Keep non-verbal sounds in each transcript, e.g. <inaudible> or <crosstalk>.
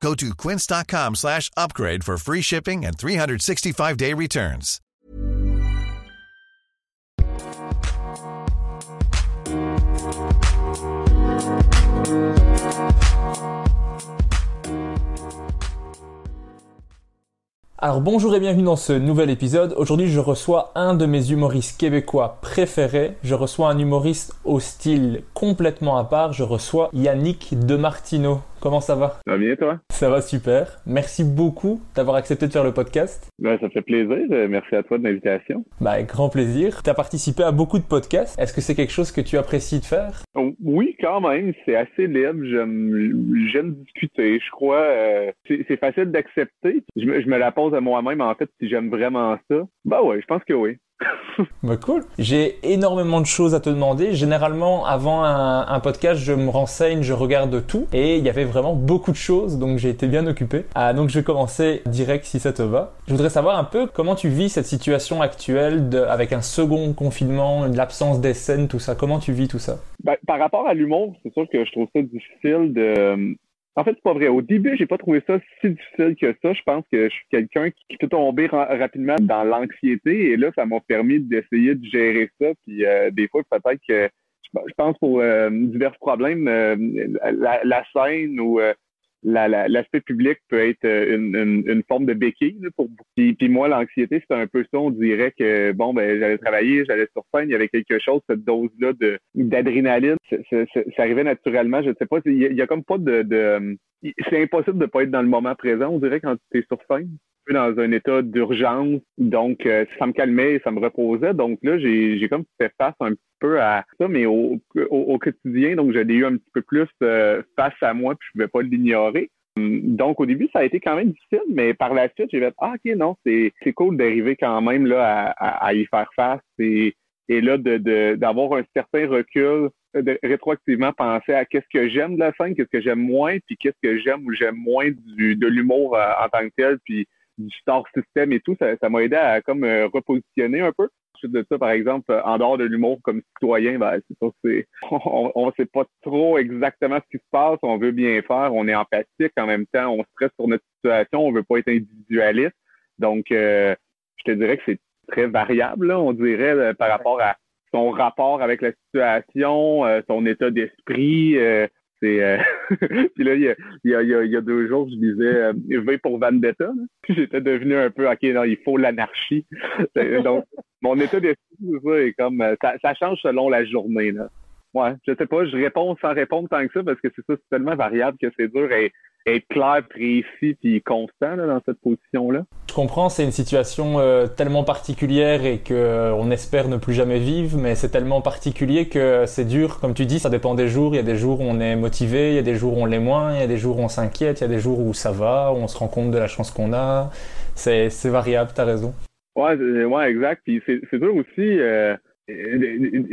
Go to quince.com slash upgrade for free shipping and 365-day returns. Alors bonjour et bienvenue dans ce nouvel épisode. Aujourd'hui je reçois un de mes humoristes québécois préférés. Je reçois un humoriste au style complètement à part. Je reçois Yannick Demartino. Comment ça va Ça va bien, toi? Ça va super. Merci beaucoup d'avoir accepté de faire le podcast. Ben, ça fait plaisir. Euh, Merci à toi de l'invitation. Bah, avec grand plaisir. Tu as participé à beaucoup de podcasts. Est-ce que c'est quelque chose que tu apprécies de faire? Oh, Oui, quand même, c'est assez libre. J'aime discuter, je crois. euh, c'est facile d'accepter. Je, me- je me la pose à moi-même, en fait, si j'aime vraiment ça. Ben ouais, je pense que oui. <laughs> Bah cool. J'ai énormément de choses à te demander. Généralement, avant un, podcast, je me renseigne, je regarde tout. Et il y avait vraiment beaucoup de choses, donc j'ai été bien occupé. Ah, donc je vais commencer direct si ça te va. Je voudrais savoir un peu comment tu vis cette situation actuelle de, avec un second confinement, l'absence des scènes, tout ça. Comment tu vis tout ça? Ben, par rapport à l'humour, c'est sûr que je trouve ça difficile de... En fait, c'est pas vrai. Au début, j'ai pas trouvé ça si difficile que ça. Je pense que je suis quelqu'un qui peut tomber ra- rapidement dans l'anxiété et là, ça m'a permis d'essayer de gérer ça. Puis euh, des fois, peut-être que je pense pour euh, divers problèmes, euh, la, la scène ou euh, la- la- l'aspect public peut être euh, une, une, une forme de béquille là, pour beaucoup. Puis, puis moi, l'anxiété, c'est un peu ça. On dirait que bon, ben j'allais travailler, j'allais sur scène, il y avait quelque chose, cette dose-là de d'adrénaline, ça, ça, ça- ça arrivait naturellement. Je ne sais pas, il y, a- il y a comme pas de, de c'est impossible de pas être dans le moment présent. On dirait quand tu es sur scène peu dans un état d'urgence. Donc, euh, ça me calmait, ça me reposait. Donc là, j'ai comme fait face un petit peu à ça, mais au, au, quotidien, donc je l'ai eu un petit peu plus euh, face à moi, puis je pouvais pas l'ignorer. Hum, Donc, au début, ça a été quand même difficile, mais par la suite, j'ai fait Ah, OK, non, c'est cool d'arriver quand même là à, à, y faire face et, et là de de- d'avoir un certain recul, de rétroactivement penser à qu'est-ce que j'aime de la scène, qu'est-ce que j'aime moins, puis qu'est-ce que j'aime ou j'aime moins du, de l'humour euh, en tant que tel, puis du star system et tout, ça ça m'a aidé à comme euh, repositionner un peu. Ensuite de ça, par exemple, euh, en dehors de l'humour comme citoyen, ben, c'est <laughs> on, on sait pas trop exactement ce qui se passe, on veut bien faire, on est empathique, en même temps, on stresse sur notre situation, on veut pas être individualiste. Donc, euh, je te dirais que c'est très variable, là, on dirait, par rapport à son rapport avec la situation, euh, son état d'esprit. euh, euh, <laughs> puis là il y a, il y, a, il y a- deux jours je disais euh, V pour Vendetta j'étais devenu un peu ok non il faut l'anarchie donc mon état d'esprit ça est comme euh, ça, ça change selon la journée là ouais je sais pas je réponds sans répondre tant que ça parce que c'est ça c'est tellement variable que c'est dur être clair précis puis constant là, dans cette position là Je comprends, c'est une situation euh, tellement particulière et que euh, on espère ne plus jamais vivre, mais c'est tellement particulier que c'est dur. Comme tu dis, ça dépend des jours. Il y a des jours où on est motivé, il y a des jours où on l'est moins, il y a des jours où on s'inquiète, il y a des jours où ça va, où on se rend compte de la chance qu'on a. C'est c'est variable, t'as raison. Ouais, ouais, exact. Puis c'est c'est dur aussi. euh,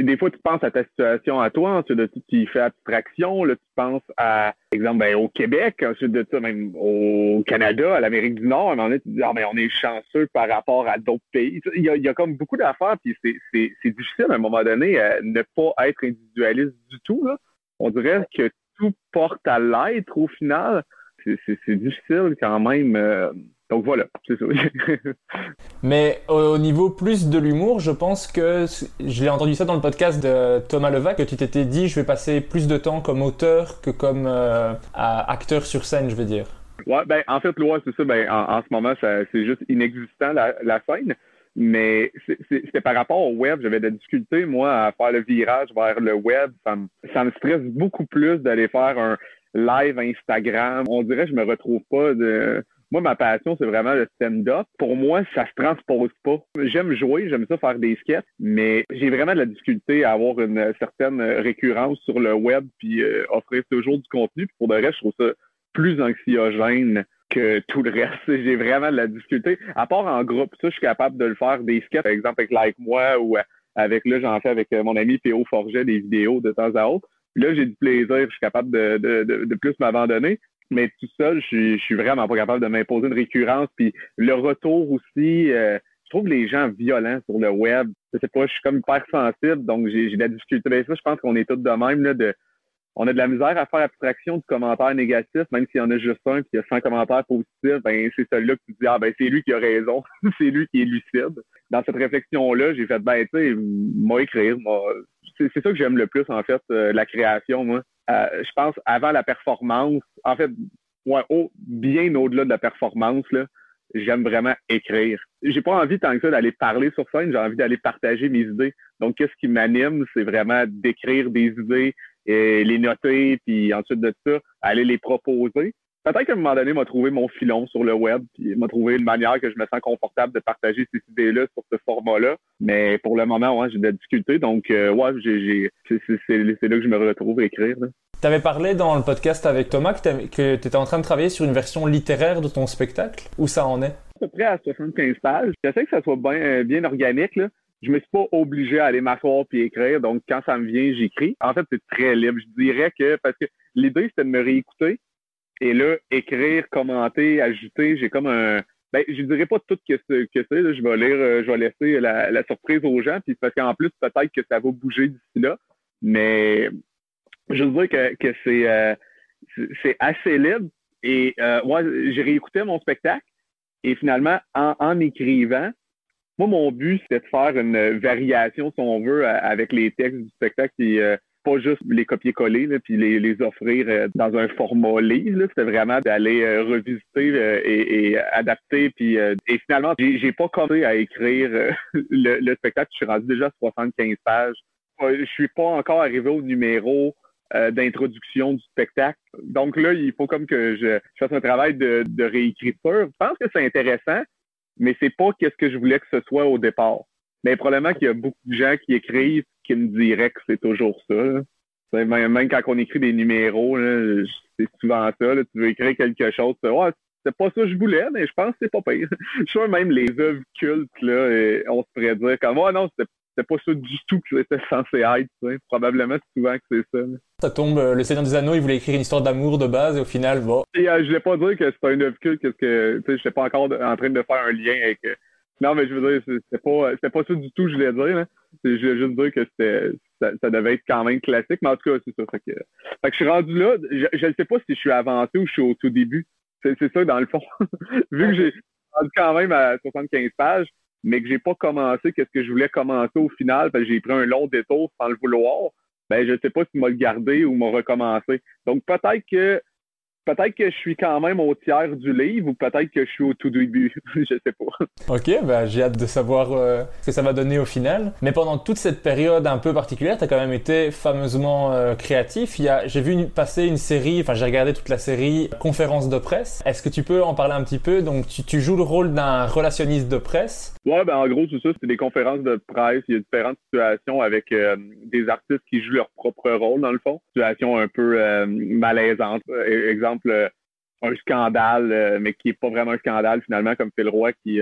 des fois, tu penses à ta situation à toi, ensuite de tu fais abstraction, là, tu penses à, exemple, ben, au Québec, ensuite de ça, même au Canada, à l'Amérique du Nord, à un moment donné, tu dis, ah, ben, on est chanceux par rapport à d'autres pays. Il y, a, comme beaucoup d'affaires, puis c'est difficile à un moment donné à ne pas être individualiste du tout. On dirait que tout porte à l'être au final. C'est difficile quand même. Euh, donc voilà, c'est ça. <laughs> Mais au niveau plus de l'humour, je pense que je l'ai entendu ça dans le podcast de Thomas Levac, que tu t'étais dit je vais passer plus de temps comme auteur que comme euh, acteur sur scène, je veux dire. Ouais, ben en fait, loi, c'est ça. Ben en, ce moment, c'est juste inexistant la, la scène. Mais c'était par rapport au web. J'avais de la difficulté, moi, à faire le virage vers le web. Ça me, ça me stresse beaucoup plus d'aller faire un live Instagram. On dirait que je me retrouve pas de moi, ma passion, c'est vraiment le stand-up. Pour moi, ça se transpose pas. J'aime jouer, j'aime ça faire des sketchs, mais j'ai vraiment de la difficulté à avoir une certaine récurrence sur le web puis euh, offrir toujours du contenu. pour de reste, je trouve ça plus anxiogène que tout le reste. <laughs> J'ai vraiment de la difficulté. À part en groupe, ça, je suis capable de le faire des sketchs, par exemple avec Like Moi ou avec, là, j'en fais avec euh, mon ami Théo Forget des vidéos de temps à autre. Là, j'ai du plaisir, je suis capable de, de, de plus m'abandonner mais tout seul, je, suis vraiment pas capable de m'imposer une récurrence. Puis le retour aussi, euh, je trouve les gens violents sur le web. Je sais pas, je suis comme hyper sensible, donc j'ai de la difficulté. Ben, ça, je pense qu'on est tous de même. Là, de, on a de la misère à faire abstraction du commentaire négatif, même s'il y en a juste un, puis il y a 100 commentaires positifs, ben c'est celui-là que tu dis, ah ben c'est lui qui a raison, <laughs> c'est lui qui est lucide. Dans cette réflexion-là, j'ai fait, ben tu sais, moi écrire, moi, c'est ça que j'aime le plus, en fait, euh, la création, moi. Euh, je pense, avant la performance, en fait, bien au-delà de la performance, j'aime vraiment écrire. J'ai pas envie tant que ça d'aller parler sur scène, j'ai envie d'aller partager mes idées. Donc, qu'est-ce qui m'anime, c'est vraiment d'écrire des idées, et les noter, puis ensuite de ça, aller les proposer peut-être qu'à un moment donné, m'a trouvé mon filon sur le web, puis m'a trouvé une manière que je me sens confortable de partager ces idées-là sur ce format-là. Mais pour le moment, ouais, j'ai de la difficulté. Donc, euh, ouais, j'ai, c'est, là que je me retrouve à écrire. Tu avais parlé dans le podcast avec Thomas que tu étais en train de travailler sur une version littéraire de ton spectacle. Où ça en est? À peu près à 75 pages. J'essaie que ça soit bien, bien organique. Là je me suis pas obligé à aller m'asseoir puis écrire. Donc, quand ça me vient, j'écris. En fait, c'est très libre. Je dirais que, parce que l'idée, c'était de me réécouter, et là, écrire, commenter, ajouter, j'ai comme un. Ben, je dirais pas tout que c'est. Que je vais lire, euh, je vais laisser la, surprise aux gens, puis parce qu'en plus, peut-être que ça va bouger d'ici là. Mais je veux dire que, que c'est euh, c'est assez libre. Et euh, moi, j'ai réécouté mon spectacle et finalement, en, en écrivant, moi, mon but, c'était de faire une variation, si on veut, avec les textes du spectacle. Et, pas juste les copier-coller puis les, les, offrir euh, dans un format livre. C'était vraiment d'aller euh, revisiter euh, et, adapter. Puis, et finalement, j'ai pas commencé à écrire <laughs> le, spectacle. Je suis rendu déjà à 75 pages. Je suis pas encore arrivé au numéro d'introduction du spectacle. Donc là, il faut comme que je, fasse un travail de, de réécriture. Je pense que c'est intéressant, mais c'est pas ce que je voulais que ce soit au départ. Mais probablement qu'il y a beaucoup de gens qui écrivent qui me diraient que c'est toujours ça. Même, quand on écrit des numéros, c'est souvent ça. Tu veux écrire quelque chose, tu ouais, c'est pas ça que je voulais, mais je pense que c'est pas pire. <laughs> je suis même les œuvres cultes, là, on se pourrait dire comme oh non, c'était pas ça du tout que c'était <laughs> censé être. Probablement souvent que c'est ça. Ça tombe, euh, le Seigneur des Anneaux, il voulait écrire une histoire d'amour de base et au final, bon. Et, euh, je voulais pas dire que c'était une œuvre culte, que, que je n'étais pas encore en train de faire un lien avec euh, non, mais je veux dire, c'était pas, c'était pas ça du tout, je voulais dire. Hein. Je voulais juste dire que ça, devait être quand même classique, mais en tout cas, c'est ça. Fait fait je suis rendu là, je ne sais pas si je suis avancé ou je suis au tout début. C'est, ça, dans le fond. <laughs> Vu que j'ai rendu quand même à 75 pages, mais que j'ai pas commencé qu'est-ce que je voulais commencer au final, parce que j'ai pris un long détour sans le vouloir, ben je sais pas si m'a le gardé ou m'a recommencé. Donc peut-être que peut-être que je suis quand même au tiers du livre ou peut-être que je suis au tout début. <laughs> je sais pas. Ok, ben j'ai hâte de savoir euh, ce que ça va donner au final. Mais pendant toute cette période un peu particulière, tu as quand même été fameusement euh, créatif. J'ai vu passer une série, enfin j'ai regardé toute la série Conférence de presse. Est-ce que tu peux en parler un petit peu? Donc tu, tu joues le rôle d'un relationniste de presse. Ouais, ben en gros, c'est ça, c'est des conférences de presse. Il y a différentes situations avec euh, des artistes qui jouent leur propre rôle, dans le fond. Situations un peu malaisantes. Exemple, un scandale, mais qui est pas vraiment un scandale finalement, comme Phil Roy qui,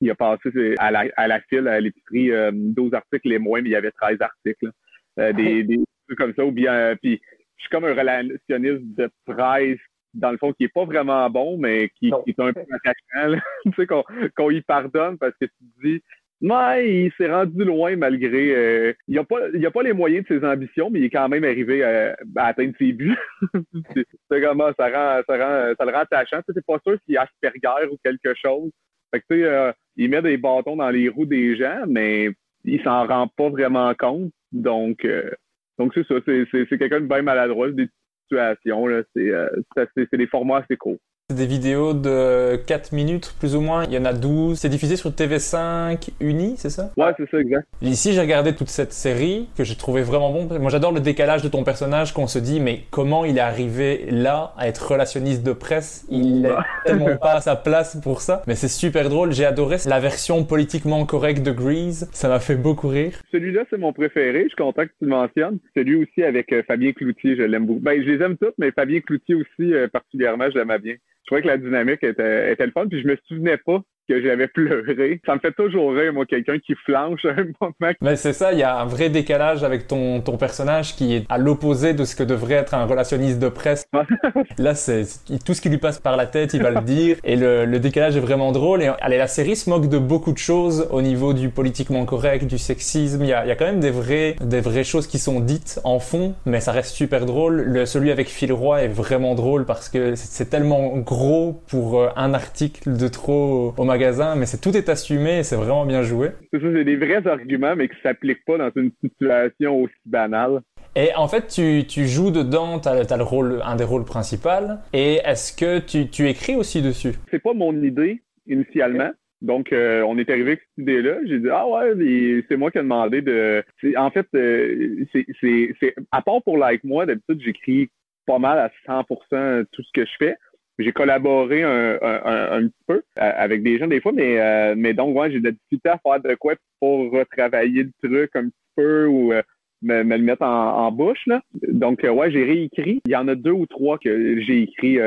qui a passé à la, à la file à l'épicerie 12 articles les moins, mais il y avait 13 articles. des, des trucs comme ça, ou bien puis je suis comme un relationniste de presse dans le fond, qui est pas vraiment bon, mais qui, est un peu attachant, <laughs> tu sais, qu'on y pardonne parce que tu te dis, ouais, il s'est rendu loin malgré. Euh, il n'a pas, il a pas les moyens de ses ambitions, mais il est quand même arrivé à, atteindre ses buts. <laughs> c'est comment ça rend, ça rend, ça le rend attachant. Tu sais, pas sûr s'il est Asperger ou quelque chose. Fait que, tu sais, euh, il met des bâtons dans les roues des gens, mais il s'en rend pas vraiment compte. Donc, euh, donc c'est ça. C'est quelqu'un de bien maladroit, des situations. C'est des formats assez courts des vidéos de 4 minutes plus ou moins. Il y en a 12. C'est diffusé sur TV5 Uni, c'est ça? Ouais, c'est ça, exact. Ici, j'ai regardé toute cette série que j'ai trouvé vraiment bon. Moi, j'adore le décalage de ton personnage qu'on se dit, mais comment il est arrivé là à être relationniste de presse? Il est tellement pas à sa place pour ça. Mais c'est super drôle. J'ai adoré la version politiquement correcte de Grease. Ça m'a fait beaucoup rire. Celui-là, c'est mon préféré. Je suis content que tu le mentionnes. Celui aussi avec euh, Fabien Cloutier, je l'aime beaucoup. Ben, je les aime toutes, mais Fabien Cloutier aussi, euh, particulièrement, je l'aime bien je trouvais que la dynamique était, était le fun, puis je me souvenais pas que j'avais pleuré. Ça me fait toujours rire, moi, quelqu'un qui flanche un <laughs> moment. Mais c'est ça, il y a un vrai décalage avec ton, ton personnage qui est à l'opposé de ce que devrait être un relationniste de presse. <laughs> Là, c'est tout ce qui lui passe par la tête, il va le dire. Et le, le décalage est vraiment drôle. Et allez, la série se moque de beaucoup de choses au niveau du politiquement correct, du sexisme. Il y a, il y a quand même des vraies, des vraies choses qui sont dites en fond, mais ça reste super drôle. Le, celui avec Phil Roy est vraiment drôle parce que c'est tellement gros pour euh, un article de trop au magasin, mais c'est tout est assumé et c'est vraiment bien joué. C'est ça, c'est des vrais arguments, mais qui s'appliquent pas dans une situation aussi banale. Et en fait, tu, tu joues dedans, tu as, le rôle, un des rôles principaux. Et est-ce que tu, tu écris aussi dessus? C'est pas mon idée initialement. Donc, euh, on est arrivé avec cette idée-là. J'ai dit, ah ouais, c'est moi qui ai demandé de. En fait, euh, c'est à part pour Like Moi, d'habitude, j'écris pas mal à 100% tout ce que je fais. J'ai collaboré un, un, petit peu euh, avec des gens des fois, mais, euh, mais donc, ouais, j'ai de la difficulté à faire de quoi pour retravailler le truc un petit peu ou euh, me, me, le mettre en, bouche. Là. Donc, ouais, j'ai réécrit. Il y en a deux ou trois que j'ai écrit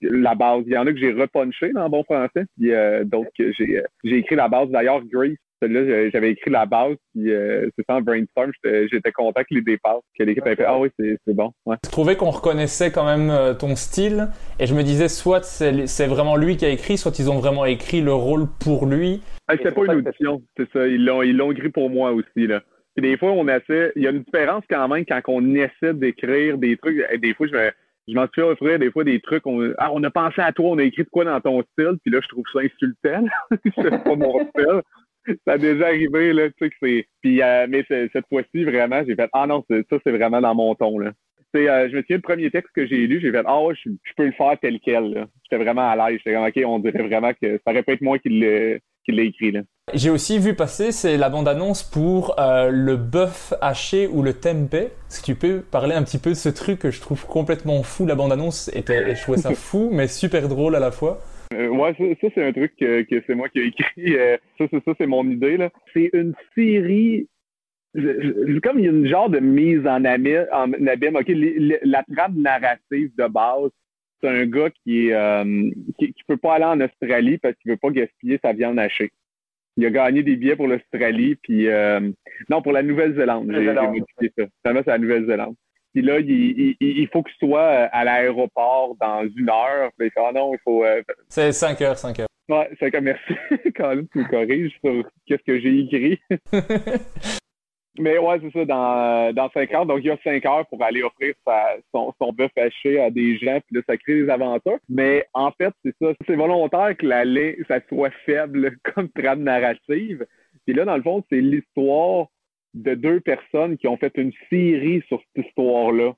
la base. Il y en a que j'ai repunché dans bon français, puis d'autres que j'ai j'ai écrit la base. D'ailleurs, Grace là j'avais écrit la base, puis euh, c'est ça, en brainstorm, j'étais content que les dépasses, que l'équipe avait fait Ah oui, c'est bon. Ouais. Je trouvais qu'on reconnaissait quand même euh, ton style, et je me disais, soit c'est vraiment lui qui a écrit, soit ils ont vraiment écrit le rôle pour lui. Ah, c'est pas une audition, c'est ça, ils l'ont écrit pour moi aussi. Là. des fois, on essaie, il y a une différence quand même quand on essaie d'écrire des trucs. Des fois, je me je m'en suis offrir des fois des trucs. On, ah, on a pensé à toi, on a écrit de quoi dans ton style, puis là, je trouve ça insultant. <laughs> c'est pas mon style ça a déjà arrivé, là, tu sais que c'est. Puis, euh, mais cette fois-ci, vraiment, j'ai fait Ah non, ça, c'est vraiment dans mon ton, là. Euh, je me souviens, le premier texte que j'ai lu, j'ai fait Ah ouais, je, peux le faire tel quel. J'étais vraiment à l'aise. J'étais comme OK, on dirait vraiment que ça aurait pu être moi qui l'ai écrit. Là. J'ai aussi vu passer, c'est la bande-annonce pour euh, le bœuf haché ou le tempeh. Est-ce que tu peux parler un petit peu de ce truc que je trouve complètement fou? La bande-annonce était, je trouvais ça <laughs> fou, mais super drôle à la fois. Euh, ouais, ça, c'est un truc que, que c'est moi qui ai écrit. Euh, ça, c'est ça, c'est mon idée. là. C'est une série. Comme il y a une genre de mise en, abîme. En abîme. OK, la trame narrative de base, c'est un gars qui est euh, qui, peut pas aller en Australie parce qu'il veut pas gaspiller sa viande hachée. Il a gagné des billets pour l'Australie, puis non, pour la Nouvelle-Zélande. J'ai modifié ça. Ça c'est la Nouvelle-Zélande. Puis là, il, il, faut qu'il soit euh, à l'aéroport dans une heure. Puis, ah non, il faut. Euh, c'est 5 heures, 5 heures. Ouais, 5 heures, merci. <laughs> Quand tu me corriges sur qu'est-ce que j'ai écrit. <laughs> Mais ouais, c'est ça, dans, dans 5 heures. Donc, il y a 5 heures pour aller offrir sa, son, son bœuf haché à des gens, puis là, ça crée des aventures. Mais en fait, c'est ça. C'est volontaire que la ça soit faible <laughs> comme trame narrative. Puis là, dans le fond, c'est l'histoire de deux personnes qui ont fait une série sur cette histoire-là.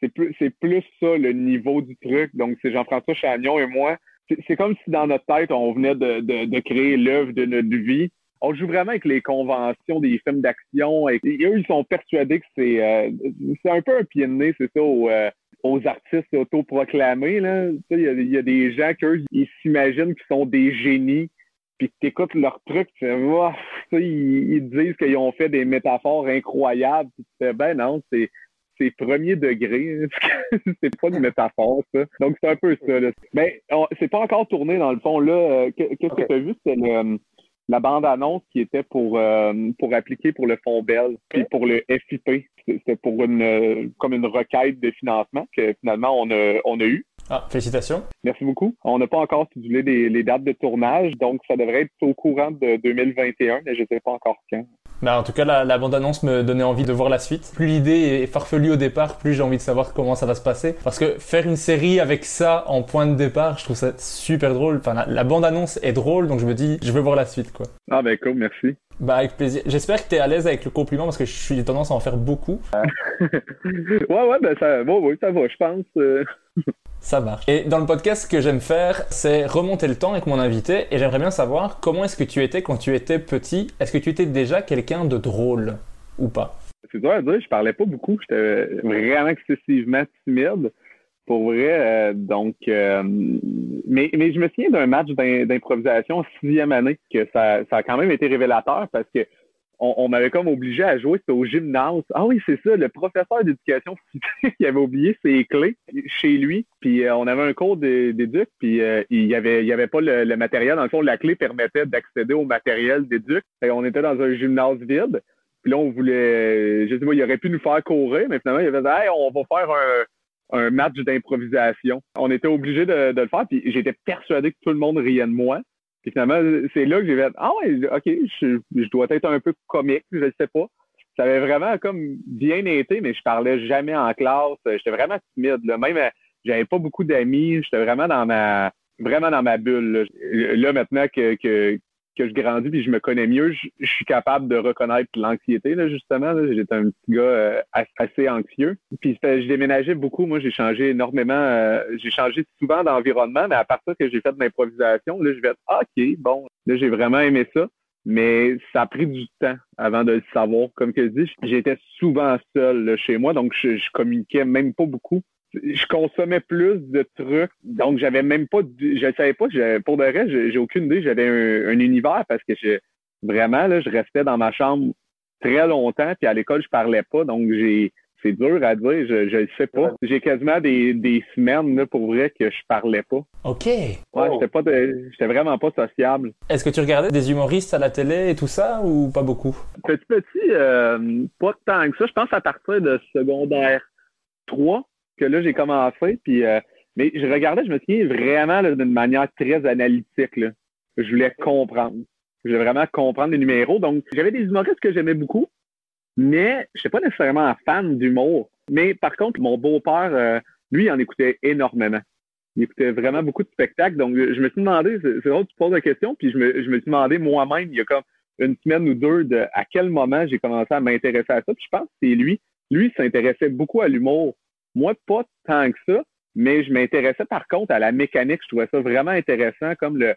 C'est plus, c'est plus ça le niveau du truc. Donc, c'est Jean-François Chagnon et moi. C'est comme si dans notre tête, on venait de, créer l'œuvre de notre vie. On joue vraiment avec les conventions des films d'action. Et, eux, ils sont persuadés que c'est euh, c'est un peu un pied de nez, c'est ça, aux, euh, aux artistes autoproclamés. Il y, a, y a des gens qui ils s'imaginent qu'ils sont des génies puis tu écoutes leur truc, tu fais, ils, disent qu'ils ont fait des métaphores incroyables, puis tu fais, ben non, c'est c'est premier degré. <laughs> c'est pas une métaphore, ça. Donc, c'est un peu ça. Là. Mais c'est pas encore tourné, dans le fond. là. Euh, qu'est-ce que tu as vu? C'est la bande-annonce qui était pour, euh, pour appliquer pour le Fonds Bell, puis pour le FIP. C'était pour une comme une requête de financement que finalement on a, on a eu. Ah, félicitations. Merci beaucoup. On n'a pas encore stipulé les, dates de tournage, donc ça devrait être au courant de 2021, mais je ne sais pas encore quand. Ben, en tout cas, la, bande-annonce me donnait envie de voir la suite. Plus l'idée est farfelue au départ, plus j'ai envie de savoir comment ça va se passer. Parce que faire une série avec ça en point de départ, je trouve ça super drôle. Enfin, la, bande-annonce est drôle, donc je me dis, je veux voir la suite, quoi. Ah ben cool, merci. Bah avec plaisir. J'espère que tu es à l'aise avec le compliment parce que je suis tendance à en faire beaucoup. <laughs> ouais ouais ben ça, bon, ouais, ça va, je pense. Euh. Ça marche. Et dans le podcast, ce que j'aime faire, c'est remonter le temps avec mon invité. Et j'aimerais bien savoir comment est-ce que tu étais quand tu étais petit. Est-ce que tu étais déjà quelqu'un de drôle ou pas? C'est dur à dire, je parlais pas beaucoup. J'étais vraiment excessivement timide. Pour vrai, euh, donc, euh, mais, je me souviens d'un match d'improvisation sixième année que ça a quand même été révélateur parce que on, m'avait comme obligé à jouer, au gymnase. Ah oui, c'est ça, le professeur d'éducation <laughs> il avait oublié ses clés chez lui, puis euh, on avait un cours d'éduc, puis euh, il y avait, y avait pas le, matériel. Dans le fond, la clé permettait d'accéder au matériel d'éduc. On était dans un gymnase vide, puis là, on voulait, je sais pas, il aurait pu nous faire courir, mais finalement, il avait dit, hey, on va faire un, match d'improvisation. On était obligé de, de, le faire, puis j'étais persuadé que tout le monde riait de moi. Puis finalement, c'est là que j'ai fait Ah ouais, ok, je, je, dois être un peu comique, je ne sais pas. Ça avait vraiment comme bien été, mais je parlais jamais en classe. J'étais vraiment timide. Là. Même j'avais pas beaucoup d'amis. J'étais vraiment dans ma vraiment dans ma bulle. Là, maintenant que, que, que je grandis puis je me connais mieux, je, suis capable de reconnaître l'anxiété, là, justement. J'étais un petit gars euh, assez anxieux. Puis je déménageais beaucoup. Moi, j'ai changé énormément. Euh, j'ai changé souvent d'environnement, mais à partir que j'ai fait de l'improvisation, là, je vais être ah, OK, bon, là, j'ai vraiment aimé ça. Mais ça a pris du temps avant de le savoir. Comme je dis, j'étais souvent seul chez moi, donc je, je communiquais même pas beaucoup je consommais plus de trucs. Donc, j'avais même pas, je savais pas, pour de vrai, j'ai aucune idée, j'avais un, univers parce que je, vraiment, là, je restais dans ma chambre très longtemps, puis à l'école, je parlais pas. Donc, j'ai, c'est dur à dire, je, le sais pas. J'ai quasiment des, des semaines, là, pour vrai, que je parlais pas. OK. Ouais, j'étais pas, j'étais vraiment pas sociable. Est-ce que tu regardais des humoristes à la télé et tout ça, ou pas beaucoup? Petit, petit, euh, pas tant que ça. Je pense à partir de secondaire 3, que là, j'ai commencé. Puis, euh, mais je regardais, je me souviens vraiment d'une manière très analytique. Là. Je voulais comprendre. Je voulais vraiment comprendre les numéros. Donc, j'avais des humoristes que j'aimais beaucoup, mais je n'étais pas nécessairement fan d'humour. Mais par contre, mon beau-père, euh, lui, il en écoutait énormément. Il écoutait vraiment beaucoup de spectacles. Donc, je me suis demandé, c'est drôle, tu poses la question, puis je me, je me suis demandé moi-même, il y a comme une semaine ou deux, de à quel moment j'ai commencé à m'intéresser à ça. Puis je pense que c'est lui. Lui, s'intéressait beaucoup à l'humour. Moi, pas tant que ça, mais je m'intéressais par contre à la mécanique. Je trouvais ça vraiment intéressant, comme le,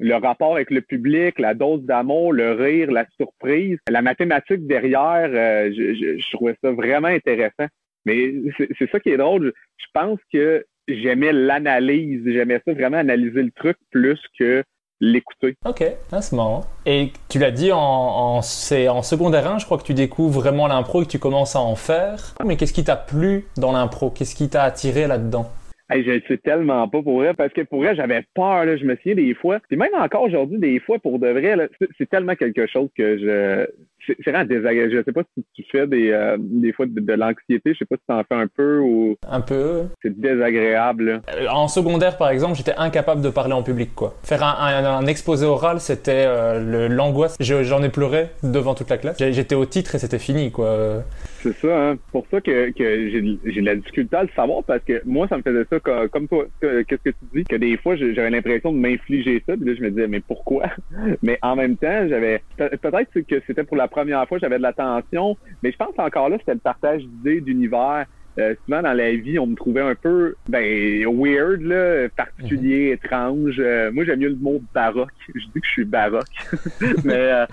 le rapport avec le public, la dose d'amour, le rire, la surprise, la mathématique derrière. Euh, je, je, trouvais ça vraiment intéressant. Mais c'est ça qui est drôle. Je pense que j'aimais l'analyse. J'aimais ça vraiment analyser le truc plus que l'écouter. Ok, ah, c'est marrant. Et tu l'as dit, en, en, c'est en secondaire 1, je crois que tu découvres vraiment l'impro et que tu commences à en faire. Mais qu'est-ce qui t'a plu dans l'impro? Qu'est-ce qui t'a attiré là-dedans? Hey, je ne sais tellement pas pour vrai, parce que pour vrai, j'avais peur, là, je me souviens des fois. Et même encore aujourd'hui, des fois, pour de vrai, c'est tellement quelque chose que je c'est vraiment désagréable. Je sais pas si tu fais des, euh, des fois de, l'anxiété. Je sais pas si tu en fais un peu ou. Un peu. C'est désagréable. Euh, en secondaire, par exemple, j'étais incapable de parler en public, quoi. Faire un, un, exposé oral, c'était euh, l'angoisse. J'en ai pleuré devant toute la classe. J'étais au titre et c'était fini, quoi. C'est ça, hein. pour ça que, que j'ai de la difficulté à le savoir parce que moi, ça me faisait ça comme, toi. Qu'est-ce que tu dis? Que des fois, j'avais l'impression de m'infliger ça. Puis là, je me disais, mais pourquoi? <laughs> Mais en même temps, j'avais. Peut-être que c'était pour la première fois, j'avais de l'attention, mais je pense encore là, c'était le partage d'idées, d'univers. Euh, souvent dans la vie, on me trouvait un peu ben weird, là, particulier, mhm. étrange. Euh, moi, j'aime mieux le mot baroque. Je dis que je suis baroque. <laughs> Euh,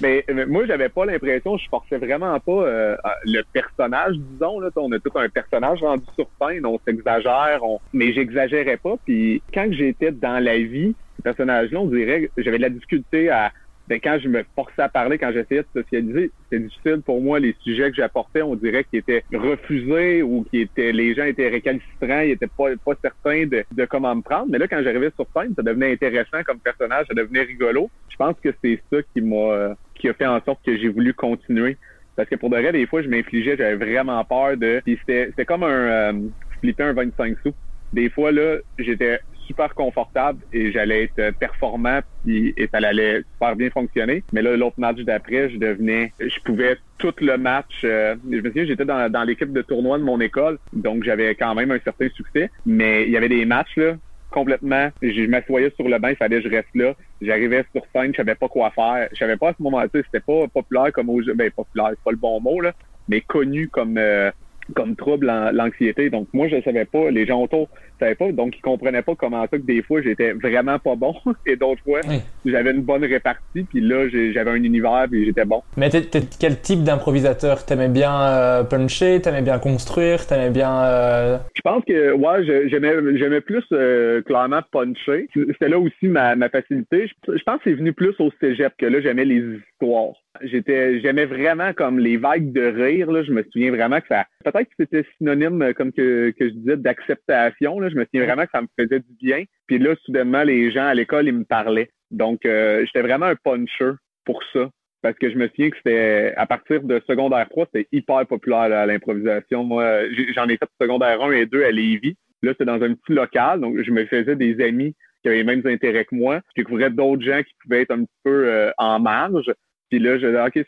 mais, mais, moi, j'avais pas l'impression, je forçais vraiment pas le personnage, disons. Là, on a tout un personnage rendu sur scène, on s'exagère, on... mais j'exagérais pas. Puis quand j'étais dans la vie, ce personnage-là, on dirait j'avais de la difficulté à ben, quand je me forçais à parler, quand j'essayais de socialiser, c'était difficile pour moi. Les sujets que j'apportais, on dirait qu'ils étaient refusés ou qui étaient, les gens étaient récalcitrants, ils étaient pas, pas certains de, de comment me prendre. Mais là, quand j'arrivais sur scène, ça devenait intéressant comme personnage, ça devenait rigolo. Je pense que c'est ça qui m'a, qui a fait en sorte que j'ai voulu continuer. Parce que pour de vrai, des fois, je m'infligeais, j'avais vraiment peur de. Puis c'était, c'était comme un euh, flipper un 25 sous. Des fois, là, j'étais super confortable et j'allais être performant puis, et ça allait super bien fonctionner. Mais là, l'autre match d'après, je devenais, je pouvais tout le match. Euh, je me souviens, j'étais dans, dans l'équipe de tournoi de mon école, donc j'avais quand même un certain succès. Mais il y avait des matchs là complètement. Je m'assoyais sur le banc, il fallait que je reste là. J'arrivais sur scène, je savais pas quoi faire. Je savais pas à ce moment-là, c'était pas populaire comme au. Ben, populaire, c'est pas le bon mot, là, mais connu comme euh, comme trouble l'anxiété. Donc moi, je savais pas, les gens autour savaient pas, donc ils comprenaient pas comment ça que des fois j'étais vraiment pas bon <laughs> et d'autres fois j'avais une bonne répartie, puis là j'avais un univers et j'étais bon. Mais t'es, quel type d'improvisateur? T'aimais bien euh, puncher, t'aimais bien construire, t'aimais bien. Euh... Je pense que ouais, j'aimais j'aimais plus euh, clairement puncher. C'était là aussi ma, ma facilité. Je, je pense que c'est venu plus au cégep que là j'aimais les J'étais, j'aimais vraiment comme les vagues de rire. Là. Je me souviens vraiment que ça, peut-être que c'était synonyme, euh, comme que, que je disais, d'acceptation. Là. Je me souviens vraiment que ça me faisait du bien. Puis là, soudainement, les gens à l'école, ils me parlaient. Donc, euh, j'étais vraiment un puncher pour ça. Parce que je me souviens que c'était à partir de secondaire 3, c'était hyper populaire à l'improvisation. Moi, j'en ai fait secondaire 1 et 2 à Lévis. Là, c'était dans un petit local, donc je me faisais des amis qui avaient les mêmes intérêts que moi. Je découvrais d'autres gens qui pouvaient être un petit peu euh, en marge. Puis là, je OK,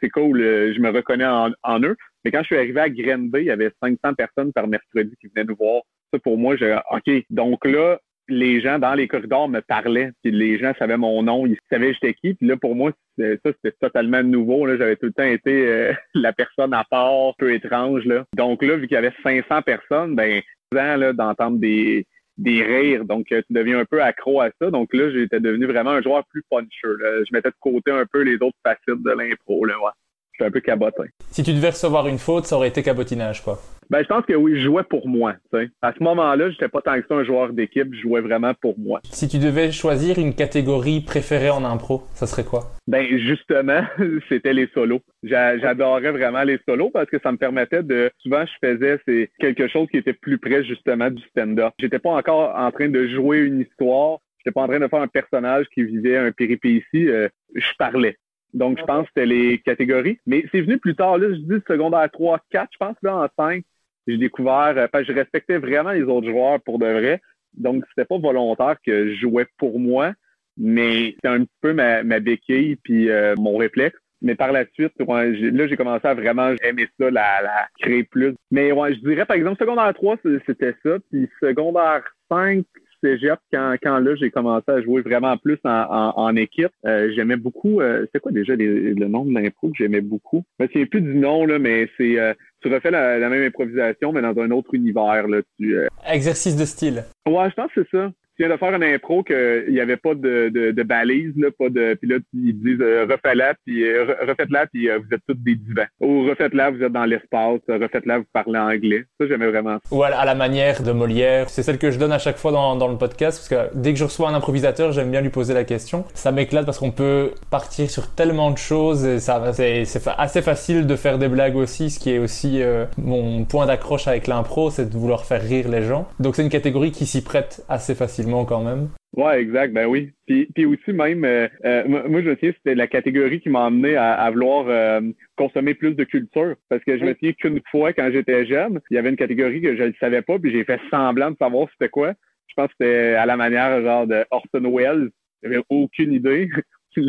c'est cool, euh, je me reconnais en, eux. Mais quand je suis arrivé à Grenby, il y avait 500 personnes par mercredi qui venaient nous voir. Ça, pour moi, j'ai OK. Donc là, les gens dans les corridors me parlaient, puis les gens savaient mon nom, ils savaient j'étais qui. Puis là, pour moi, ça, c'était totalement nouveau. Là, j'avais tout le temps été euh, <laughs> la personne à part, peu étrange. Là. Donc là, vu qu'il y avait 500 personnes, ben, d'entendre des des rires. Donc, euh, tu deviens un peu accro à ça. Donc là, j'étais devenu vraiment un joueur plus puncher. Je mettais de côté un peu les autres facettes de l'impro. Là, ouais. J'étais un peu cabotin. Si tu devais recevoir une faute, ça aurait été cabotinage, quoi. Ben, je pense que oui, je jouais pour moi. À ce moment-là, j'étais pas tant que ça un joueur d'équipe, je jouais vraiment pour moi. Si tu devais choisir une catégorie préférée en impro, ça serait quoi? Ben, justement, <laughs> c'était les solos. J'adorais vraiment les solos parce que ça me permettait de, souvent, je faisais c'est quelque chose qui était plus près, justement, du stand-up. J'étais pas encore en train de jouer une histoire. J'étais pas en train de faire un personnage qui vivait un péripétie. Euh, je parlais. Donc, je pense que c'était les catégories. Mais c'est venu plus tard. Là, je dis secondaire 3, 4, je pense, là, en 5 j'ai découvert, euh, parce que je respectais vraiment les autres joueurs pour de vrai. Donc, c'était pas volontaire que je jouais pour moi, mais c'était un petit peu ma, ma béquille puis euh, mon réflexe. Mais par la suite, là, j'ai commencé à vraiment aimer ça, la, la créer plus. Mais ouais, je dirais, par exemple, secondaire 3, c'était ça. Puis secondaire 5, cégep, quand, quand là, j'ai commencé à jouer vraiment plus en, en, équipe, euh, j'aimais beaucoup, euh, c'est quoi déjà le nom de l'impro que j'aimais beaucoup? Je me souviens plus du nom, là, mais c'est, euh, tu refais la, même improvisation, mais dans un autre univers, là. Tu, Exercice de style. Ouais, je pense que c'est ça tu viens de faire une impro qu'il n'y avait pas de, de, balise, pas de. Puis là, ils disent euh, refais-la, puis euh, refaites-la, puis euh, vous êtes tous des divans. Ou refaites-la, vous êtes dans l'espace, refaites-la, vous parlez anglais. Ça, j'aimais vraiment Ou à, la manière de Molière. C'est celle que je donne à chaque fois dans, le podcast, parce que dès que je reçois un improvisateur, j'aime bien lui poser la question. Ça m'éclate parce qu'on peut partir sur tellement de choses et c'est, assez facile de faire des blagues aussi, ce qui est aussi mon point d'accroche avec l'impro, c'est de vouloir faire rire les gens. Donc c'est une catégorie qui s'y prête assez facilement quand même. Ouais, exact, ben oui. Puis, puis aussi même, euh, euh, moi je me souviens, c'était la catégorie qui m'a amené à, vouloir euh, consommer plus de culture. Parce que je me souviens qu'une fois, quand j'étais jeune, il y avait une catégorie que je ne savais pas, puis j'ai fait semblant de savoir c'était quoi. Je pense que c'était à la manière genre de Orson Welles. J'avais aucune idée. <laughs> puis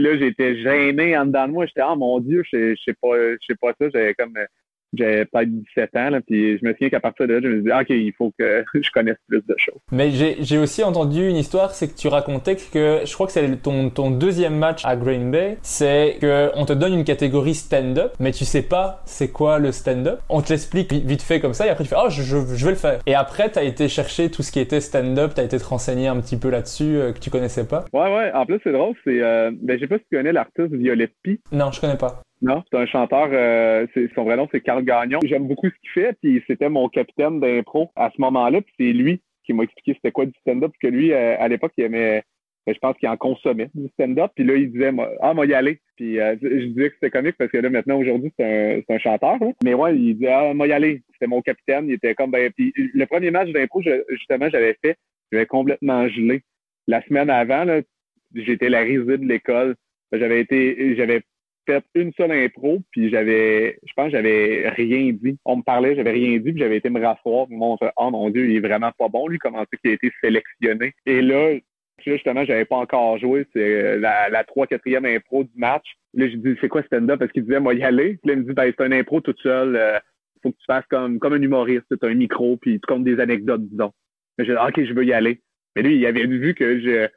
là, j'étais gêné en dedans de moi. J'étais, ah mon Dieu, je sais pas, je sais pas ça. J'avais comme j'avais peut-être 17 ans, là, puis je me souviens qu'à partir de là, je me disais, OK, il faut que <laughs> je connaisse plus de choses. Mais j'ai aussi entendu une histoire, c'est que tu racontais que, je crois que c'est ton, ton deuxième match à Green Bay, c'est qu'on te donne une catégorie stand-up, mais tu sais pas c'est quoi le stand-up. On te l'explique vite fait comme ça, et après tu fais, oh, je, je, vais le faire. Et après, tu as été chercher tout ce qui était stand-up, tu as été te renseigner un petit peu là-dessus, euh, que tu connaissais pas. Ouais, ouais. En plus, c'est drôle, c'est, euh, ben, je sais pas si tu connais l'artiste Violette P. Non, je connais pas. Non, c'est un chanteur, euh, son vrai nom c'est Carl Gagnon. J'aime beaucoup ce qu'il fait, puis c'était mon capitaine d'impro à ce moment-là, puis c'est lui qui m'a expliqué c'était quoi du stand-up, que lui, euh, à l'époque, il aimait Ben, je pense qu'il en consommait du stand-up. Puis là, il disait, ah, moi, y aller. Puis euh, je disais que c'était comique parce que là, maintenant, aujourd'hui, c'est un, chanteur. Mais ouais, il disait, ah, moi, y aller. C'était mon capitaine. Il était comme, ben, puis le premier match d'impro, justement, j'avais fait, j'avais complètement gelé. La semaine avant, j'étais la risée de l'école. J'avais été, j'avais une seule impro, puis j'avais, je pense, j'avais rien dit. On me parlait, j'avais rien dit, puis j'avais été me rasseoir. Mon, oh mon Dieu, il est vraiment pas bon, lui, comment c'est qu'il a été sélectionné? Et là, justement, j'avais pas encore joué. C'est euh, la, 3 4 impro du match. Là, je dis, c'est quoi stand-up? Parce qu'il disait, moi, y aller. Puis là, il me dit, ben, c'est un impro toute seule. Euh, faut que tu fasses comme, comme un humoriste. Tu un micro, puis tu comptes des anecdotes, disons. J'ai dit, OK, je veux y aller. Mais lui, il avait vu que je,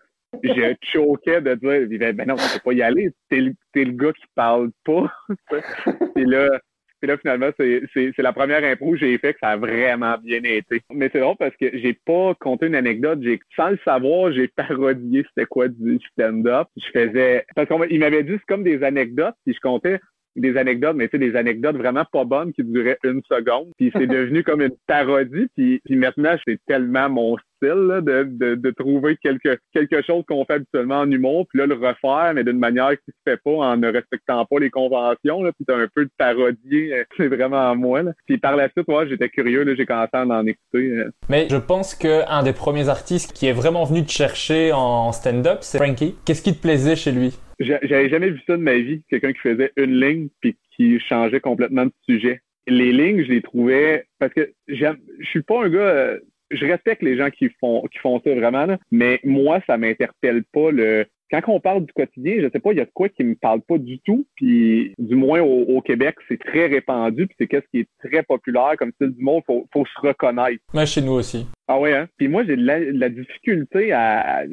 je choquais de dire, ben non, tu peux pas y aller. T'es le, es le gars qui parle pas. <laughs> Et là, puis là, finalement, c'est la première impro que j'ai fait que ça a vraiment bien été. Mais c'est drôle parce que j'ai pas compté une anecdote. J'ai, sans le savoir, j'ai parodié c'était quoi du stand-up. Je faisais, parce qu'il m'avait dit c'est comme des anecdotes, puis je comptais des anecdotes, mais tu sais, des anecdotes vraiment pas bonnes qui duraient une seconde. Puis c'est <laughs> devenu comme une parodie. Puis, puis maintenant, c'est tellement mon style de, de, de, trouver quelque, quelque chose qu'on fait habituellement en humour, puis là, le refaire, mais d'une manière qui se fait pas en ne respectant pas les conventions. Là, puis un peu de parodie, euh, <laughs> c'est vraiment à moi. Là. Puis par la suite, moi, j'étais curieux, là, j'ai commencé à en écouter. Euh. Mais je pense qu'un des premiers artistes qui est vraiment venu te chercher en stand-up, c'est Frankie. Qu'est-ce qui te plaisait chez lui? J'avais jamais vu ça de ma vie, quelqu'un qui faisait une ligne puis qui changeait complètement de sujet. Les lignes, je les trouvais parce que je suis pas un gars euh, je respecte les gens qui font qui font ça vraiment, mais moi, ça m'interpelle pas le quand on parle du quotidien, je sais pas, il y a de quoi qui me parle pas du tout. Puis du moins au, Québec, c'est très répandu. Puis c'est qu'est-ce qui est très populaire comme style du monde. Faut, faut se reconnaître. Mais chez nous aussi. Ah ouais, hein? Puis moi, j'ai de la, difficulté à.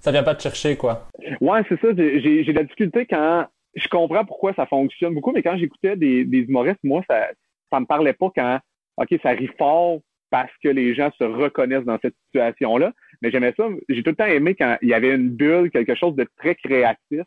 Ça vient pas te chercher, quoi. Ouais, c'est ça. J'ai de la difficulté quand je comprends pourquoi ça fonctionne beaucoup, mais quand j'écoutais des, des humoristes, moi, ça, ça me parlait pas quand OK, ça arrive fort parce que les gens se reconnaissent dans cette situation-là. Mais j'aimais ça. J'ai tout le temps aimé quand il y avait une bulle, quelque chose de très créatif,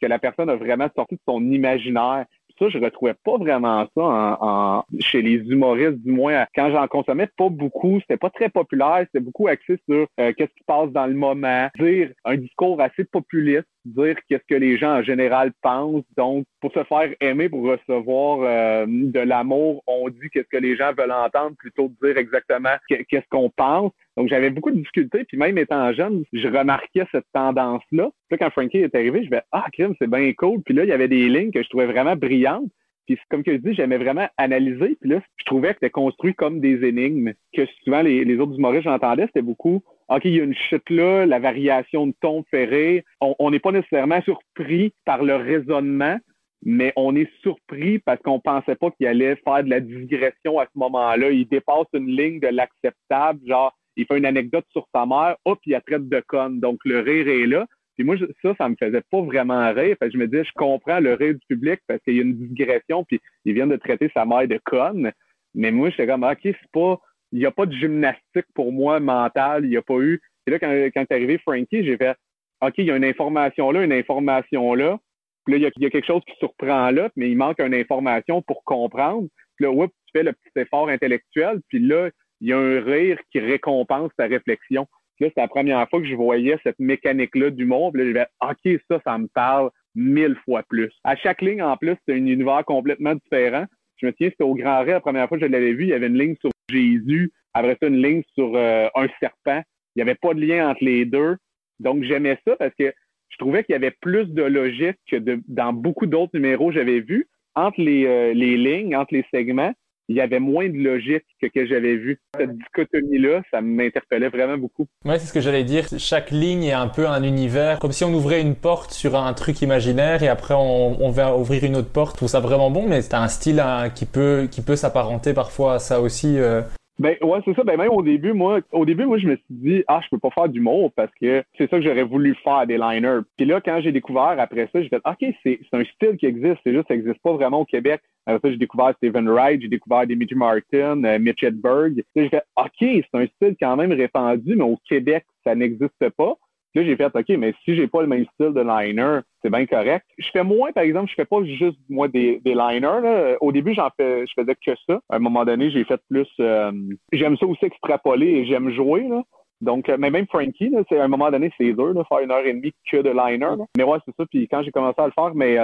que la personne a vraiment sorti de son imaginaire ça, je retrouvais pas vraiment ça chez les humoristes, du moins quand j'en consommais pas beaucoup. C'était pas très populaire, c'était beaucoup axé sur euh, qu'est-ce qui passe dans le moment, dire un discours assez populiste, dire qu'est-ce que les gens en général pensent. Donc, pour se faire aimer, pour recevoir euh, de l'amour, on dit qu'est-ce que les gens veulent entendre plutôt de dire exactement qu'est-ce qu'on pense. Donc, j'avais beaucoup de difficultés. Puis même étant jeune, je remarquais cette tendance-là. Puis quand Frankie est arrivé, je vais Ah, crime, c'est bien cool. Puis là, il y avait des lignes que je trouvais vraiment brillantes. Puis comme que je dis, j'aimais vraiment analyser. Puis là, je trouvais que c'était construit comme des énigmes. Que souvent, les, les autres humoristes, j'entendais, c'était beaucoup OK, il y a une chute là, la variation de ton ferré. On n'est pas nécessairement surpris par le raisonnement, mais on est surpris parce qu'on pensait pas qu'il allait faire de la digression à ce moment-là. Il dépasse une ligne de l'acceptable, genre il fait une anecdote sur sa mère, hop, il a traite de conne. Donc, le rire est là. Puis moi, ça, ça me faisait pas vraiment rire. Que je me disais, je comprends le rire du public parce qu'il y a une digression, puis il vient de traiter sa mère de conne. Mais moi, j'étais comme, OK, c'est pas, il n'y a pas de gymnastique pour moi mentale, il n'y a pas eu. Et là, quand, quand est arrivé Frankie, j'ai fait, OK, il y a une information là, une information là. Puis là, il y, a, quelque chose qui surprend là, mais il manque une information pour comprendre. Puis là, oups, tu fais le petit effort intellectuel. Puis là, il y a un rire qui récompense ta réflexion. Là, c'est la première fois que je voyais cette mécanique-là du monde. Là, je vais, OK, ça, ça me parle mille fois plus. À chaque ligne, en plus, c'est un univers complètement différent. Je me souviens, c'était au Grand Ré, la première fois que je l'avais vu, il y avait une ligne sur Jésus, après ça, une ligne sur euh, un serpent. Il n'y avait pas de lien entre les deux. Donc, j'aimais ça parce que je trouvais qu'il y avait plus de logique que dans beaucoup d'autres numéros que j'avais vus. Entre les, euh, les lignes, entre les segments, il y avait moins de logique que, que j'avais vu. Cette dichotomie-là, ça m'interpellait vraiment beaucoup. Ouais, c'est ce que j'allais dire. Chaque ligne est un peu un univers, comme si on ouvrait une porte sur un truc imaginaire et après on, on va ouvrir une autre porte. Je trouve ça vraiment bon, mais c'est un style hein, qui peut qui peut s'apparenter parfois à ça aussi. Euh, ben ouais, c'est ça. Ben même au début, moi, au début, moi, je me suis dit, ah, je peux pas faire d'humour parce que c'est ça que j'aurais voulu faire des liners. Puis là, quand j'ai découvert après ça, j'ai fait, ok, c'est un style qui existe, c'est juste, ça existe pas vraiment au Québec. Après ça, j'ai découvert Steven Wright, j'ai découvert Dimitri Martin, euh, Mitch Hedberg. J'ai fait, ok, c'est un style quand même répandu, mais au Québec, ça n'existe pas. Là, j'ai fait, OK, mais si j'ai pas le même style de liner, c'est bien correct. Je fais moins, par exemple, je fais pas juste, moi, des, liners. Au début, j'en fais, je faisais que ça. À un moment donné, j'ai fait plus, euh, j'aime ça aussi extrapoler et j'aime jouer, là. Donc, mais même Frankie, c'est à un moment donné, c'est dur de faire une heure et demie que de liner. Mais ouais, c'est ça. Puis quand j'ai commencé à le faire, mais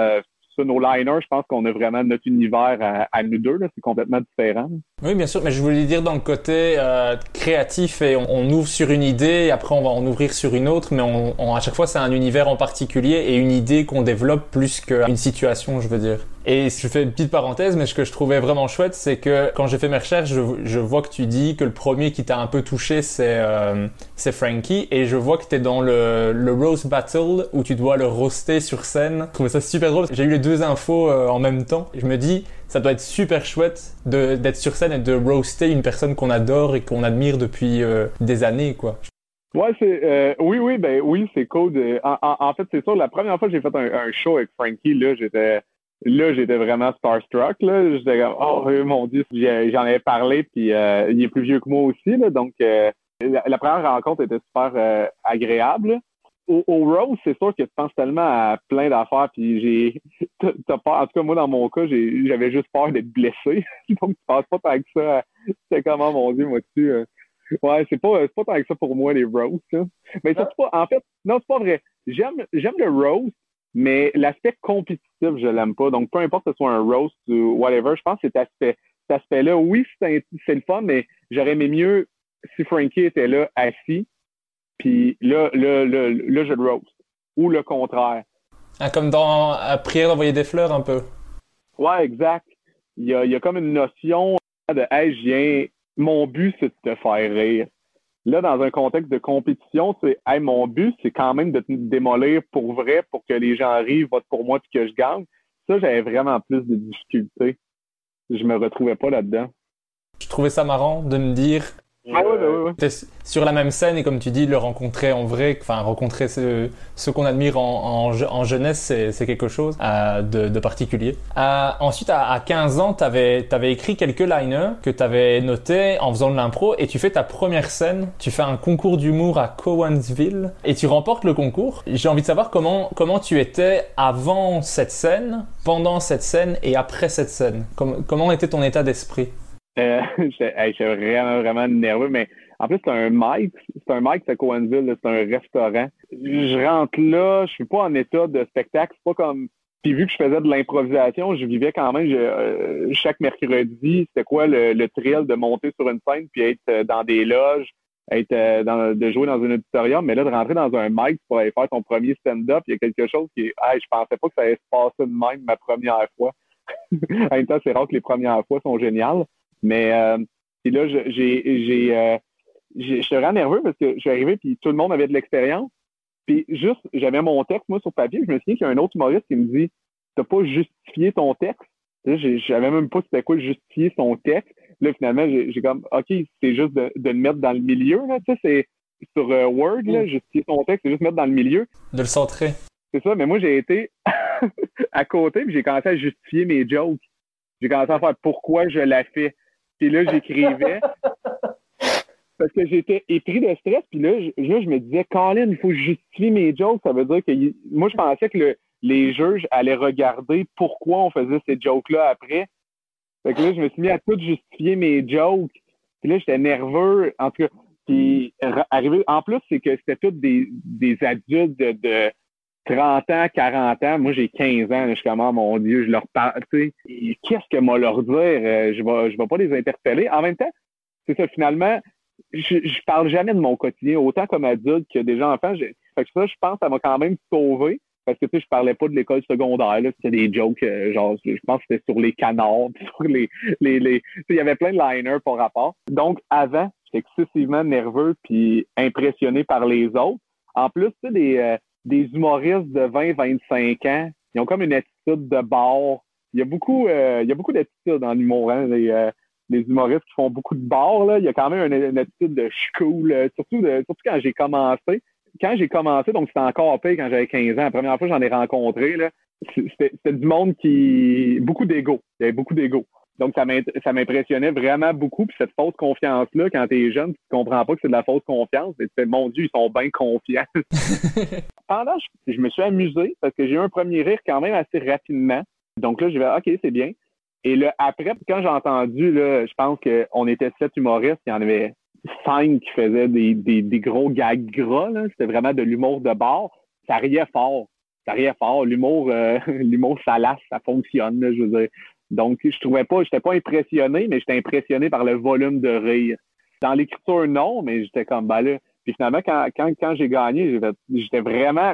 nos liners, je pense qu'on a vraiment notre univers à, nous deux. C'est complètement différent. Oui, bien sûr, mais je voulais dire dans le côté euh, créatif et on, ouvre sur une idée, et après on va en ouvrir sur une autre, mais à chaque fois c'est un univers en particulier et une idée qu'on développe plus qu'une situation, je veux dire. Et je fais une petite parenthèse, mais ce que je trouvais vraiment chouette, c'est que quand j'ai fait mes recherches, je, vois que tu dis que le premier qui t'a un peu touché, c'est euh, Frankie, et je vois que tu es dans le, le roast battle où tu dois le roaster sur scène. Je trouvais ça super drôle. J'ai eu les deux infos euh, en même temps. Je me dis, ça doit être super chouette d'être sur scène et de roaster une personne qu'on adore et qu'on admire depuis euh, des années, quoi. Ouais, c'est euh, oui, oui, ben oui, c'est cool. en, fait, c'est sûr, la première fois que j'ai fait un, show avec Frankie, là, j'étais là, j'étais vraiment starstruck. Là, j'étais comme oh mon dieu, j'en avais parlé, puis euh, il est plus vieux que moi aussi, là, donc la, la, première rencontre était super agréable au, au Rose, c'est sûr que tu penses tellement à plein d'affaires, puis j'ai. <laughs> T'as peur. En tout cas, moi, dans mon cas, j'avais juste peur d'être blessé. <laughs> Donc, tu penses pas tant que ça. C'est comment, mon Dieu, moi, dessus. Euh. Ouais, c'est pas, pas tant que ça pour moi, les Rose. Mais c'est pas. En fait, non, c'est pas vrai. J'aime, j'aime le Rose, mais l'aspect compétitif, je l'aime pas. Donc, peu importe que ce soit un roast ou whatever, je pense que cet aspect, cet aspect-là, oui, c'est, le fun, mais j'aurais aimé mieux si Frankie était là, assis, puis là, là, là, là, je le roast. Ou le contraire. Ah, comme dans à Prière d'envoyer des fleurs un peu. Ouais, exact. Il y a, il y a comme une notion de Hey, je viens, mon but, c'est de te faire rire. Là, dans un contexte de compétition, c'est Hey, mon but, c'est quand même de te démolir pour vrai pour que les gens arrivent, votent pour moi puis que je gagne. Ça, j'avais vraiment plus de difficultés. Je me retrouvais pas là-dedans. Je trouvais ça marrant de me dire ah ouais, ouais, Sur la même scène et comme tu dis, le rencontrer en vrai, enfin rencontrer ce, ce qu'on admire en, jeunesse, c'est quelque chose euh, de, particulier. Euh, ensuite, à, à, 15 ans, tu avais, écrit quelques liners que tu avais notés en faisant de l'impro et tu fais ta première scène. Tu fais un concours d'humour à Cowansville et tu remportes le concours. J'ai envie de savoir comment, comment tu étais avant cette scène, pendant cette scène et après cette scène. comment était ton état d'esprit? Euh, <laughs> J'étais vraiment, vraiment nerveux, mais en plus, c'est un Mike. C'est un Mike, c'est Cohenville, c'est un restaurant. Je rentre là, je suis pas en état de spectacle. C'est pas comme. Puis vu que je faisais de l'improvisation, je vivais quand même euh, chaque mercredi, c'était quoi le, thrill de monter sur une scène puis être euh, dans des loges, être dans, de jouer dans un auditorium, mais là, de rentrer dans un mic pour aller faire ton premier stand-up, il y a quelque chose qui est. Hey, je pensais pas que ça allait se passer de même ma première fois. <laughs> en même temps, c'est rare que les premières fois sont géniales. Mais euh, là, j'ai, euh, j'étais vraiment nerveux parce que je suis arrivé puis tout le monde avait de l'expérience. Puis juste, j'avais mon texte, moi, sur papier. Je me souviens qu'il y a un autre humoriste qui me dit T'as pas justifié ton texte? J'avais même pas c'était quoi justifier son texte. Là, finalement, j'ai comme OK, c'est juste de, de, le mettre dans le milieu. Là, tu sais, c'est sur euh, Word, là, mm. justifier son texte, c'est juste mettre dans le milieu. De le centrer. C'est ça, mais moi j'ai été <laughs> à côté puis j'ai commencé à justifier mes jokes. J'ai commencé à faire pourquoi je l'ai fait. Puis là, j'écrivais. parce que j'étais épris de stress. Puis là, je, je me disais, Colin, il faut justifier mes jokes. Ça veut dire que moi, je pensais que les juges allaient regarder pourquoi on faisait ces jokes-là après. Fait que là, je me suis mis à tout justifier mes jokes. Puis là, j'étais nerveux. En tout cas, en plus, c'est que c'était tous des, des adultes de 30 ans, 40 ans, moi j'ai 15 ans, je suis comme, oh, mon Dieu, je leur parle, qu'est-ce que moi leur dire? Euh, je vais, je vais pas les interpeller. En même temps, c'est ça, finalement, je, je parle jamais de mon quotidien, autant comme adulte que déjà enfant. Fait que ça, je pense, ça m'a quand même sauvé. Parce que tu sais, je parlais pas de l'école secondaire, là, c'était des jokes, euh, genre, je pense que c'était sur les canards, <laughs> sur les, les, les il y avait plein de liners par rapport. Donc, avant, j'étais excessivement nerveux puis impressionné par les autres. En plus, tu sais, des, euh, des humoristes de 20-25 ans. Ils ont comme une attitude de bar. Il y a beaucoup, euh, il y a beaucoup d'attitudes dans l'humour. Hein? Euh, les, humoristes qui font beaucoup de bar, là, il y a quand même une, attitude de cool, euh, surtout, surtout quand j'ai commencé. Quand j'ai commencé, donc c'était encore pire quand j'avais 15 ans. La première fois que j'en ai rencontré, c'était du monde qui. beaucoup d'ego. Il y avait beaucoup d'ego. Donc, ça m'impressionnait vraiment beaucoup. Puis cette fausse confiance-là, quand tu es jeune, tu ne comprends pas que c'est de la fausse confiance. Et tu mon Dieu, ils sont bien confiants. <laughs> Pendant, je, je, me suis amusé parce que j'ai eu un premier rire quand même assez rapidement. Donc là, je vais OK, c'est bien. Et là, après, quand j'ai entendu, là, je pense qu'on était sept humoristes, il y en avait scènes qui faisaient des, des, des gros gags gras. C'était vraiment de l'humour de bord. Ça riait fort. Ça riait fort. L'humour, euh, <laughs> l'humour salace, ça fonctionne, je veux dire. Donc, je trouvais pas, j'étais pas impressionné, mais j'étais impressionné par le volume de rire. Dans l'écriture, non, mais j'étais comme, ben là. Puis finalement, quand, quand, quand j'ai gagné, j'étais vraiment.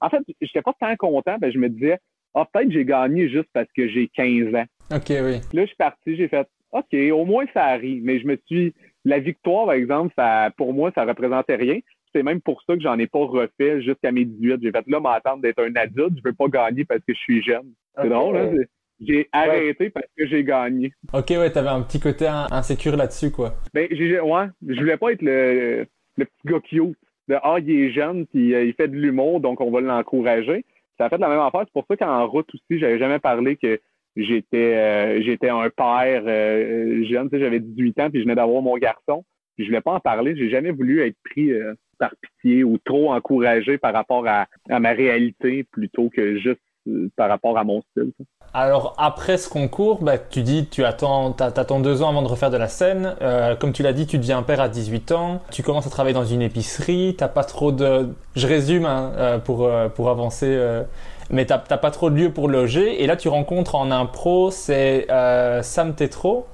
En fait, j'étais pas tant content, ben je me disais, ah, peut-être j'ai gagné juste parce que j'ai 15 ans. OK, oui. Là, je suis parti, j'ai fait, OK, au moins ça arrive. Mais je me suis. La victoire, par exemple, ça, pour moi, ça représentait rien. C'est même pour ça que j'en ai pas refait jusqu'à mes 18. J'ai fait là, m'attendre d'être un adulte. Je veux pas gagner parce que je suis jeune. C'est drôle, hein? J'ai arrêté parce que j'ai gagné. Ok, ouais, t'avais un petit côté insécure là-dessus, quoi. Ben, j'ai, ouais, je voulais pas être le, le petit gars cute. De, ah, il est jeune, puis euh, il fait de l'humour, donc on va l'encourager. Ça a fait la même affaire. C'est pour ça qu'en route aussi, j'avais jamais parlé que j'étais euh, j'étais un père euh, jeune. Tu sais, j'avais 18 ans, puis je venais d'avoir mon garçon. Puis je voulais pas en parler. J'ai jamais voulu être pris par pitié ou trop encouragé par rapport à, à ma réalité plutôt que juste par rapport à mon style. Alors après ce concours, bah, tu dis tu attends, t'attends deux ans avant de refaire de la scène. Euh, comme tu l'as dit, tu deviens père à 18 ans. Tu commences à travailler dans une épicerie. T'as pas trop de, je résume hein, euh, pour euh, pour avancer, mais t'as pas trop de lieu pour loger. Et là, tu rencontres en impro, c'est Sam Tetro.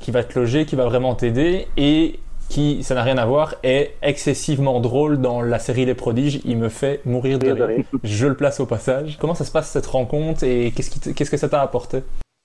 Qui va te loger, qui va vraiment t'aider. Et qui, ça n'a rien à voir, est excessivement drôle dans la série Les Prodiges. Il me fait mourir de rire. <laughs> Je le place au passage. Comment ça se passe cette rencontre et qu'est-ce, qu'est-ce que ça t'a apporté?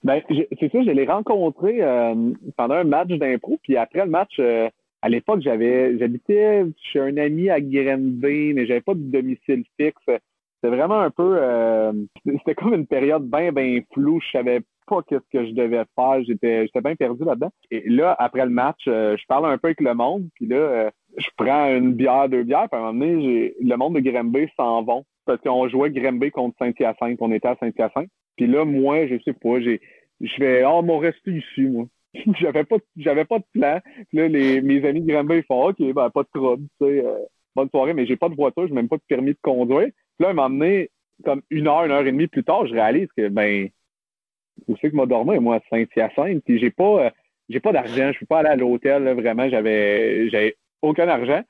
Ben, c'est ça, je l'ai rencontré euh, pendant un match d'impro, puis après le match, euh, à l'époque, j'avais j'habitais chez un ami à Granby, mais j'avais pas de domicile fixe. C'était vraiment un peu euh, c'était comme une période bien, bien floue. Je savais pas qu'est-ce que je devais faire. J'étais, j'étais bien perdu là-dedans. Et là, après le match, euh, je parle un peu avec le monde. Puis là, euh, je prends une bière, deux bières. Puis à un moment donné, j'ai, le monde de Grimby s'en vont. Parce qu'on jouait Grimby contre Saint-Hyacinthe. On était à Saint-Hyacinthe. Puis là, moi, je sais pas, j'ai, je fais, oh, mon rester ici, moi. <laughs> j'avais pas, j'avais pas de plan. là, les, mes amis de Grimby font, OK, ben, pas de trouble, tu sais, euh, bonne soirée, mais j'ai pas de voiture, j'ai même pas de permis de conduire. Puis là, à un moment donné, comme une heure, une heure et demie plus tard, je réalise que, ben, où c'est que m'a dormi, moi, à Saint-Hyacinthe, puis j'ai pas, euh, pas d'argent, je peux pas aller à l'hôtel, vraiment, j'avais, aucun argent.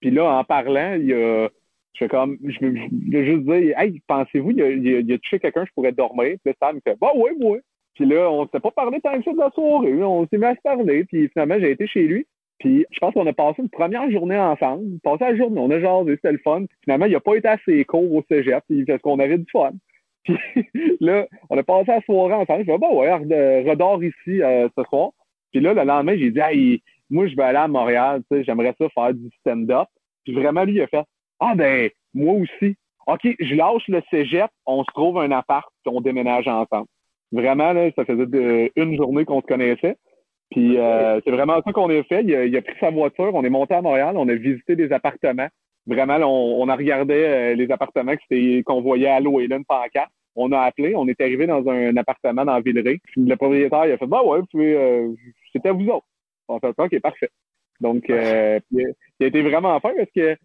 Puis là, en parlant, il je fais comme, je veux juste dire, hey, pensez-vous, il y a, touché quelqu'un, je pourrais dormir? Puis là, Sam me fait, bah ouais, ouais. Puis là, on s'est pas parlé tant que ça de la soirée, on s'est mis à se parler, puis finalement, j'ai été chez lui. Puis je pense qu'on a passé une première journée ensemble. Passé la journée, on a genre c'était le fun. Finalement, il a pas été assez court au cégep, parce qu'on avait du fun. Puis là, on a passé la soirée ensemble. Je dit, bon, ouais, redors ici euh, ce soir. Puis là, le lendemain, j'ai dit, hey, moi, je vais aller à Montréal, tu sais, j'aimerais ça faire du stand-up. Puis vraiment, lui, il a fait, ah ben, moi aussi. OK, je lâche le cégep, on se trouve un appart, puis on déménage ensemble. Vraiment, là, ça faisait une journée qu'on se connaissait. Puis euh, c'est vraiment ça qu'on a fait. Il a, pris sa voiture, on est monté à Montréal, on a visité des appartements vraiment, on, on, a regardé euh, les appartements qu'on voyait à l'eau et là, une pancarte. On a appelé, on est arrivé dans un appartement dans Villeray. Le propriétaire, il a fait, bah ouais, euh, c'était vous autres. On a fait, OK, parfait. Donc, euh, il a été vraiment fin parce que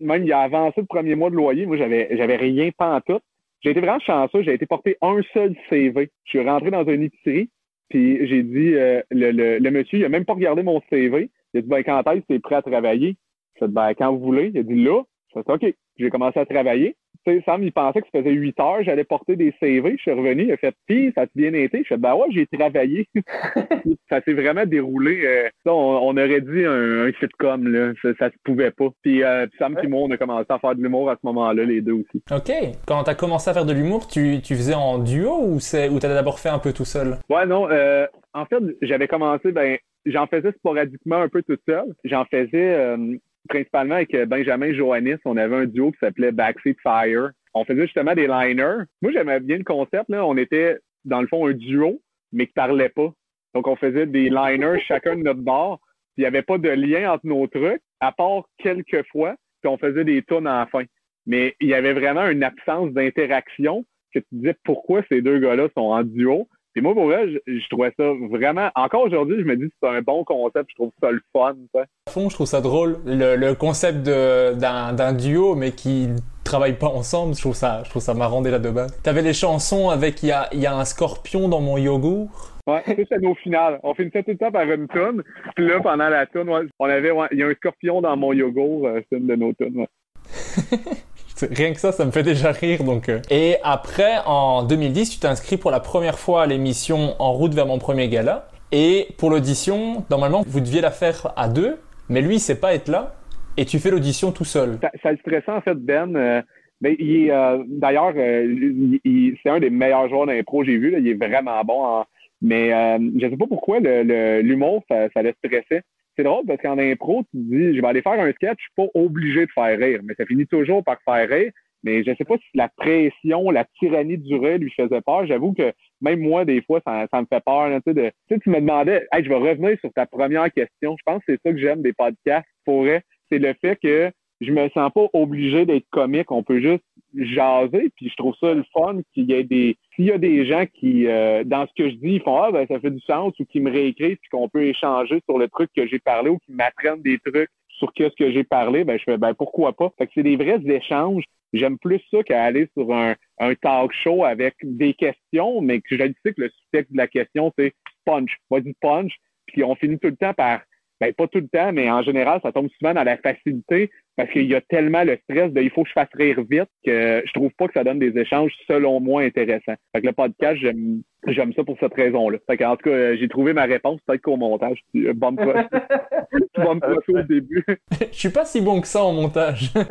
même il a avancé le premier mois de loyer. Moi, j'avais, j'avais rien pas en tout. J'ai été vraiment chanceux. J'ai été porté un seul CV. Je suis rentré dans une épicerie, puis j'ai dit, le, le, le, monsieur, il a même pas regardé mon CV. Il a dit, ben, quand est-ce que tu es prêt à travailler? Je ben, quand vous voulez. Il a dit, là. Je fait, OK. J'ai commencé à travailler. Tu sais, Sam, il pensait que ça faisait huit heures, j'allais porter des CV. Je suis revenu, il a fait, pis, ça a bien été? Je fait, ben ouais, j'ai travaillé. <laughs> ça s'est vraiment déroulé. Euh, on, aurait dit un, sitcom, là. Ça, se pouvait pas. Puis euh, Sam et moi, on a commencé à faire de l'humour à ce moment-là, les deux aussi. OK. Quand t'as commencé à faire de l'humour, tu, tu faisais en duo ou c'est ou t'as d'abord fait un peu tout seul? Ouais, non. Euh, en fait, j'avais commencé, ben, j'en faisais sporadiquement un peu tout seul. J'en faisais euh, principalement avec euh, Benjamin Johannis, on avait un duo qui s'appelait Backseat Fire. On faisait justement des liners. Moi, j'aimais bien le concept. Là. On était, dans le fond, un duo, mais qui parlait pas. Donc, on faisait des liners <laughs> chacun de notre bord. Il n'y avait pas de lien entre nos trucs, à part quelques fois, puis on faisait des tonnes en fin. Mais il y avait vraiment une absence d'interaction que tu disais pourquoi ces deux gars-là sont en duo? Et moi, pour vrai, je, trouvais ça vraiment. Encore aujourd'hui, je me dis que c'est un bon concept. Je trouve ça le fun. À fond, je trouve ça drôle. Le, concept d'un duo, mais qui travaille pas ensemble, je trouve ça, je trouve ça marrant déjà de base. T'avais les chansons avec il y a, y a un scorpion dans mon yogourt. Ouais, ça, c'est nos finales. On finissait tout le temps par une tonne. Puis là, pendant la tonne, on avait, il y a un scorpion dans mon yogourt, euh, c'est une de nos tonnes. <laughs> Rien que ça, ça me fait déjà rire. Donc. Euh. Et après, en 2010, tu t'inscris pour la première fois à l'émission En route vers mon premier gala. Et pour l'audition, normalement, vous deviez la faire à deux, mais lui, il sait pas être là. Et tu fais l'audition tout seul. Ça, ça le stressait en fait, Ben. Euh, euh, d'ailleurs, c'est un des meilleurs joueurs d'impro que j'ai vu. Il est vraiment bon. Mais je sais pas pourquoi l'humour, ça, ça le stressait c'est drôle parce qu'en impro, tu dis, je vais aller faire un sketch, je suis pas obligé de faire rire, mais ça finit toujours par faire rire. Mais je sais pas si la pression, la tyrannie du rire lui faisait peur. J'avoue que même moi, des fois, ça, me fait peur. tu, sais, de, tu, me demandais, hey, je vais revenir sur ta première question. Je pense que c'est ça que j'aime des podcasts. Pourrait, c'est le fait que je me sens pas obligé d'être comique. On peut juste jaser. Puis je trouve ça le fun qu'il y ait des. S'il y a des gens qui, euh, dans ce que je dis, ils font Ah ben ça fait du sens ou qui me réécrivent puis qu'on peut échanger sur le truc que j'ai parlé ou qui m'apprennent des trucs sur ce que j'ai parlé, ben je fais ben pourquoi pas? C'est des vrais échanges. J'aime plus ça qu'aller sur un, talk show avec des questions, mais que je sais que le sujet de la question, c'est punch. Vas-y punch. Puis on finit tout le temps par ben, pas tout le temps, mais en général, ça tombe souvent dans la facilité parce qu'il y a tellement le stress de il faut que je fasse rire vite que je trouve pas que ça donne des échanges selon moi intéressants. Fait que le podcast, j'aime j'aime ça pour cette raison-là. Fait en tout cas, j'ai trouvé ma réponse peut-être qu'au montage. Bonne fois. <laughs> Bonne fois au début. <laughs> Je suis pas si bon que ça en montage. <laughs>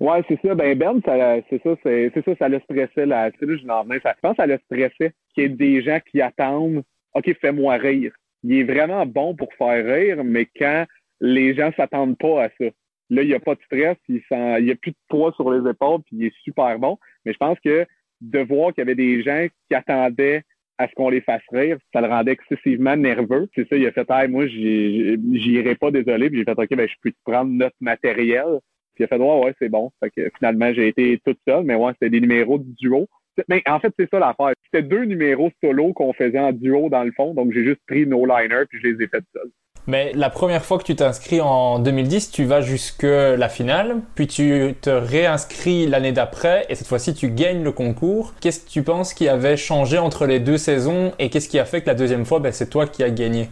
Ouais, c'est ça. Ben, Ben, c'est ça, c'est, ça, ça le stressait, là. Tu sais, là, je, ça, je pense que ça le stressait qu'il y ait des gens qui attendent. OK, fais-moi rire il est vraiment bon pour faire rire, mais quand les gens s'attendent pas à ça. Là, il n'y a pas de stress, il n'y a plus de poids sur les épaules, puis il est super bon. Mais je pense que de voir qu'il y avait des gens qui attendaient à ce qu'on les fasse rire, ça le rendait excessivement nerveux. C'est ça, il a fait, hey, moi, j'irai pas, désolé. Puis j'ai fait, OK, ben, je peux te prendre notre matériel. Puis il a fait, ouais, ouais, c'est bon. Finalement, j'ai été toute seule, mais ouais, c'était des numéros du duo. Mais en fait, c'est ça l'affaire. C'était deux numéros solo qu'on faisait en duo dans le fond, donc j'ai juste pris nos liners puis je les ai faits seuls. Mais la première fois que tu t'inscris en 2010, tu vas jusque la finale, puis tu te réinscris l'année d'après, et cette fois-ci tu gagnes le concours. Qu'est-ce que tu penses qui avait changé entre les deux saisons, et qu'est-ce qui a fait que la deuxième fois, ben, c'est toi qui as gagné?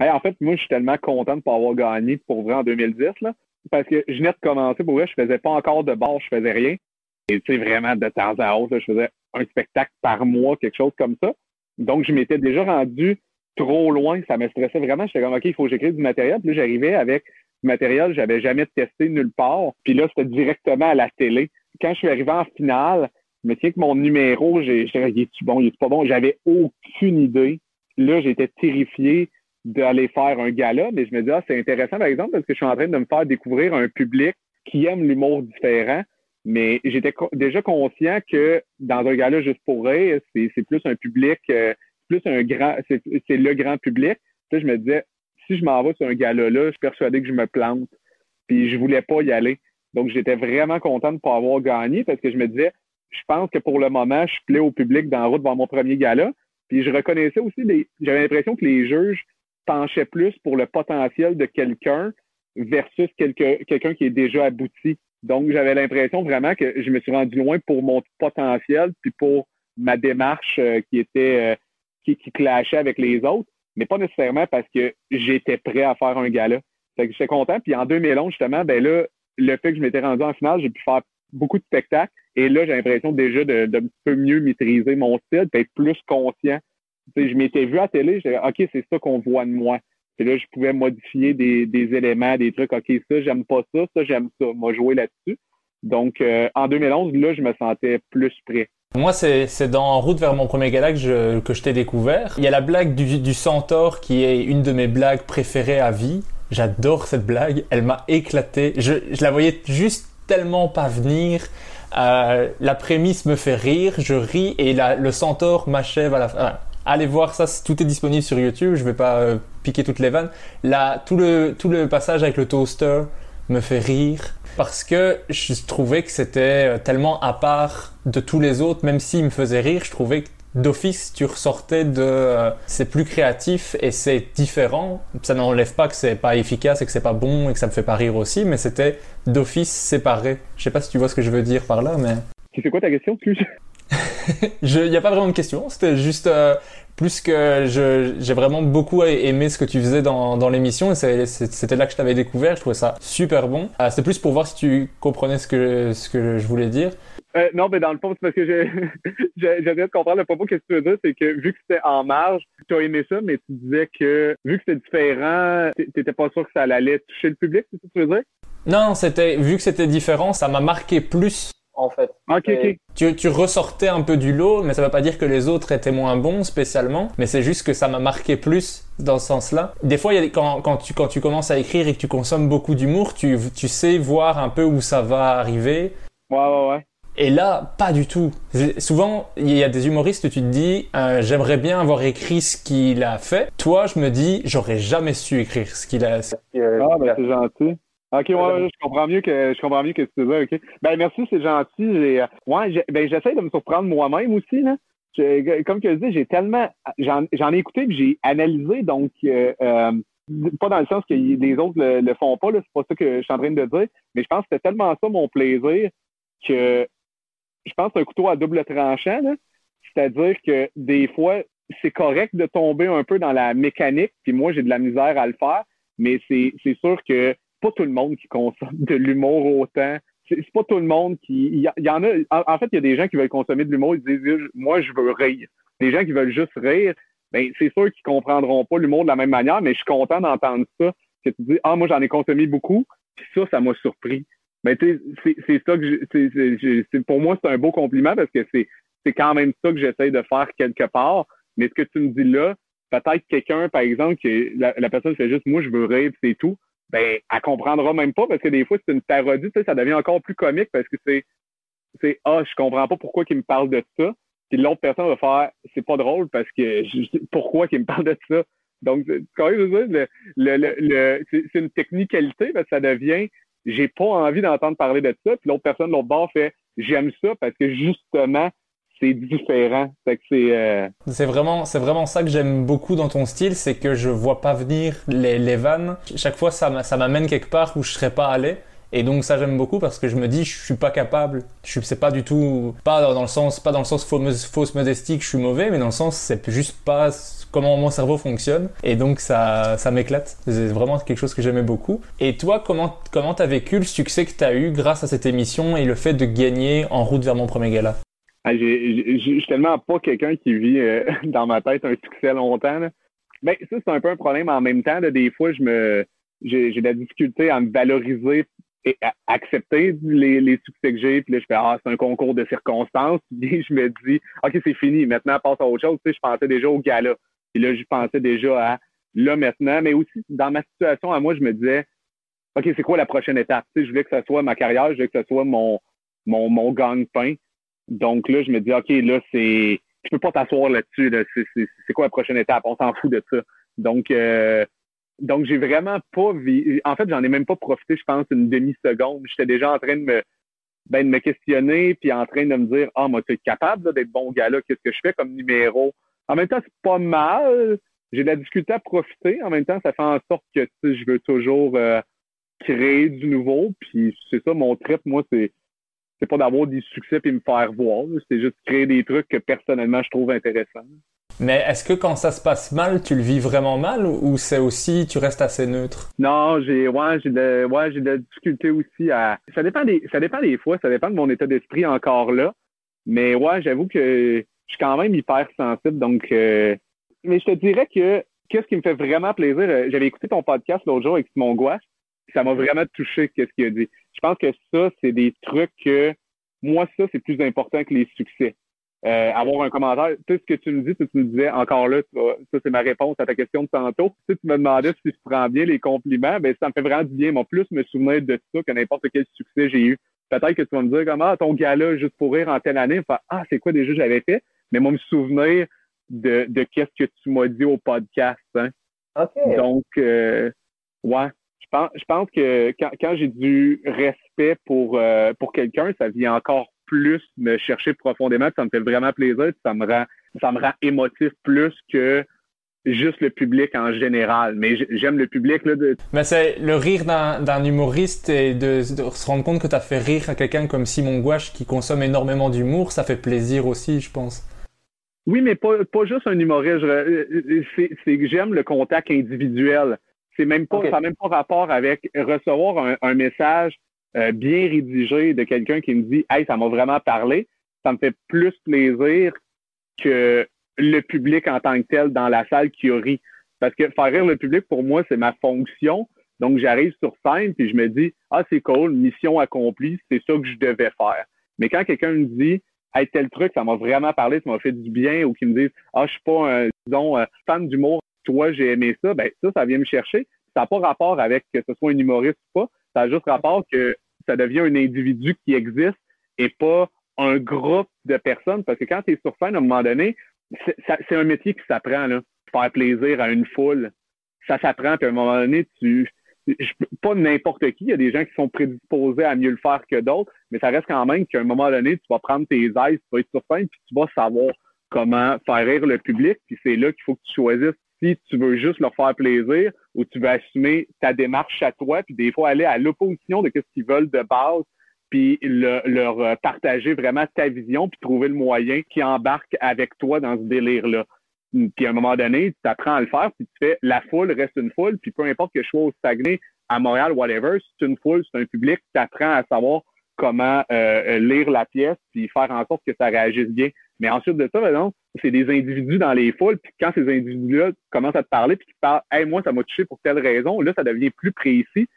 en fait, moi, je suis tellement content de ne pas avoir gagné pour vrai en 2010, là, parce que je venais de commencer, pour vrai, je faisais pas encore de bord, je faisais rien. Et tu sais, vraiment, de temps à autre, je faisais un spectacle par mois, quelque chose comme ça. Donc, je m'étais déjà rendu trop loin. Ça me stressait vraiment. J'étais comme, OK, il faut que j'écrive du matériel. Puis là, j'arrivais avec du matériel que j'avais jamais testé nulle part. Puis là, c'était directement à la télé. Quand je suis arrivé en finale, je me tiens que mon numéro, j'ai, il est-tu bon, il est pas bon? J'avais aucune idée. Là, j'étais terrifié d'aller faire un gala, mais je me dis, ah, c'est intéressant, par exemple, parce que je suis en train de me faire découvrir un public qui aime l'humour différent. Mais j'étais déjà conscient que dans un gala juste pour rire, c'est plus un public, euh, plus un grand, c'est le grand public. Puis je me disais, si je m'en vais sur un gala-là, je suis persuadé que je me plante. Puis je voulais pas y aller. Donc j'étais vraiment content de ne pas avoir gagné parce que je me disais, je pense que pour le moment, je plais au public dans la route devant mon premier gala. Puis je reconnaissais aussi, j'avais l'impression que les juges penchaient plus pour le potentiel de quelqu'un versus quelqu'un qui est déjà abouti. Donc, j'avais l'impression vraiment que je me suis rendu loin pour mon potentiel, puis pour ma démarche euh, qui était euh, qui, clashait avec les autres, mais pas nécessairement parce que j'étais prêt à faire un gala. Fait que j'étais content. Puis en 2011, justement, ben là, le fait que je m'étais rendu en finale, j'ai pu faire beaucoup de spectacles. Et là, j'ai l'impression déjà de, un peu mieux maîtriser mon style, d'être plus conscient. je m'étais vu à télé, j'ai OK, c'est ça qu'on voit de moi. Et là, je pouvais modifier des, des éléments, des trucs. OK, ça, j'aime pas ça, ça, j'aime ça. Moi, jouer là-dessus. Donc, euh, en 2011, là, je me sentais plus prêt. Moi, c'est dans route vers mon premier gala que je, que je t'ai découvert. Il y a la blague du, du centaure qui est une de mes blagues préférées à vie. J'adore cette blague. Elle m'a éclaté. Je, je, la voyais juste tellement pas venir. Euh, la prémisse me fait rire, je ris et la, le centaure m'achève à la fin allez voir ça, tout est disponible sur YouTube, je vais pas euh, piquer toutes les vannes. Là, tout le, tout le passage avec le toaster me fait rire parce que je trouvais que c'était euh, tellement à part de tous les autres, même s'il me faisait rire, je trouvais que d'office tu ressortais de euh, c'est plus créatif et c'est différent. Ça n'enlève pas que c'est pas efficace et que c'est pas bon et que ça me fait pas rire aussi, mais c'était d'office séparé. Je sais pas si tu vois ce que je veux dire par là, mais. C'est quoi ta question, <laughs> <laughs> Il n'y a pas vraiment de question. C'était juste euh, plus que j'ai vraiment beaucoup aimé ce que tu faisais dans, dans l'émission. C'était là que je t'avais découvert. Je trouvais ça super bon. Euh, C'était plus pour voir si tu comprenais ce que, ce que je voulais dire. Euh, non, mais dans le fond, c'est parce que j'avais <laughs> de comprendre le propos. Qu'est-ce que tu veux dire? C'est que vu que c'était en marge, tu as aimé ça, mais tu disais que vu que c'était différent, t'étais pas sûr que ça allait toucher le public, c'est ça que tu veux dire? Non, c'était vu que c'était différent, ça m'a marqué plus en fait. Ok, ok. Tu, tu, ressortais un peu du lot, mais ça veut pas dire que les autres étaient moins bons spécialement, mais c'est juste que ça m'a marqué plus dans ce sens-là. Des fois, il y a, quand, quand, tu, quand tu commences à écrire et que tu consommes beaucoup d'humour, tu, tu sais voir un peu où ça va arriver. Ouais, ouais, ouais. Et là, pas du tout. Souvent, il y a des humoristes, tu te dis, euh, j'aimerais bien avoir écrit ce qu'il a fait. Toi, je me dis, j'aurais jamais su écrire ce qu'il a. Ah, ben c'est gentil. Ok, ouais, je comprends mieux que je comprends mieux que tu veux. Ok. Ben merci, c'est gentil. Ouais, ben j'essaie de me surprendre moi-même aussi là. comme que je dis, j'ai tellement, j'en ai écouté que j'ai analysé, donc euh, euh, pas dans le sens que les autres le, le font pas, c'est pas ça que je suis en train de dire, mais je pense que c'était tellement ça mon plaisir que je pense, un couteau à double tranchant. C'est-à-dire que des fois, c'est correct de tomber un peu dans la mécanique, puis moi, j'ai de la misère à le faire, mais c'est sûr que pas tout le monde qui consomme de l'humour autant. C'est pas tout le monde qui. Il y, en a. En, fait, il y a des gens qui veulent consommer de l'humour, ils disent Moi, je veux rire. Des gens qui veulent juste rire, ben, c'est sûr qu'ils comprendront pas l'humour de la même manière, mais je suis content d'entendre ça. Que tu dis Ah, moi, j'en ai consommé beaucoup, puis ça, ça m'a surpris. Mais tu sais, c'est ça que je, pour moi, c'est un beau compliment parce que c'est quand même ça que j'essaie de faire quelque part. Mais ce que tu me dis là, peut-être quelqu'un, par exemple, qui la, la, personne fait juste moi, je veux rire, c'est tout, ben, elle comprendra même pas parce que des fois, c'est une parodie, ça devient encore plus comique parce que c'est c'est Ah, je comprends pas pourquoi il me parle de ça. Puis l'autre personne va faire c'est pas drôle parce que je, pourquoi qu'il me parle de ça. Donc, quand même, le, le, le, c'est une technicalité parce que ça devient j'ai pas envie d'entendre parler de ça. Puis l'autre personne, l'autre bord fait j'aime ça parce que justement, c'est différent. c'est euh... c'est vraiment c'est vraiment ça que j'aime beaucoup dans ton style, c'est que je vois pas venir les, les vannes. Chaque fois ça ça m'amène quelque part où je serais pas allé. Et donc ça j'aime beaucoup parce que je me dis je suis pas capable. Je suis c'est pas du tout pas dans le sens pas dans le sens fausse, fausse modestie que je suis mauvais, mais dans le sens c'est juste pas comment mon cerveau fonctionne. Et donc ça ça m'éclate. C'est vraiment quelque chose que j'aimais beaucoup. Et toi comment comment t'as vécu le succès que t'as eu grâce à cette émission et le fait de gagner en route vers mon premier gala? Ah, je suis tellement pas quelqu'un qui vit euh, <laughs> dans ma tête un succès longtemps. Mais ben, ça, c'est un peu un problème en même temps. des fois, je me j'ai de la difficulté à me valoriser et accepter les, les succès que j'ai. Puis là, je fais Ah, c'est un concours de circonstances. <laughs> Puis je me dis OK, c'est fini, maintenant passe à autre chose. Tu sais, je pensais déjà au gala. Puis là, je pensais déjà à là maintenant. Mais aussi, dans ma situation à moi, je me disais OK, c'est quoi la prochaine étape? Tu sais, je voulais que ce soit ma carrière, je voulais que ce soit mon, mon, mon gagne-pain. Donc là, je me dis OK, là, c'est. Je peux pas t'asseoir là-dessus. Là. C'est quoi la prochaine étape? On s'en fout de ça. Donc, euh, donc, j'ai vraiment pas vu. En fait, j'en ai même pas profité, je pense, une demi-seconde. J'étais déjà en train de me, ben, de me questionner, puis en train de me dire Ah, moi, tu es capable d'être bon gars là, qu'est-ce que je fais comme numéro? En même temps, c'est pas mal. J'ai de la difficulté à profiter. En même temps, ça fait en sorte que je veux toujours euh, créer du nouveau. Puis c'est ça, mon trip, moi, c'est c'est pas d'avoir des succès puis me faire voir. C'est juste créer des trucs que personnellement je trouve intéressants. Mais est-ce que quand ça se passe mal, tu le vis vraiment mal ou c'est aussi tu restes assez neutre? Non, j'ai ouais, j'ai de ouais, j'ai de la difficulté aussi à ça dépend des ça dépend des fois, ça dépend de mon état d'esprit encore là. Mais ouais, j'avoue que je suis quand même hyper sensible donc euh, mais je te dirais que qu'est-ce qui me fait vraiment plaisir, euh, j'avais écouté ton podcast l'autre jour avec Simon Gouache, ça m'a vraiment touché qu'est-ce qu'il a dit. Je pense que ça c'est des trucs que moi ça c'est plus important que les succès. Euh, avoir un commentaire. Tout ce que tu me dis, tu, me disais encore là, ça c'est ma réponse à ta question de tantôt. Tu, tu me demandais si je prends bien les compliments, ben ça me fait vraiment du bien. Moi, plus me souvenir de ça que n'importe quel succès j'ai eu. Peut-être que tu vas me dire comment ah, ton gars-là, juste pour rire en telle année, ah, c'est quoi déjà j'avais fait? Mais moi, me souvenir de, de qu'est-ce que tu m'as dit au podcast. Hein? Donc, euh, ouais. Je pense, je pense que quand, quand j'ai du respect pour, euh, pour quelqu'un, ça vient encore plus me chercher profondément, ça me fait vraiment plaisir, ça me rend, ça me rend émotif plus que juste le public en général. Mais j'aime le public. Là, de... C'est le rire d'un humoriste et de, se rendre compte que tu as fait rire à quelqu'un comme Simon Gouache qui consomme énormément d'humour, ça fait plaisir aussi, je pense. Oui, mais pas, pas juste un humoriste. C'est que j'aime le contact individuel. C'est même pas, ça n'a même pas rapport avec recevoir un, message euh, bien rédigé de quelqu'un qui me dit Hey, ça m'a vraiment parlé. Ça me fait plus plaisir que le public en tant que tel dans la salle qui rit. Parce que faire rire le public, pour moi, c'est ma fonction. Donc, j'arrive sur scène puis je me dis, ah, c'est cool, mission accomplie, c'est ça que je devais faire. Mais quand quelqu'un me dit, hey, tel truc, ça m'a vraiment parlé, ça m'a fait du bien, ou qu'il me dit, ah, je suis pas un, disons, fan d'humour, toi, j'ai aimé ça, ben, ça, ça vient me chercher. Ça n'a pas rapport avec que ce soit un humoriste ou pas. Ça a juste rapport que ça devient un individu qui existe et pas un groupe de personnes. Parce que quand tu es sur à un moment donné, c'est un métier qui s'apprend, là. Faire plaisir à une foule. Ça s'apprend, puis à un moment donné, tu. Pas n'importe qui. Il y a des gens qui sont prédisposés à mieux le faire que d'autres, mais ça reste quand même qu'à un moment donné, tu vas prendre tes aises, tu vas être sur scène, puis tu vas savoir comment faire rire le public, puis c'est là qu'il faut que tu choisisses si tu veux juste leur faire plaisir ou tu veux assumer ta démarche à toi, puis des fois aller à l'opposition de ce qu'ils veulent de base puis leur euh, partager vraiment ta vision, puis trouver le moyen qui embarque avec toi dans ce délire-là. Puis à un moment donné, tu apprends à le faire, puis tu fais la foule reste une foule, puis peu importe que je sois au Saguenay, à Montréal, whatever, c'est une foule, c'est un public, tu apprends à savoir comment euh, lire la pièce, puis faire en sorte que ça réagisse bien. Mais ensuite de ça, non, c'est des individus dans les foules, puis quand ces individus-là commencent à te parler, puis qu'ils parlent Hey, moi, ça m'a touché pour telle raison, là, ça devient plus précis.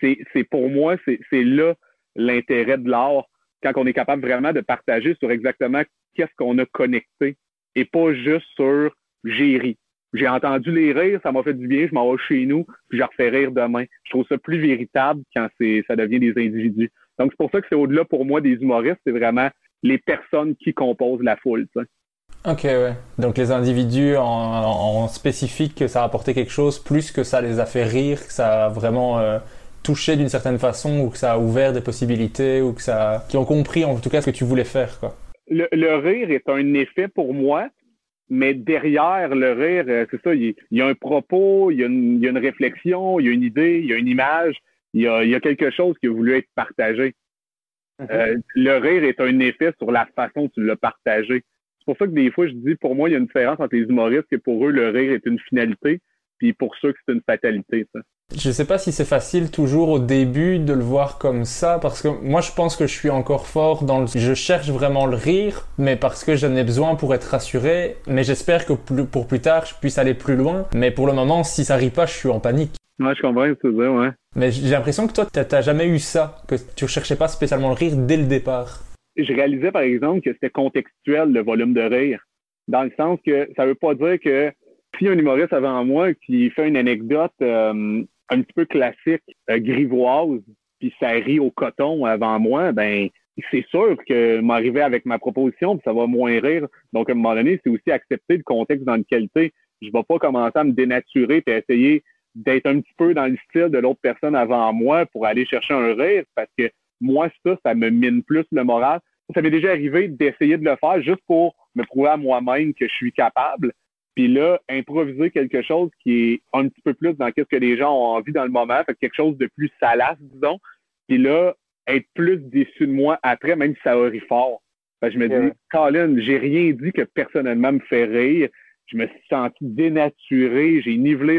C'est pour moi, c'est là l'intérêt de l'art quand on est capable vraiment de partager sur exactement qu'est-ce qu'on a connecté et pas juste sur j'ai ri. J'ai entendu les rires, ça m'a fait du bien, je m'en vais chez nous, puis je refais rire demain. Je trouve ça plus véritable quand ça devient des individus. Donc c'est pour ça que c'est au-delà pour moi des humoristes, c'est vraiment les personnes qui composent la foule. Ok, ouais. Donc les individus en, en, spécifique, ça a apporté quelque chose plus que ça les a fait rire, que ça a vraiment euh, touché d'une certaine façon ou que ça a ouvert des possibilités ou que ça qui ont compris en tout cas ce que tu voulais faire quoi. Le, rire est un effet pour moi, mais derrière le rire, euh, c'est ça, il, y a un propos, il y a, une, réflexion, il y a une idée, il y a une image, il y a, quelque chose qui a voulu être partagé. Mhm. Euh, le rire est un effet sur la façon dont tu l'as partagé. C'est pour ça que des fois, je dis, pour moi, il y a une différence entre les humoristes que pour eux, le rire est une finalité, puis pour ceux que c'est une fatalité. Ça. Je sais pas si c'est facile toujours au début de le voir comme ça, parce que moi je pense que je suis encore fort dans le... Je cherche vraiment le rire, mais parce que j'en ai besoin pour être rassuré, mais j'espère que pour plus tard je puisse aller plus loin, mais pour le moment si ça rit pas je suis en panique. Ouais, je comprends ce que tu veux ouais. Mais j'ai l'impression que toi t'as jamais eu ça, que tu recherchais pas spécialement le rire dès le départ. Je réalisais par exemple que c'était contextuel le volume de rire, dans le sens que ça veut pas dire que si un humoriste avant moi qui fait une anecdote euh, un petit peu classique, euh, grivoise, puis ça rit au coton avant moi, ben c'est sûr que m'arriver avec ma proposition, puis ça va moins rire. Donc, à un moment donné, c'est aussi accepter le contexte dans lequel tu Je vais pas commencer à me dénaturer et essayer d'être un petit peu dans le style de l'autre personne avant moi pour aller chercher un rire, parce que moi, ça, ça me mine plus le moral. Ça m'est déjà arrivé d'essayer de le faire juste pour me prouver à moi-même que je suis capable. Puis là, improviser quelque chose qui est un petit peu plus dans ce que les gens ont envie dans le moment, fait quelque chose de plus salace, disons. Puis là, être plus déçu de moi après, même si ça ri fort. Fait je me dis, Colin, j'ai rien dit que personnellement me fait rire. Je me suis senti dénaturé, j'ai nivelé.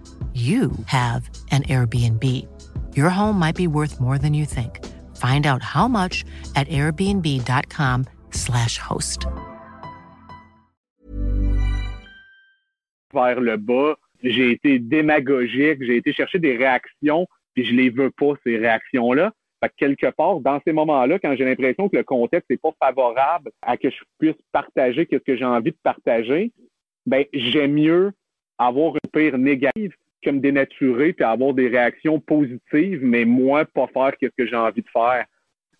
you have an Airbnb. Your home might be worth more than you think. Find out how much at airbnb.com/slash host. Vers le bas, j'ai été démagogique, j'ai été chercher des réactions, puis je les veux pas, ces réactions-là. Quelque part, dans ces moments-là, quand j'ai l'impression que le contexte n'est pas favorable à que je puisse partager ce que j'ai envie de partager, ben j'aime mieux avoir une pire négative que me dénaturer puis avoir des réactions positives, mais moi pas faire ce que j'ai envie de faire.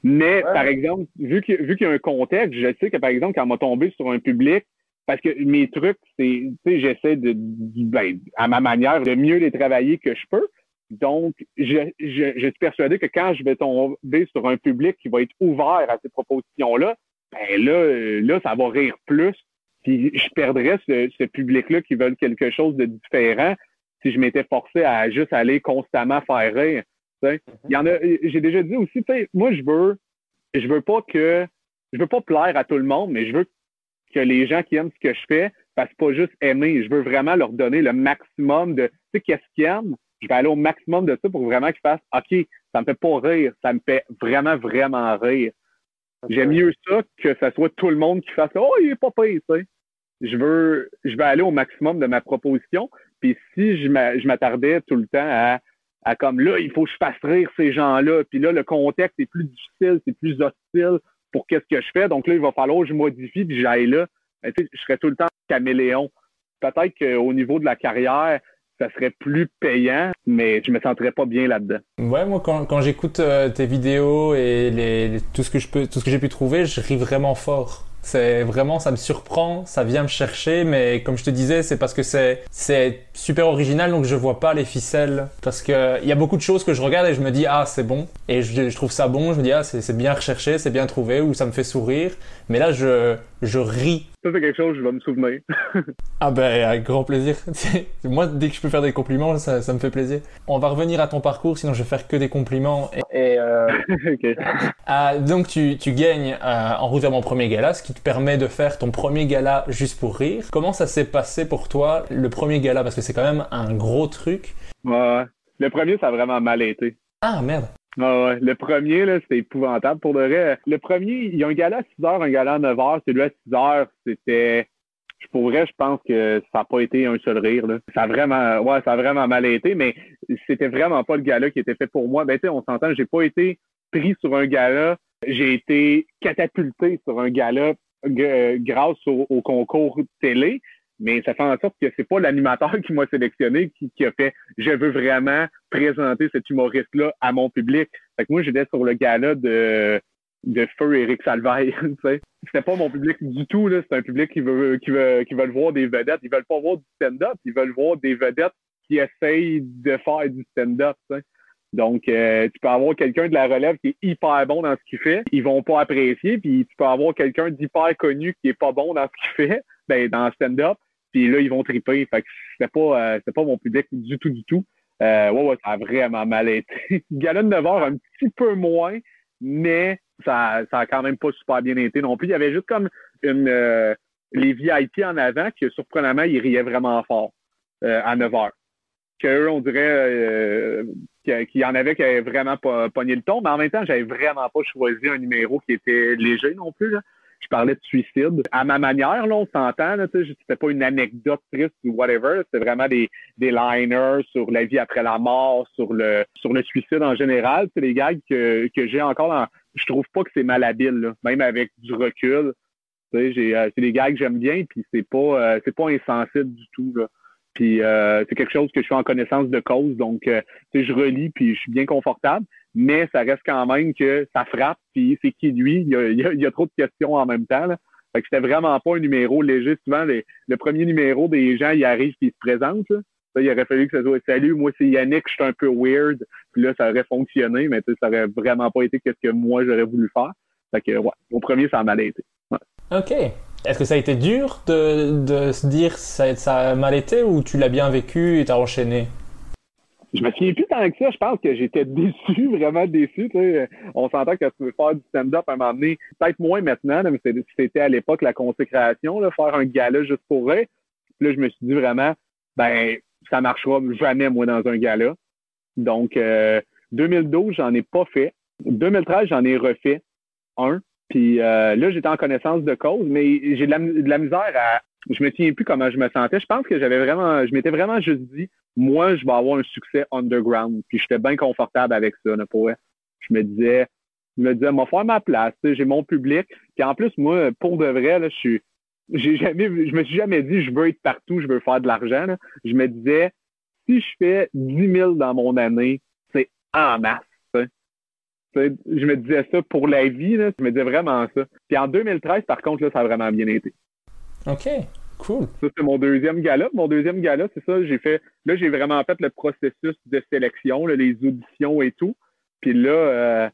Mais par exemple, vu qu'il vu qu'il y a un contexte, je sais que par exemple, quand on m'a tombé sur un public, parce que mes trucs, c'est, tu sais, j'essaie de, ben, à ma manière, de mieux les travailler que je peux. Donc, je, je, je, suis persuadé que quand je vais tomber sur un public qui va être ouvert à ces propositions-là, ben là, là, ça va rire plus. Puis je perdrais ce, ce public-là qui veulent quelque chose de différent si je m'étais forcé à juste aller constamment faire rire. Il y en a, j'ai déjà dit aussi, moi je veux, je veux pas que, je veux pas plaire à tout le monde, mais je veux que les gens qui aiment ce que je fais fassent pas juste aimer. Je veux vraiment leur donner le maximum de, tu sais, qu'est-ce qu'ils aiment. Je vais aller au maximum de ça pour vraiment qu'ils fassent, OK, ça me fait pas rire, ça me fait vraiment, vraiment rire. J'aime mieux ça que ce soit tout le monde qui fasse, oh, il est pas payé, tu sais. Je veux, je vais aller au maximum de ma proposition. Puis si je m'attardais tout le temps à, comme là, il faut que je fasse rire ces gens-là. Puis là, le contexte est plus difficile, c'est plus hostile pour qu'est-ce que je fais. Donc là, il va falloir que je modifie puis j'aille là. Je serais tout le temps caméléon. Peut-être qu'au niveau de la carrière, ça serait plus payant, mais je me sentirais pas bien là-dedans. Ouais, moi quand, j'écoute euh, tes vidéos et tout ce que j'ai pu trouver, je ris vraiment fort. C'est vraiment, ça me surprend, ça vient me chercher, mais comme je te disais, c'est parce que c'est c'est super original, donc je vois pas les ficelles. Parce que il y a beaucoup de choses que je regarde et je me dis ah c'est bon, et je, trouve ça bon, je me dis ah c'est bien recherché, c'est bien trouvé, ou ça me fait sourire. Mais là je je ris. Ça c'est quelque chose, je vais me souvenir. <laughs> ah ben avec grand plaisir. <laughs> Moi dès que je peux faire des compliments, ça, ça me fait plaisir. On va revenir à ton parcours, sinon je vais faire que des compliments. Et, euh... <laughs> okay. ah, donc tu tu gagnes euh, en route vers mon premier gala, ce qui te permet de faire ton premier gala juste pour rire. Comment ça s'est passé pour toi, le premier gala? Parce que c'est quand même un gros truc. Ouais, le premier, ça a vraiment mal été. Ah, merde. Ouais. Le premier, là, c'était épouvantable. Pour de vrai, le premier, il y a un gala à 6 heures, un gala à 9 heures. Celui à 6 heures, c'était... Je pourrais, je pense que ça n'a pas été un seul rire. Là. Ça a vraiment, ouais, ça vraiment mal été, mais c'était vraiment pas le gala qui était fait pour moi. Ben, tu sais, on s'entend, j'ai pas été pris sur un gala. J'ai été catapulté sur un gala euh, grâce au, concours télé, mais ça fait en sorte que c'est pas l'animateur <laughs> qui m'a sélectionné qui, a fait je veux vraiment présenter cet humoriste-là à mon public. Fait que moi, j'étais sur le gala de, de Feu Eric Salvaille. <laughs> C'était pas mon public du tout. C'est un public qui veut, qui veut qui voir des vedettes. Ils veulent pas voir du stand-up, ils veulent voir des vedettes qui essayent de faire du stand-up. Donc, euh, tu peux avoir quelqu'un de la relève qui est hyper bon dans ce qu'il fait, ils vont pas apprécier, puis tu peux avoir quelqu'un d'hyper connu qui est pas bon dans ce qu'il fait, ben dans le stand-up, puis là ils vont triper. Fait que c'était pas euh, pas mon public du tout du tout. Euh, ouais, ouais, ça a vraiment mal été. Gala de 9 heures un petit peu moins, mais ça, ça a quand même pas super bien été non plus. Il y avait juste comme une euh, les VIP en avant qui surprenamment ils riaient vraiment fort à 9 heures qu'eux, on dirait euh, qu'il y en avait qui avaient vraiment pas pogné le ton, mais en même temps, j'avais vraiment pas choisi un numéro qui était léger non plus. Là. Je parlais de suicide. À ma manière, là, on s'entend, c'était pas une anecdote triste ou whatever, c'était vraiment des, des liners sur la vie après la mort, sur le sur le suicide en général. C'est des gags que, que j'ai encore dans... Je trouve pas que c'est malhabile, là, même avec du recul. Euh, c'est des gags que j'aime bien, puis c'est pas euh, c'est pas insensible du tout. Là. Puis euh, c'est quelque chose que je fais en connaissance de cause, donc euh, je relis puis je suis bien confortable, mais ça reste quand même que ça frappe, puis c'est qui lui, il y, a, trop de questions en même temps. Là. Fait que c'était vraiment pas un numéro léger. Souvent, le premier numéro des gens, ils arrivent puis ils se présentent. Ça, il aurait fallu que ça soit Salut, moi c'est Yannick, je suis un peu weird. Puis là, ça aurait fonctionné, mais ça aurait vraiment pas été ce que moi j'aurais voulu faire. Fait que ouais, au premier, ça m'a été. OK. Est-ce que ça a été dur de, de se dire ça, ça a mal été ou tu l'as bien vécu et t'as enchaîné? Je me souviens plus tant que ça. Je pense que j'étais <laughs> déçu, vraiment déçu. On s'entend que tu veux faire du stand-up à un moment donné, peut-être moins maintenant, mais c'était à l'époque la consécration, là, faire un gala juste pour eux. là, je me suis dit vraiment, ben, ça marchera jamais, moi, dans un gala. Donc, 2012, euh, j'en ai pas fait. 2013, j'en ai refait un. Puis euh, là, j'étais en connaissance de cause, mais j'ai de la, misère à. Je me souviens plus comment je me sentais. Je pense que j'avais vraiment. Je m'étais vraiment juste dit, moi, je vais avoir un succès underground. Puis j'étais bien confortable avec ça, là, pour Je me disais, je me disais, moi, faire ma place, j'ai mon public. Puis en plus, moi, pour de vrai, là, je suis. J'ai jamais, je me suis jamais dit, je veux être partout, je veux faire de l'argent. Je me disais, si je fais 10 000 dans mon année, c'est en masse je me disais ça pour la vie, là, je me disais vraiment ça. Puis en 2013, par contre, là, ça a vraiment bien été. OK, cool. Ça, c'est mon deuxième gala. Mon deuxième gala, c'est ça, j'ai fait. Là, j'ai vraiment fait le processus de sélection, les auditions et tout. Puis là, euh,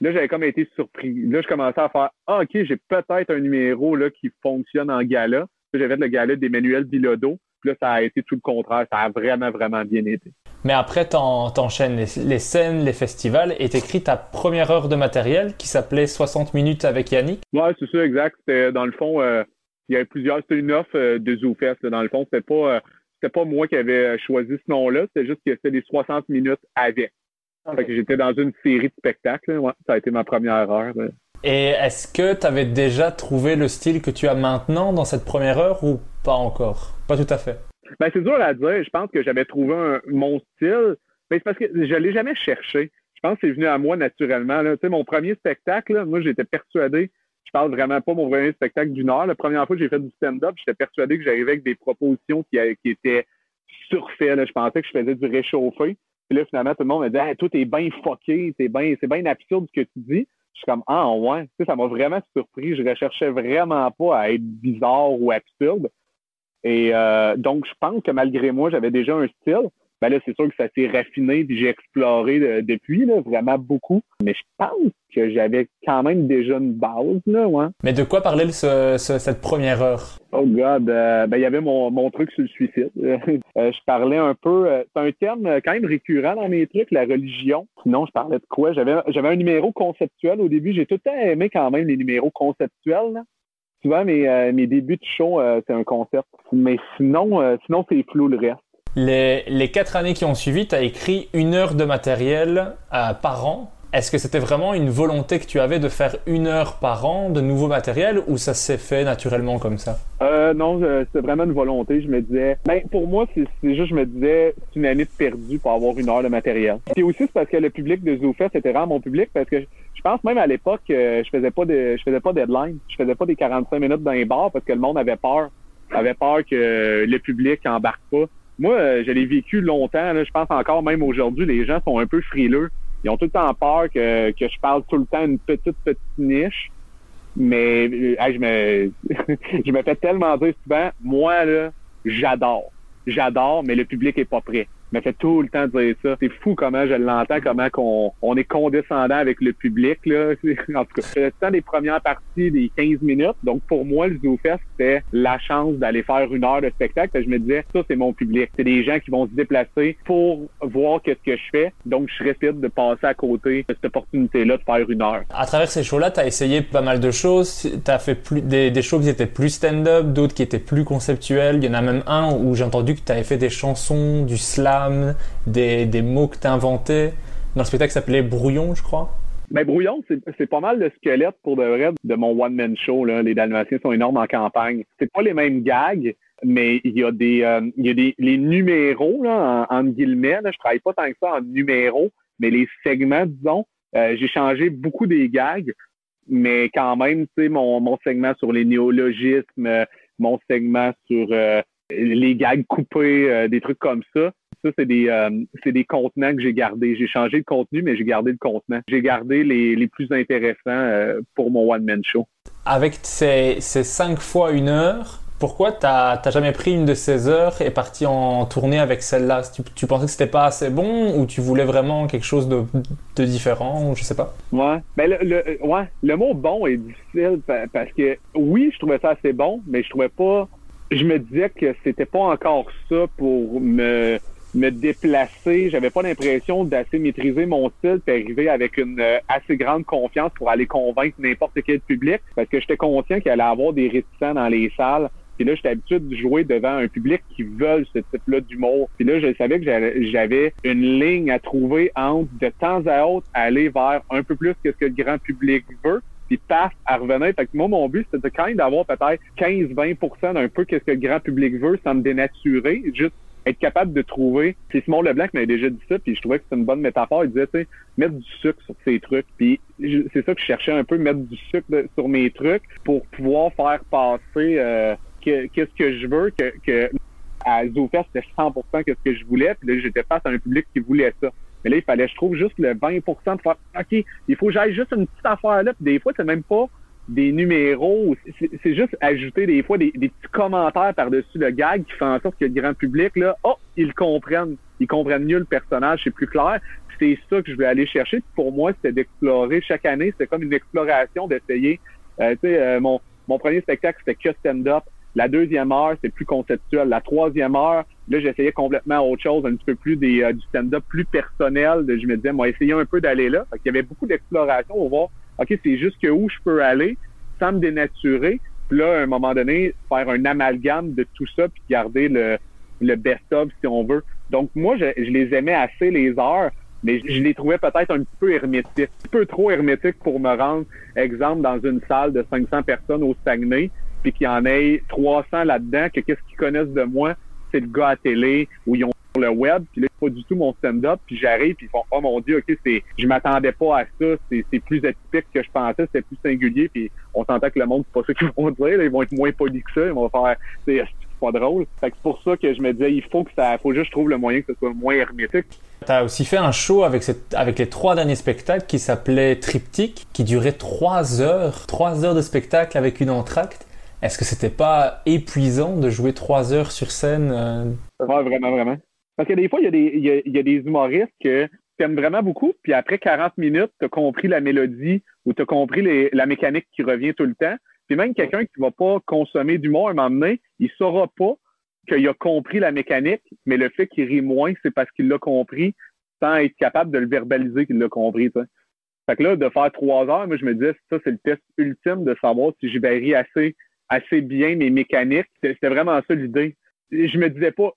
là, j'avais comme été surpris. Là, je commençais à faire Ah, OK, j'ai peut-être un numéro là, qui fonctionne en gala. J'ai fait le gala d'Emmanuel Bilodeau. Puis là, ça a été tout le contraire. Ça a vraiment, vraiment bien été. Mais après, t'enchaînes les, les, scènes, les festivals et t'écris ta première heure de matériel qui s'appelait 60 minutes avec Yannick? Ouais, c'est ça, exact. C'était, dans le fond, euh, il y avait plusieurs, c'était une offre euh, de ZooFest. Dans le fond, c'était pas, euh, pas moi qui avais choisi ce nom-là. C'était juste que c'était les 60 minutes avec. Fait que j'étais dans une série de spectacles. Ouais, ça a été ma première heure. Et est-ce que tu avais déjà trouvé le style que tu as maintenant dans cette première heure ou pas encore? Pas tout à fait. Ben, c'est dur à dire. Je pense que j'avais trouvé un, mon style. Mais c'est parce que je ne l'ai jamais cherché. Je pense que c'est venu à moi naturellement. Là. Tu sais, mon premier spectacle, moi, j'étais persuadé. Je parle vraiment pas mon premier spectacle d'une heure. La première fois que j'ai fait du stand-up, j'étais persuadé que j'arrivais avec des propositions qui, qui étaient surfaites. Je pensais que je faisais du réchauffé. Puis là, finalement, tout le monde me dit tout est bien fucké, c'est bien, absurde ce que tu dis. Je suis comme Ah ouais, ça m'a vraiment surpris. Je recherchais vraiment pas à être bizarre ou absurde. Et euh, donc, je pense que malgré moi, j'avais déjà un style. Ben là, c'est sûr que ça s'est raffiné puis j'ai exploré depuis, là, vraiment beaucoup. Mais je pense que j'avais quand même déjà une base, là, ouais. Mais de quoi parlait cette première heure? Oh God, euh, ben il y avait mon, mon truc sur le suicide. <laughs> Euh, je parlais un peu, c'est un terme quand même récurrent dans mes trucs, la religion. Sinon, je parlais de quoi? J'avais, j'avais un numéro conceptuel au début. J'ai tout le temps aimé quand même les numéros conceptuels, là souvent, mes, euh, mes débuts de show, euh, c'est un concept. Mais sinon, euh, sinon c'est flou le reste. Les, quatre années qui ont suivi, tu as écrit une heure de matériel par an. Est-ce que c'était vraiment une volonté que tu avais de faire une heure par an de nouveau matériel ou ça s'est fait naturellement comme ça? Euh, non, c'est vraiment une volonté. Je me disais, ben, pour moi, c'est juste, je me disais, c'est une année perdue pour avoir une heure de matériel. Et aussi, c'est parce que le public de ZooFest était vraiment mon public parce que je pense même à l'époque, euh, je faisais pas de, je faisais pas deadline. Je faisais pas des 45 minutes dans les bars parce que le monde avait peur. avait peur que le public embarque pas. Moi, euh, je l'ai vécu longtemps. je pense encore même aujourd'hui, les gens sont un peu frileux ils ont tout le temps peur que, que je parle tout le temps une petite, petite niche. Mais euh, je me <laughs> je me fais tellement dire souvent, moi, là, j'adore. J'adore, mais le public est pas prêt me fait tout le temps dire ça. C'est fou comment je l'entends, comment qu'on on est condescendant avec le public. Là. <laughs> En tout cas, le temps des premières parties des 15 minutes. Donc pour moi, le ZooFest, c'était la chance d'aller faire une heure de spectacle. Je me disais, ça, c'est mon public. C'est des gens qui vont se déplacer pour voir qu'est-ce que je fais. Donc je serais de passer à côté de cette opportunité-là de faire une heure. À travers ces shows-là, tu as essayé pas mal de choses. Tu as fait plus, des, des shows qui étaient plus stand-up, d'autres qui étaient plus conceptuels. Il y en a même un où j'ai entendu que tu avais fait des chansons, du slam des, mots que tu as inventés dans le spectacle s'appelait Brouillon, je crois. Mais Brouillon, c'est pas mal le squelette pour de vrai de mon one-man show. Les Dalmatiens sont énormes en campagne. C'est pas les mêmes gags, mais il y a des, euh, les numéros, là, en, guillemets. Je travaille pas tant que ça en numéros, mais les segments, disons, euh, j'ai changé beaucoup des gags, mais quand même, tu sais, mon, mon segment sur les néologismes, mon segment sur euh, les gags coupés, des trucs comme ça, ça, c'est des, euh, des contenants que j'ai gardés. J'ai changé de contenu, mais j'ai gardé le contenant. J'ai gardé les, les, plus intéressants euh, pour mon one-man show. Avec ces, ces cinq fois une heure, pourquoi t'as jamais pris une de ces heures et parti en tournée avec celle-là? Tu, tu, pensais que c'était pas assez bon ou tu voulais vraiment quelque chose de, de différent ou je sais pas? Ouais, ben le, le, ouais, le mot bon est difficile parce que oui, je trouvais ça assez bon, mais je trouvais pas. Je me disais que c'était pas encore ça pour me me déplacer. J'avais pas l'impression d'assez maîtriser mon style et arriver avec une euh, assez grande confiance pour aller convaincre n'importe quel public parce que j'étais conscient qu'il allait avoir des réticents dans les salles. Puis là, j'étais habitué de jouer devant un public qui veut ce type-là d'humour. Puis là, je savais que j'avais une ligne à trouver entre de temps à autre aller vers un peu plus que ce que le grand public veut, puis paf, à revenir. Fait que moi, mon but, c'était quand même d'avoir peut-être 15-20% d'un peu qu'est-ce que le grand public veut sans me dénaturer. Juste être capable de trouver. C'est Simon Leblanc m'avait déjà dit ça, puis je trouvais que c'était une bonne métaphore. Il disait, tu sais, mettre du sucre sur ces trucs. Puis c'est ça que je cherchais un peu, mettre du sucre sur mes trucs pour pouvoir faire passer euh, qu'est-ce que je veux, que, que à ZooFest, c'était 100% quest ce que je voulais. Puis là, j'étais face à un public qui voulait ça. Mais là, il fallait, je trouve, juste le 20% de faire, OK, il faut que j'aille juste une petite affaire là. Puis des fois, c'est même pas des numéros. C'est juste ajouter des fois des, petits commentaires par-dessus le gag qui fait en sorte que le grand public, là, oh, ils comprennent. Ils comprennent mieux le personnage, c'est plus clair. C'est ça que je vais aller chercher. Pour moi, c'était d'explorer chaque année. C'était comme une exploration d'essayer. Euh, tu sais, euh, mon, mon premier spectacle, c'était que stand-up. La deuxième heure, c'est plus conceptuel. La troisième heure, là, j'essayais complètement autre chose, un petit peu plus des, euh, du stand-up plus personnel. je me disais, moi, essayer un peu d'aller là. Il y avait beaucoup d'exploration. On va voir OK, c'est juste que où je peux aller sans me dénaturer. Puis là, à un moment donné, faire un amalgame de tout ça, puis garder le, le best-of, si on veut. Donc, moi, je, les aimais assez, les heures, mais je, les trouvais peut-être un petit peu hermétiques. Un petit peu trop hermétiques pour me rendre, exemple, dans une salle de 500 personnes au Saguenay, puis qu'il y en ait 300 là-dedans, que qu'est-ce qu'ils connaissent de moi, c'est le gars à télé, où ils ont le web, puis là, pas du tout mon stand-up, puis j'arrive, puis ils font Oh mon Dieu, ok, c'est je m'attendais pas à ça, c'est plus atypique que je pensais, c'est plus singulier, puis on s'entend que le monde, c'est pas ça qu'ils vont <laughs> dire, ils vont être moins polis que ça, ils vont faire c'est pas drôle. Fait que c'est pour ça que je me disais il faut que ça faut juste que je trouve le moyen que ce soit moins hermétique. Tu as aussi fait un show avec, cette, avec les trois derniers spectacles qui s'appelait Triptyque, qui durait trois heures, trois heures de spectacle avec une entracte. Est-ce que c'était pas épuisant de jouer trois heures sur scène? Euh? Ouais, vraiment, vraiment. Parce que des fois, il y a des, humoristes que tu aimes vraiment beaucoup, puis après 40 minutes, tu as compris la mélodie ou tu as compris la mécanique qui revient tout le temps. Puis même quelqu'un qui va pas consommer d'humour à un moment donné, il saura pas qu'il a compris la mécanique, mais le fait qu'il rit moins, c'est parce qu'il l'a compris sans être capable de le verbaliser qu'il l'a compris. Fait que là, de faire trois heures, moi, je me disais, ça, c'est le test ultime de savoir si je vais rire assez, assez bien mes mécaniques. C'était vraiment ça l'idée. Je me disais pas,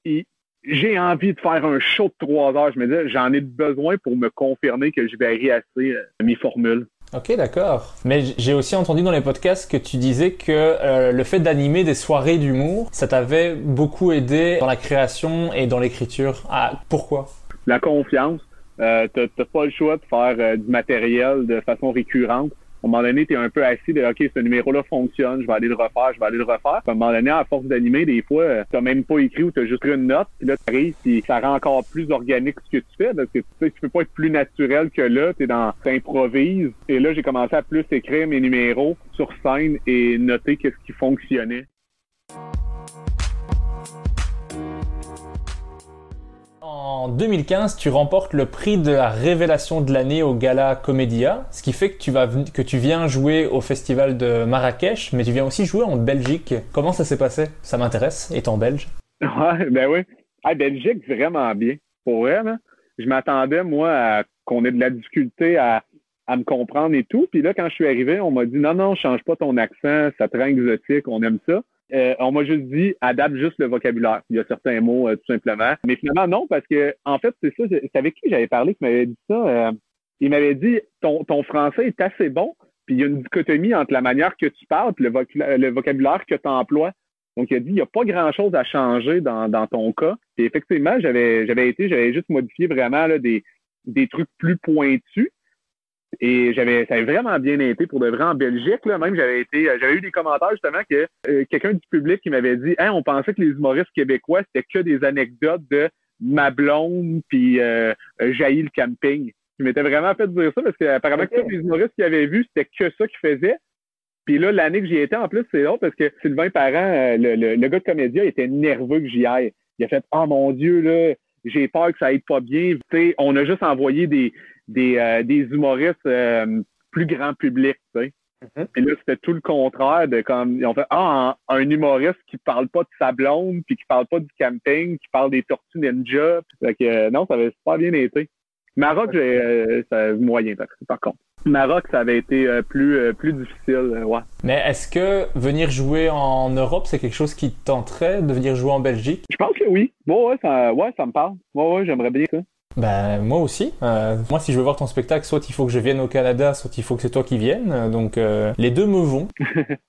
j'ai envie de faire un show de trois heures. Je me dis, j'en ai besoin pour me confirmer que je vais assez euh, mes formules. Ok, d'accord. Mais j'ai aussi entendu dans les podcasts que tu disais que euh, le fait d'animer des soirées d'humour, ça t'avait beaucoup aidé dans la création et dans l'écriture. Ah, pourquoi? La confiance. Euh, t'as pas le choix de faire euh, du matériel de façon récurrente à un moment donné, tu es un peu assis de OK, ce numéro-là fonctionne, je vais aller le refaire, je vais aller le refaire. à un moment donné, à force d'animer, des fois, euh, tu n'as même pas écrit ou tu as juste pris une note, puis là, tu arrives, puis ça rend encore plus organique ce que tu fais, parce que tu sais, tu peux pas être plus naturel que là, tu es dans t'improvises. Et là, j'ai commencé à plus écrire mes numéros sur scène et noter qu'est-ce qui fonctionnait. En 2015, tu remportes le prix de la révélation de l'année au Gala Comédia, ce qui fait que tu, viens jouer au festival de Marrakech, mais tu viens aussi jouer en Belgique. Comment ça s'est passé? Ça m'intéresse, étant belge. <laughs> Ouais, ben oui. Belgique, vraiment bien. Pour vrai, je m'attendais, moi, à qu'on ait de la difficulté à, à me comprendre et tout. Puis là, quand je suis arrivé, on m'a dit non, non, change pas ton accent, ça te rend exotique, on aime ça. Euh, on m'a juste dit adapte juste le vocabulaire. Il y a certains mots euh, tout simplement. Mais finalement, non, parce que en fait, c'est ça, c'est avec qui j'avais parlé qui m'avait dit ça. Euh, il m'avait dit ton, ton français est assez bon, puis il y a une dichotomie entre la manière que tu parles et le, vocabulaire que tu emploies. Donc, il a dit, il n'y a pas grand-chose à changer dans, dans ton cas. Et effectivement, j'avais j'avais été, j'avais juste modifié vraiment là, des, des trucs plus pointus. Et j'avais, ça avait vraiment bien été pour de vrai en Belgique. Là, même j'avais été, euh, j'avais eu des commentaires justement que euh, quelqu'un du public qui m'avait dit, hein, on pensait que les humoristes québécois c'était que des anecdotes de ma blonde puis euh, jaillit le camping. Je m'étais vraiment fait dire ça parce qu'apparemment que tous les humoristes qui avaient vu c'était que ça qu'ils faisaient. Puis là, l'année que j'y étais, en plus, c'est l'autre parce que Sylvain Parent, le, le, le, gars de Comédia, était nerveux que j'y aille. Il a fait Oh mon Dieu, là, j'ai peur que ça aille pas bien. on a juste envoyé des, des, euh, des humoristes euh, plus grand public. Mm-hmm. Puis là, c'était tout le contraire de comme ils ont fait Ah, un, humoriste qui parle pas de sa blonde, puis qui parle pas du camping, qui parle des tortues ninja. Fait que euh, non, ça avait super bien été. Maroc, j'ai euh, ça moyen par contre. Maroc, ça avait été euh, plus, plus difficile, ouais. Mais est-ce que venir jouer en Europe, c'est quelque chose qui tenterait de venir jouer en Belgique? Je pense que oui. Bon, ouais, ça, ouais, ça me parle. Ouais, ouais, j'aimerais bien ça. Ben moi aussi. Euh, moi, si je veux voir ton spectacle, soit il faut que je vienne au Canada, soit il faut que c'est toi qui viennes. Donc euh, les deux me vont. <laughs>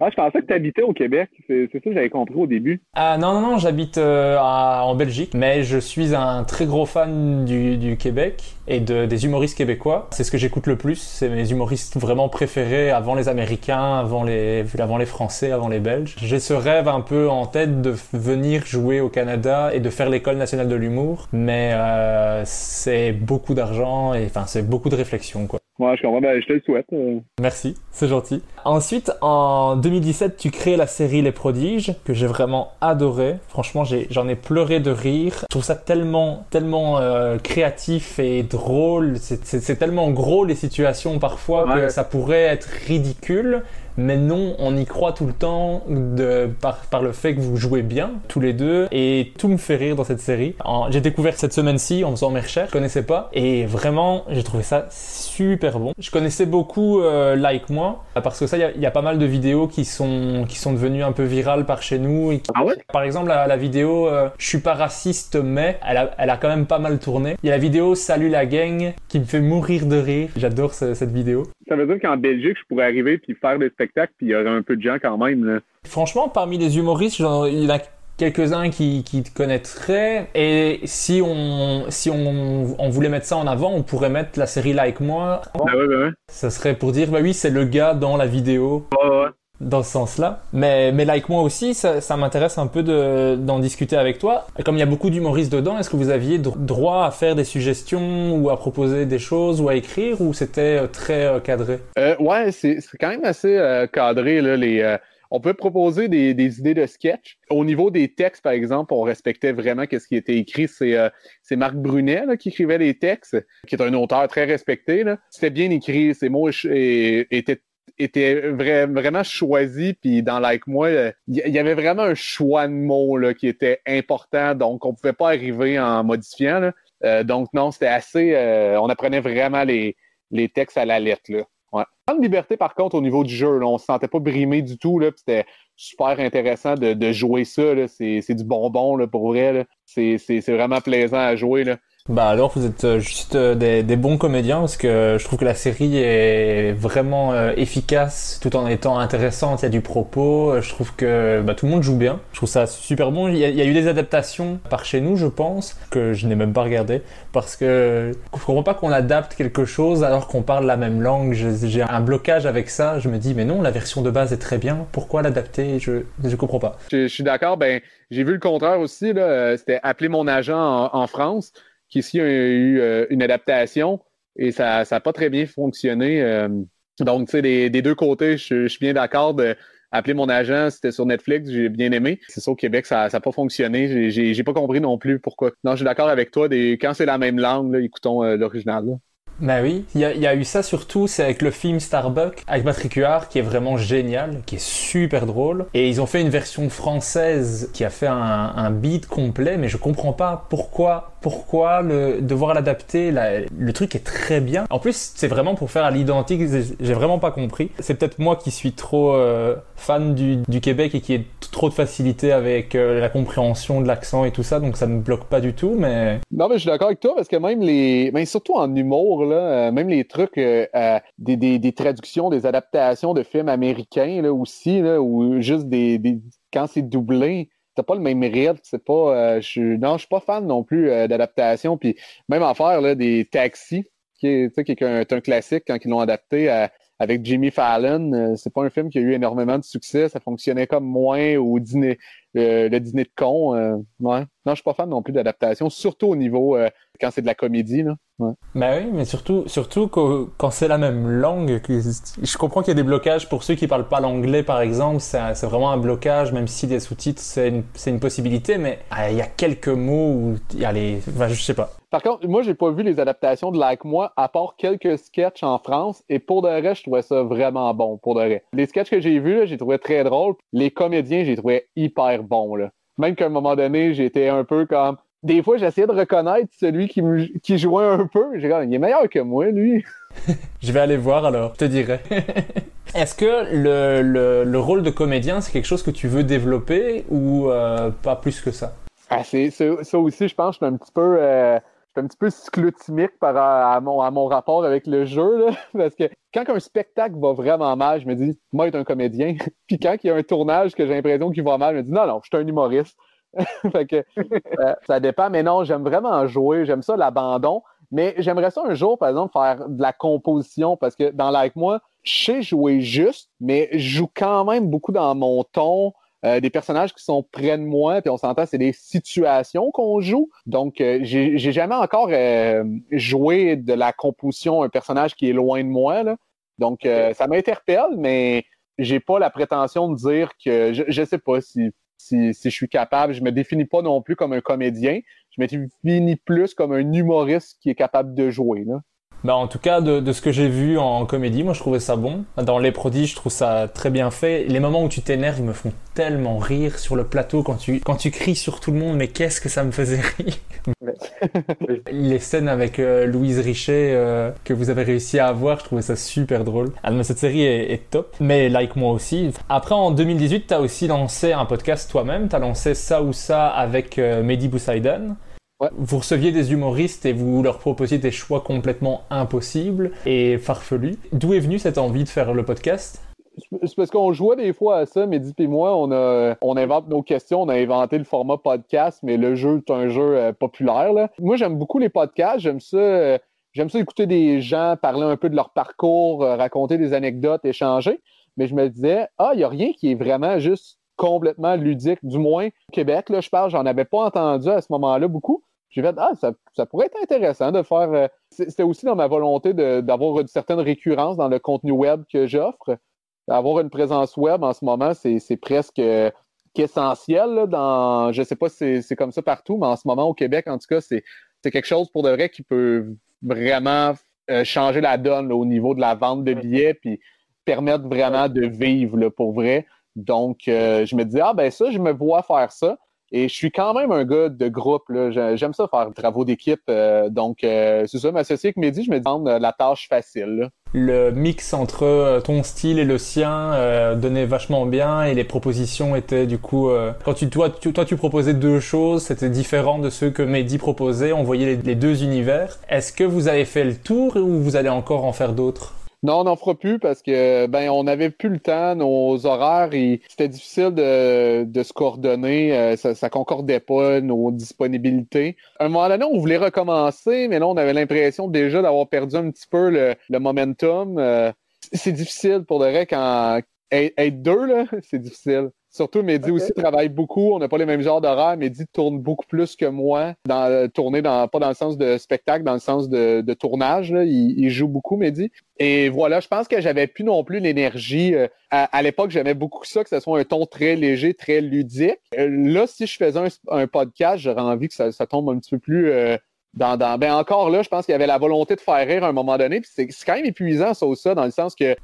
Ah, je pensais que tu habitais au Québec. C'est ça que j'avais compris au début. Ah non, non, non, j'habite euh, en Belgique, mais je suis un très gros fan du, du Québec et de, des humoristes québécois. C'est ce que j'écoute le plus. C'est mes humoristes vraiment préférés avant les Américains, avant les, avant les Français, avant les Belges. J'ai ce rêve un peu en tête de venir jouer au Canada et de faire l'école nationale de l'humour, mais euh, c'est beaucoup d'argent et enfin c'est beaucoup de réflexion quoi. Ouais, je comprends. Ben, je te le souhaite. Euh. Merci, c'est gentil. Ensuite, en 2017, tu crées la série Les Prodiges, que j'ai vraiment adoré. Franchement, j'en ai, pleuré de rire. Je trouve ça tellement, tellement euh, créatif et drôle. C'est tellement gros les situations parfois que ça pourrait être ridicule mais non, on y croit tout le temps de, par, par le fait que vous jouez bien, tous les deux, et tout me fait rire dans cette série. J'ai découvert cette semaine-ci en faisant mes recherches, je connaissais pas, et vraiment, j'ai trouvé ça super bon. Je connaissais beaucoup euh, Like Moi, parce que ça, il y, a pas mal de vidéos qui sont, qui sont devenues un peu virales par chez nous. ah ouais? Par exemple, la, vidéo euh, Je suis pas raciste, mais elle a, elle a quand même pas mal tourné. Il y a la vidéo Salut la gang, qui me fait mourir de rire. J'adore cette vidéo. Ça veut dire qu'en Belgique, je pourrais arriver puis faire des spectacles, puis il y aurait un peu de gens quand même. Là. Franchement, parmi les humoristes, il y en a quelques-uns qui, qui te connaîtraient. Et si on, si on, on, voulait mettre ça en avant, on pourrait mettre la série Like Moi. Ah ouais, ouais, ouais. Ça serait pour dire, bah oui, c'est le gars dans la vidéo. Ouais, ouais dans ce sens-là. Mais, mais like moi aussi, ça, ça m'intéresse un peu d'en discuter avec toi. Comme il y a beaucoup d'humoristes dedans, est-ce que vous aviez droit à faire des suggestions ou à proposer des choses ou à écrire ou c'était euh, très euh, cadré? Euh, ouais, c'est quand même assez euh, cadré. Là, les, on peut proposer des, idées de sketch. Au niveau des textes, par exemple, on respectait vraiment ce qui était écrit. C'est Marc Brunet qui écrivait les textes, qui est un auteur très respecté. C'était bien écrit, ses mots étaient vraiment choisi, puis dans Like Moi, il y, avait vraiment un choix de mots qui était important, donc on pouvait pas arriver en modifiant. Euh, donc non, c'était assez... Euh, on apprenait vraiment les, textes à la lettre. Ouais. Grande liberté, par contre, au niveau du jeu, on se sentait pas brimé du tout. C'était super intéressant de, de jouer ça. C'est du bonbon là, pour vrai. C'est vraiment plaisant à jouer. Là. Bah alors vous êtes euh, juste euh, des, des, bons comédiens parce que je trouve que la série est vraiment euh, efficace tout en étant intéressante. Il y a du propos. Je trouve que bah, tout le monde joue bien. Je trouve ça super bon. Il y, a, il y a eu des adaptations par chez nous, je pense, que je n'ai même pas regardé parce que je comprends pas qu'on adapte quelque chose alors qu'on parle la même langue. J'ai un blocage avec ça. Je me dis mais non, la version de base est très bien. Pourquoi l'adapter? Je je comprends pas. Je, suis d'accord. Ben j'ai vu le contraire aussi. C'était appeler mon agent en, en France qui ici a eu euh, une adaptation et ça n'a pas très bien fonctionné. Euh. donc, tu sais, des, deux côtés, je, suis bien d'accord de appeler mon agent, c'était sur Netflix, j'ai bien aimé. C'est ça au Québec, ça n'a pas fonctionné. J'ai pas compris non plus pourquoi. Non, je suis d'accord avec toi. Des, quand c'est la même langue, là, écoutons euh, l'original. Bah oui, il y, a, eu ça surtout, c'est avec le film Starbuck, avec Patrick Huard, qui est vraiment génial, qui est super drôle. Et ils ont fait une version française qui a fait un, beat complet, mais je comprends pas pourquoi pourquoi le, devoir l'adapter. Le truc est très bien. En plus, c'est vraiment pour faire à l'identique. J'ai vraiment pas compris. C'est peut-être moi qui suis trop euh, fan du, Québec et qui ai trop de facilité avec euh, la compréhension de l'accent et tout ça, donc ça me bloque pas du tout. Mais non, mais je suis d'accord avec toi parce que même les, mais surtout en humour euh, même les trucs, des, des, traductions, des adaptations de films américains là aussi là, ou juste des, quand c'est doublé t'as pas le même rythme, c'est pas. Euh, je non, je suis pas fan non plus euh, d'adaptation. Puis même en faire là, des taxis, qui est, qui est un, classique quand ils l'ont adapté avec Jimmy Fallon. Euh, c'est pas un film qui a eu énormément de succès. Ça fonctionnait comme moins ou dîner. le, dîner de con. Non, je suis pas fan non plus d'adaptation, surtout au niveau quand c'est de la comédie. Là. Ouais. Ben oui, mais surtout, surtout quand, c'est la même langue. Je comprends qu'il y a des blocages pour ceux qui parlent pas l'anglais, par exemple. C'est vraiment un blocage, même si des sous-titres, c'est une, une, possibilité. Mais ah, il y a quelques mots où il y a les. Enfin, je sais pas. Par contre, moi, j'ai pas vu les adaptations de Like Moi, à part quelques sketchs en France. Et pour de vrai, je trouvais ça vraiment bon, pour de vrai. Les sketchs que j'ai vus, j'ai trouvé très drôles. Les comédiens, j'ai trouvé hyper bons. Là. Même qu'à un moment donné, j'étais un peu comme des fois, j'essayais de reconnaître celui qui, qui jouait un peu. J'ai il est meilleur que moi, lui. <laughs> je vais aller voir alors, je te dirai. <laughs> Est-ce que le, le, rôle de comédien, c'est quelque chose que tu veux développer ou euh, pas plus que ça? Ah, c'est, ça, aussi, je pense, je suis un petit peu, euh, un petit peu cyclotimique par à mon, à mon rapport avec le jeu. Là, <laughs> parce que quand un spectacle va vraiment mal, je me dis, moi, être un comédien. Puis quand il y a un tournage que j'ai l'impression qu'il va mal, je me dis, non, non, je suis un humoriste. <laughs> fait que, <laughs> euh, ça dépend. Mais non, j'aime vraiment jouer. J'aime ça, l'abandon. Mais j'aimerais ça un jour, par exemple, faire de la composition parce que dans Like Moi, je sais jouer juste, mais je joue quand même beaucoup dans mon ton. Euh, des personnages qui sont près de moi, puis on s'entend, c'est des situations qu'on joue. Donc, euh, j'ai jamais encore joué de la composition un personnage qui est loin de moi. Là. Donc, ça m'interpelle, mais j'ai pas la prétention de dire que je, je sais pas si si, je suis capable. Je me définis pas non plus comme un comédien. Je me définis plus comme un humoriste qui est capable de jouer. Bah en tout cas, de, ce que j'ai vu en, comédie, moi je trouvais ça bon. Dans Les Prodiges, je trouve ça très bien fait. Les moments où tu t'énerves me font tellement rire sur le plateau quand tu, quand tu cries sur tout le monde, mais qu'est-ce que ça me faisait <laughs> rire? Les scènes avec euh, Louise Richet euh, que vous avez réussi à avoir, je trouvais ça super drôle. Ah, mais cette série est, top, mais like moi aussi. Après, en 2018, tu as aussi lancé un podcast toi-même. Tu as lancé Ça ou Ça avec euh, Mehdi Boussaïdan. Vous receviez des humoristes et vous leur proposiez des choix complètement impossibles et farfelus. D'où est venue cette envie de faire le podcast? C'est parce qu'on jouait des fois à ça, Mehdi et moi, on, on invente nos questions, on a inventé le format podcast, mais le jeu est un jeu euh, populaire. Moi, j'aime beaucoup les podcasts, j'aime ça, euh, j'aime ça écouter des gens parler un peu de leur parcours, euh, raconter des anecdotes, échanger. Mais je me disais, ah, il n'y a rien qui est vraiment juste complètement ludique, du moins Québec, là, je parle, j'en avais pas entendu à ce moment-là beaucoup. J'ai fait, ah, ça, ça, pourrait être intéressant de faire. Euh, c'était aussi dans ma volonté d'avoir une certaine récurrence dans le contenu web que j'offre. Avoir une présence web en ce moment, c'est presque euh, essentiel. dans, je ne sais pas si c'est comme ça partout, mais en ce moment au Québec, en tout cas, c'est quelque chose pour de vrai qui peut vraiment euh, changer la donne au niveau de la vente de billets puis permettre vraiment de vivre pour vrai. Donc, je me dis, ah ben ça, je me vois faire ça. Et je suis quand même un gars de groupe. J'aime ça faire des travaux d'équipe. Euh, donc, euh, c'est ça, m'associer avec Mehdi, je me demande euh, la tâche facile. Le mix entre ton style et le sien donnait vachement bien et les propositions étaient du coup... quand tu, toi, tu, toi, tu proposais deux choses, c'était différent de ceux que Mehdi proposait. On voyait les deux univers. Est-ce que vous avez fait le tour ou vous allez encore en faire d'autres? Non, on n'en fera plus parce que ben on n'avait plus le temps, nos horaires, c'était difficile de, se coordonner, euh, ça, ça concordait pas nos disponibilités. À un moment donné, on voulait recommencer, mais là, on avait l'impression déjà d'avoir perdu un petit peu le, momentum. Euh, c'est difficile pour le vrai quand être deux, là, <laughs> c'est difficile. Surtout, Mehdi aussi travaille beaucoup. On n'a pas les mêmes genres d'horaires. Mehdi tourne beaucoup plus que moi. Dans, euh, tourner dans, pas dans le sens de spectacle, dans le sens de, tournage. Il, joue beaucoup, Mehdi. Et voilà, je pense que j'avais plus non plus l'énergie. Euh, à, l'époque, j'aimais beaucoup ça, que ce soit un ton très léger, très ludique. Euh, là, si je faisais un, podcast, j'aurais envie que ça, tombe un petit peu plus. dans, dans, ben encore là, je pense qu'il y avait la volonté de faire rire à un moment donné. Puis c'est quand même épuisant, ça, ça, dans le sens que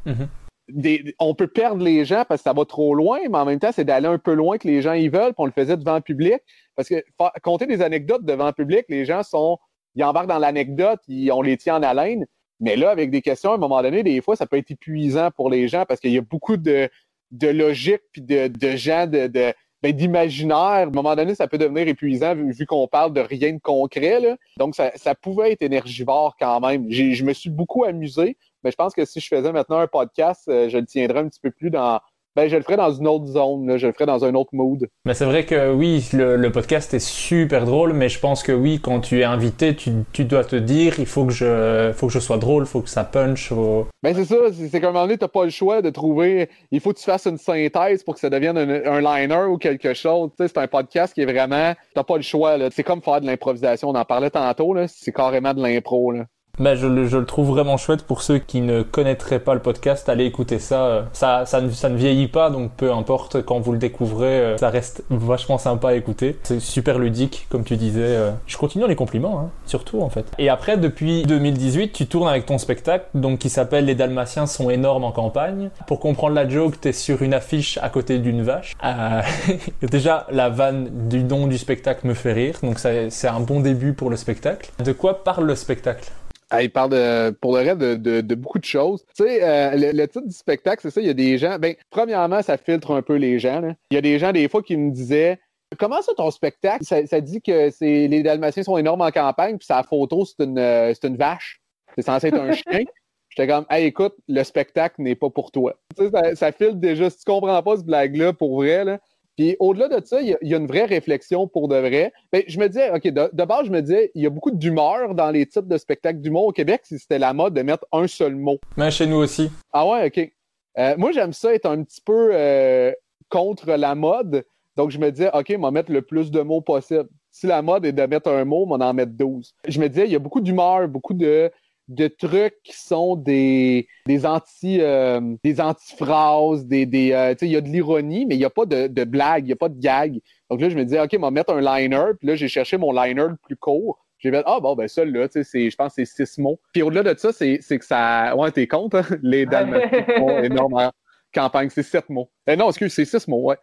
on peut perdre les gens parce que ça va trop loin, mais en même temps, c'est d'aller un peu loin que les gens y veulent, puis on le faisait devant le public. Parce que compter des anecdotes devant le public, les gens sont. Ils embarquent dans l'anecdote, on les tient en haleine. Mais là, avec des questions, à un moment donné, des fois, ça peut être épuisant pour les gens parce qu'il y a beaucoup de, logique puis de, gens de, ben, d'imaginaire. À un moment donné, ça peut devenir épuisant vu, qu'on parle de rien de concret. Donc, ça pouvait être énergivore quand même. je me suis beaucoup amusé, mais je pense que si je faisais maintenant un podcast, euh, je le tiendrais un petit peu plus dans, ben je le ferai dans une autre zone, là, je le ferai dans un autre mood. Mais c'est vrai que oui, le, le, podcast est super drôle, mais je pense que oui, quand tu es invité, tu, tu dois te dire, il faut que je, faut que je sois drôle, il faut que ça punch. Faut... Ben c'est ça, c'est qu'à un moment donné, t'as pas le choix de trouver, il faut que tu fasses une synthèse pour que ça devienne un, un liner ou quelque chose. Tu sais, c'est un podcast qui est vraiment, t'as pas le choix. C'est comme faire de l'improvisation, on en parlait tantôt, là, c'est carrément de l'impro. Là. Ben, je, le, je le trouve vraiment chouette pour ceux qui ne connaîtraient pas le podcast. Allez écouter ça. Ça, ça, ne, ça ne vieillit pas, donc peu importe quand vous le découvrez, euh, ça reste vachement sympa à écouter. C'est super ludique, comme tu disais. euh. Je continue les compliments, hein, surtout en fait. Et après, depuis 2018, tu tournes avec ton spectacle, donc qui s'appelle Les Dalmatiens sont énormes en campagne. Pour comprendre la joke, t'es sur une affiche à côté d'une vache. Euh, <laughs> déjà, la vanne du nom du spectacle me fait rire, donc c'est un bon début pour le spectacle. De quoi parle le spectacle? Ah, il parle de, pour le reste de, de, de beaucoup de choses. Tu sais, euh, le, le titre du spectacle, c'est ça, il y a des gens. Ben, premièrement, ça filtre un peu les gens. là. Il y a des gens, des fois, qui me disaient Comment ça, ton spectacle? Ça, ça dit que c'est les Dalmatiens sont énormes en campagne, puis sa photo, c'est une, euh, c'est une vache. C'est censé être un <laughs> chien. J'étais comme, hey, écoute, le spectacle n'est pas pour toi. Tu sais, ça, ça filtre déjà. Si tu comprends pas ce blague-là, pour vrai, là. Puis au-delà de ça, il y, a, il y a une vraie réflexion pour de vrai. Ben, je me disais, OK, de, de base, je me disais, il y a beaucoup d'humeur dans les titres de spectacles d'humour au Québec si c'était la mode de mettre un seul mot. Mais chez nous aussi. Ah ouais, OK. Euh, moi, j'aime ça être un petit peu euh, contre la mode. Donc, je me disais, OK, on va mettre le plus de mots possible. Si la mode est de mettre un mot, on en mettre 12. Je me disais, il y a beaucoup d'humeur, beaucoup de, de trucs qui sont des, des anti euh, des antiphrases, des, des euh, tu sais, il y a de l'ironie, mais il n'y a pas de, de blague, il n'y a pas de gag. Donc là, je me disais, OK, on va mettre un liner. Puis là, j'ai cherché mon liner le plus court. J'ai fait, ah bon, ben ça, là, tu sais, c'est- je pense que c'est six mots. Puis au-delà de ça, c'est que ça. Ouais, t'es compte, hein? <laughs> Les énormes en campagne, c'est sept mots. Euh, non, excuse, c'est six mots, ouais.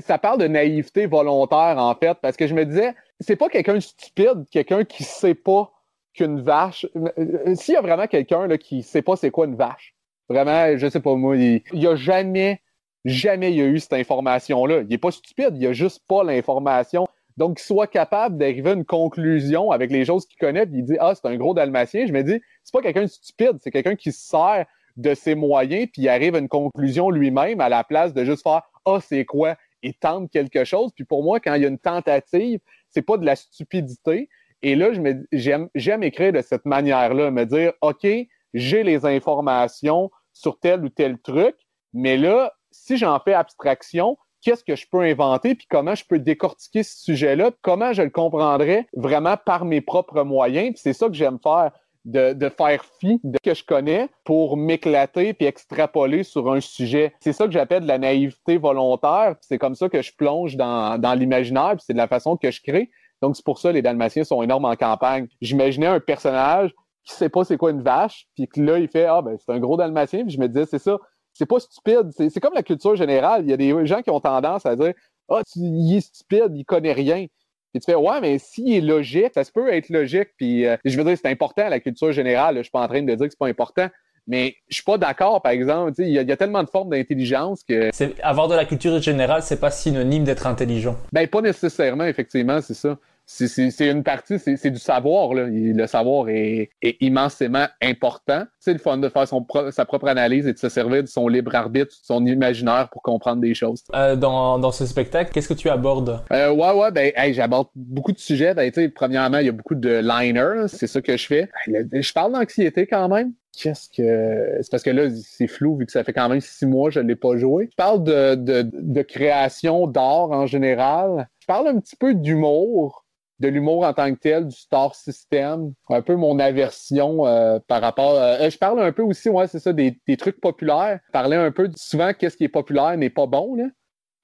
Ça parle de naïveté volontaire, en fait, parce que je me disais, c'est pas quelqu'un de stupide, quelqu'un qui sait pas qu'une vache. euh, S'il y a vraiment quelqu'un qui sait pas c'est quoi une vache, vraiment, je sais pas moi, il, il y a jamais, jamais il y a eu cette information-là. Il est pas stupide, il a juste pas l'information. Donc, qu'il soit capable d'arriver à une conclusion avec les choses qu'il connaît, puis il dit Ah, c'est un gros dalmatien. Je me dis, c'est pas quelqu'un de stupide, c'est quelqu'un qui se sert de ses moyens, puis il arrive à une conclusion lui-même à la place de juste faire Ah, c'est quoi? et tente quelque chose. Puis pour moi, quand il y a une tentative, c'est pas de la stupidité. Et là, j'aime, écrire de cette manière-là, me dire, OK, j'ai les informations sur tel ou tel truc, mais là, si j'en fais abstraction, qu'est-ce que je peux inventer, puis comment je peux décortiquer ce sujet-là, comment je le comprendrais vraiment par mes propres moyens. C'est ça que j'aime faire, de, de faire fi de ce que je connais pour m'éclater puis extrapoler sur un sujet. C'est ça que j'appelle de la naïveté volontaire. puis C'est comme ça que je plonge dans, dans l'imaginaire, puis c'est de la façon que je crée. Donc c'est pour ça que les Dalmatiens sont énormes en campagne. J'imaginais un personnage qui sait pas c'est quoi une vache, puis que là il fait ah ben c'est un gros Dalmatien, puis je me disais c'est ça, c'est pas stupide, c'est comme la culture générale. Il y a des gens qui ont tendance à dire ah tu- il est stupide, il connaît rien. Puis tu fais ouais mais s'il est logique, ça se peut être logique. Puis euh, je veux dire c'est important la culture générale. Je suis pas en train de dire que c'est pas important. Mais je suis pas d'accord, par exemple. Il y, y a tellement de formes d'intelligence que. Avoir de la culture générale, c'est pas synonyme d'être intelligent. Ben, pas nécessairement, effectivement, c'est ça. C'est- une partie, c'est du savoir. Là. Le savoir est, est immensément important. C'est le fun de faire son pro- sa propre analyse et de se servir de son libre arbitre, de son imaginaire pour comprendre des choses. Euh, dans, dans ce spectacle, qu'est-ce que tu abordes? Euh, ouais, ouais, ben, hey, j'aborde beaucoup de sujets. Ben, tu sais, premièrement, il y a beaucoup de liners, c'est ça que je fais. Je parle d'anxiété quand même. Qu'est-ce que. C'est parce que là, c'est flou vu que ça fait quand même six mois que je ne l'ai pas joué. Je parle de, de, de création d'art en général. Je parle un petit peu d'humour, de l'humour en tant que tel, du star system, un peu mon aversion euh, par rapport. euh, je parle un peu aussi, ouais, c'est ça, des, trucs populaires. Parler un peu souvent qu'est-ce qui est populaire n'est pas bon, là.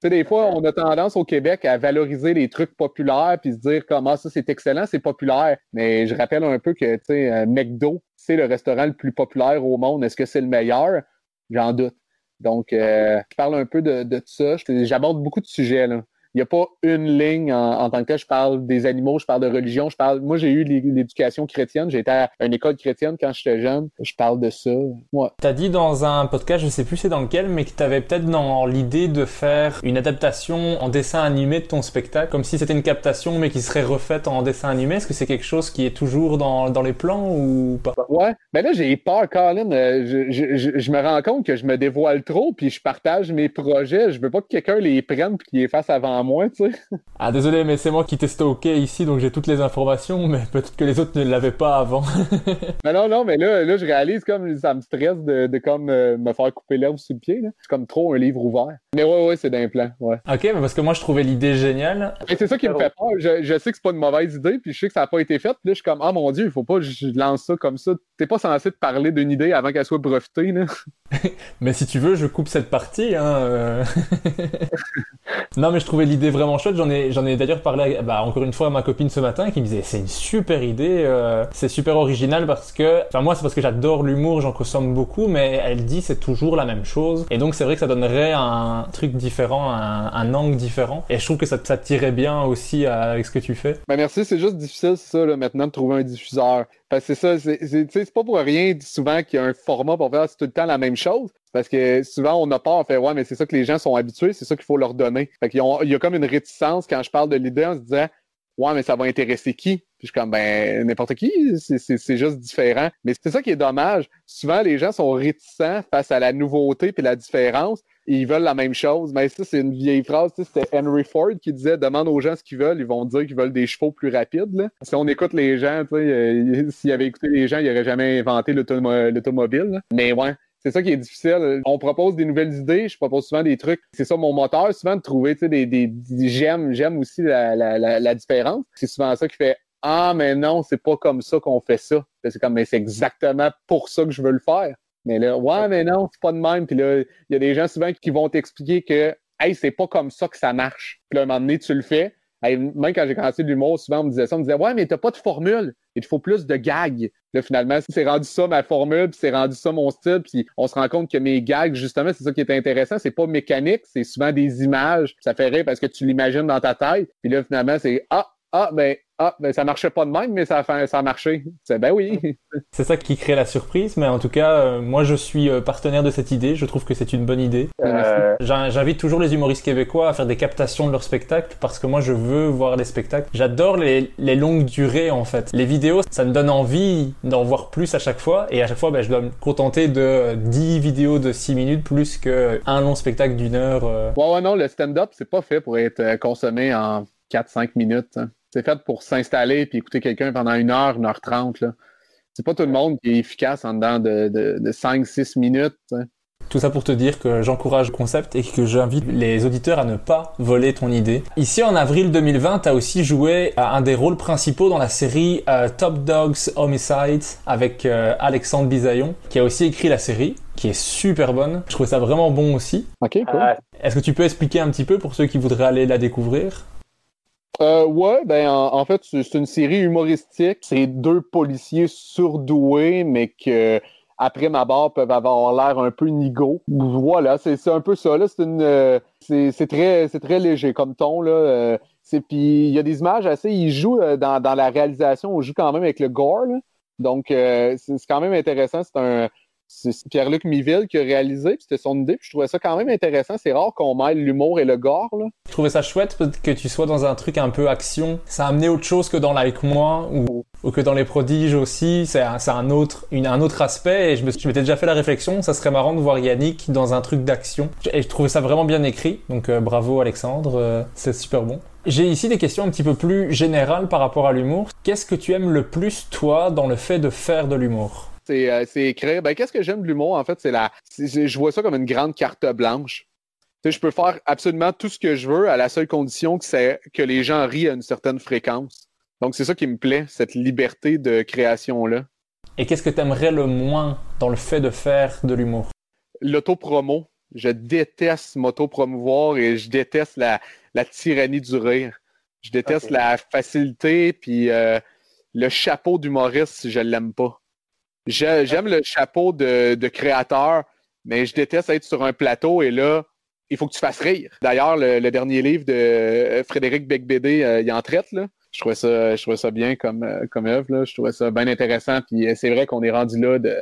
Tu sais, des fois, on a tendance au Québec à valoriser les trucs populaires puis se dire comment ça c'est excellent, c'est populaire. Mais je rappelle un peu que tu sais, euh, McDo, c'est le restaurant le plus populaire au monde. Est-ce que c'est le meilleur? J'en doute. Donc, euh, je parle un peu de, de ça. J'aborde beaucoup de sujets. Là. Il n'y a pas une ligne en, tant que. Je parle des animaux, je parle de religion, je parle. Moi, j'ai eu l'éducation chrétienne. J'ai été à une école chrétienne quand j'étais jeune. Je parle de ça. Ouais. Tu as dit dans un podcast, je sais plus c'est dans lequel, mais que tu avais peut-être dans l'idée de faire une adaptation en dessin animé de ton spectacle, comme si c'était une captation, mais qui serait refaite en dessin animé. Est-ce que c'est quelque chose qui est toujours dans, dans les plans ou pas? Ouais. Ben là, j'ai peur, Colin. Euh, je, je, je, me rends compte que je me dévoile trop, puis je partage mes projets. Je veux pas que quelqu'un les prenne puis qu'ils les fasse avant moi, tu sais. Ah, désolé, mais c'est moi qui t'ai stocké ici, donc j'ai toutes les informations, mais peut-être que les autres ne l'avaient pas avant. <laughs> mais non, non, mais là, là, je réalise comme ça me stresse de, de comme euh, me faire couper l'herbe sous le pied. C'est comme trop un livre ouvert. Mais ouais, ouais, c'est d'un plan, ouais. Ok, mais parce que moi, je trouvais l'idée géniale. Et c'est ça qui me fait peur. Je, je, sais que c'est pas une mauvaise idée, puis je sais que ça n'a pas été fait. Puis là, je suis comme, ah mon Dieu, il faut pas que je lance ça comme ça. T'es pas censé te parler d'une idée avant qu'elle soit brevetée, là. <laughs> mais si tu veux, je coupe cette partie, hein. Euh. <laughs> non, mais je trouvais l'idée vraiment chouette. J'en ai, j'en ai d'ailleurs parlé, bah, encore une fois à ma copine ce matin qui me disait, c'est une super idée, euh, c'est super original parce que, enfin, moi, c'est parce que j'adore l'humour, j'en consomme beaucoup, mais elle dit c'est toujours la même chose. Et donc, c'est vrai que ça donnerait un truc différent, un, un angle différent. Et je trouve que ça, ça tirait bien aussi avec ce que tu fais. Ben, merci. C'est juste difficile, ça, là, maintenant, de trouver un diffuseur. Parce que c'est ça, c'est pas pour rien souvent qu'il y a un format pour faire tout le temps la même chose. Parce que souvent, on a peur, on fait Ouais, mais c'est ça que les gens sont habitués, c'est ça qu'il faut leur donner. Fait qu'il y a comme une réticence quand je parle de l'idée en se disant Ouais, mais ça va intéresser qui? Puis je suis comme ben n'importe qui, c'est juste différent. Mais c'est ça qui est dommage. Souvent, les gens sont réticents face à la nouveauté puis la différence. Ils veulent la même chose. Mais ça, c'est une vieille phrase. C'était Henry Ford qui disait demande aux gens ce qu'ils veulent, ils vont dire qu'ils veulent des chevaux plus rapides. Si on écoute les gens, euh, <laughs> s'il avait écouté les gens, il n'aurait jamais inventé l'automobile. Mais ouais, c'est ça qui est difficile. On propose des nouvelles idées, je propose souvent des trucs. C'est ça mon moteur, souvent de trouver des, des, des j'aime, j'aime aussi la, la, différence. C'est souvent ça qui fait Ah, mais non, c'est pas comme ça qu'on fait ça. C'est comme mais c'est exactement pour ça que je veux le faire. Mais là, ouais, mais non, c'est pas de même. Puis là, il y a des gens souvent qui vont t'expliquer que Hey, c'est pas comme ça que ça marche. Puis là, un moment donné, tu le fais. même quand j'ai commencé l'humour, souvent on me disait ça, on me disait Ouais, mais t'as pas de formule il faut plus de gags. Là, finalement, c'est rendu ça ma formule, puis c'est rendu ça mon style, puis on se rend compte que mes gags, justement, c'est ça qui est intéressant, c'est pas mécanique, c'est souvent des images. Ça fait rire parce que tu l'imagines dans ta tête, puis là, finalement, c'est ah, ah, ben, ah, ben ça marchait pas de même, mais ça a, ça a marché. C'est ben oui. <laughs> C'est ça qui crée la surprise, mais en tout cas, euh, moi je suis euh, partenaire de cette idée. Je trouve que c'est une bonne idée. Euh... J'invite toujours les humoristes québécois à faire des captations de leurs spectacles parce que moi je veux voir les spectacles. J'adore les, les, longues durées en fait. Les vidéos, ça me donne envie d'en voir plus à chaque fois, et à chaque fois, ben, je dois me contenter de 10 vidéos de 6 minutes plus qu'un long spectacle d'une heure. Euh. Ouais, ouais, non, le stand-up, c'est pas fait pour être consommé en 4-5 minutes. Hein. C'est fait pour s'installer puis écouter quelqu'un pendant une heure, une heure trente. C'est pas tout le monde qui est efficace en dedans de, de, 5-6 minutes. Tout ça pour te dire que j'encourage le concept et que j'invite les auditeurs à ne pas voler ton idée. Ici, en avril 2020, tu as aussi joué un des rôles principaux dans la série euh, Top Dogs Homicide avec euh, Alexandre Bisaillon, qui a aussi écrit la série, qui est super bonne. Je trouve ça vraiment bon aussi. Ok, cool. Est-ce que tu peux expliquer un petit peu pour ceux qui voudraient aller la découvrir? Euh, ouais, ben en, fait, c'est une série humoristique. C'est deux policiers surdoués, mais que après ma barre peuvent avoir l'air un peu nigo. Voilà, c'est un peu ça. C'est une, euh, c'est très, très léger comme ton là. Euh, puis il y a des images assez. Ils jouent euh, dans, dans la réalisation, on joue quand même avec le gore. Là. Donc c'est quand même intéressant. C'est un c'est Pierre-Luc Miville qui a réalisé, puis c'était son idée, puis je trouvais ça quand même intéressant. C'est rare qu'on mêle l'humour et le gore, là. Je trouvais ça chouette que tu sois dans un truc un peu action. Ça a amené autre chose que dans Like Moi, ou, que dans Les Prodiges aussi. C'est un, un, autre, un autre aspect, et je, m'étais déjà fait la réflexion, ça serait marrant de voir Yannick dans un truc d'action. Et je trouvais ça vraiment bien écrit, donc euh, bravo Alexandre, euh, c'est super bon. J'ai ici des questions un petit peu plus générales par rapport à l'humour. Qu'est-ce que tu aimes le plus, toi, dans le fait de faire de l'humour? C'est écrire. Ben, qu'est-ce que j'aime de l'humour, en fait, c'est la. Je vois ça comme une grande carte blanche. Je peux faire absolument tout ce que je veux à la seule condition que, c'est que les gens rient à une certaine fréquence. Donc, c'est ça qui me plaît, cette liberté de création-là. Et qu'est-ce que tu aimerais le moins dans le fait de faire de l'humour? L'autopromo. Je déteste m'auto-promouvoir et je déteste la, la, tyrannie du rire. Je déteste la facilité, puis euh, le chapeau d'humoriste, je l'aime pas. J'aime le chapeau de, créateur, mais je déteste être sur un plateau et là, il faut que tu fasses rire. D'ailleurs, le, dernier livre de Frédéric Becbédé, il en traite, là. Je trouvais ça, je trouvais ça bien comme, comme œuvre, là. Je trouvais ça bien intéressant. Puis c'est vrai qu'on est rendu là de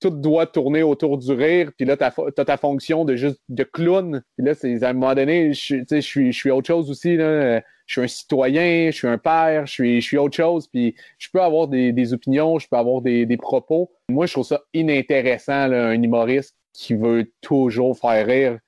tout doit tourner autour du rire, puis là, tu as ta fonction de juste de clown. Puis là, c'est à un moment donné, je, je, suis, je suis autre chose aussi. Là. Je suis un citoyen, je suis un père, je suis, je suis autre chose, puis je peux avoir des, des opinions, je peux avoir des, des, propos. Moi, je trouve ça inintéressant, là, un humoriste qui veut toujours faire rire.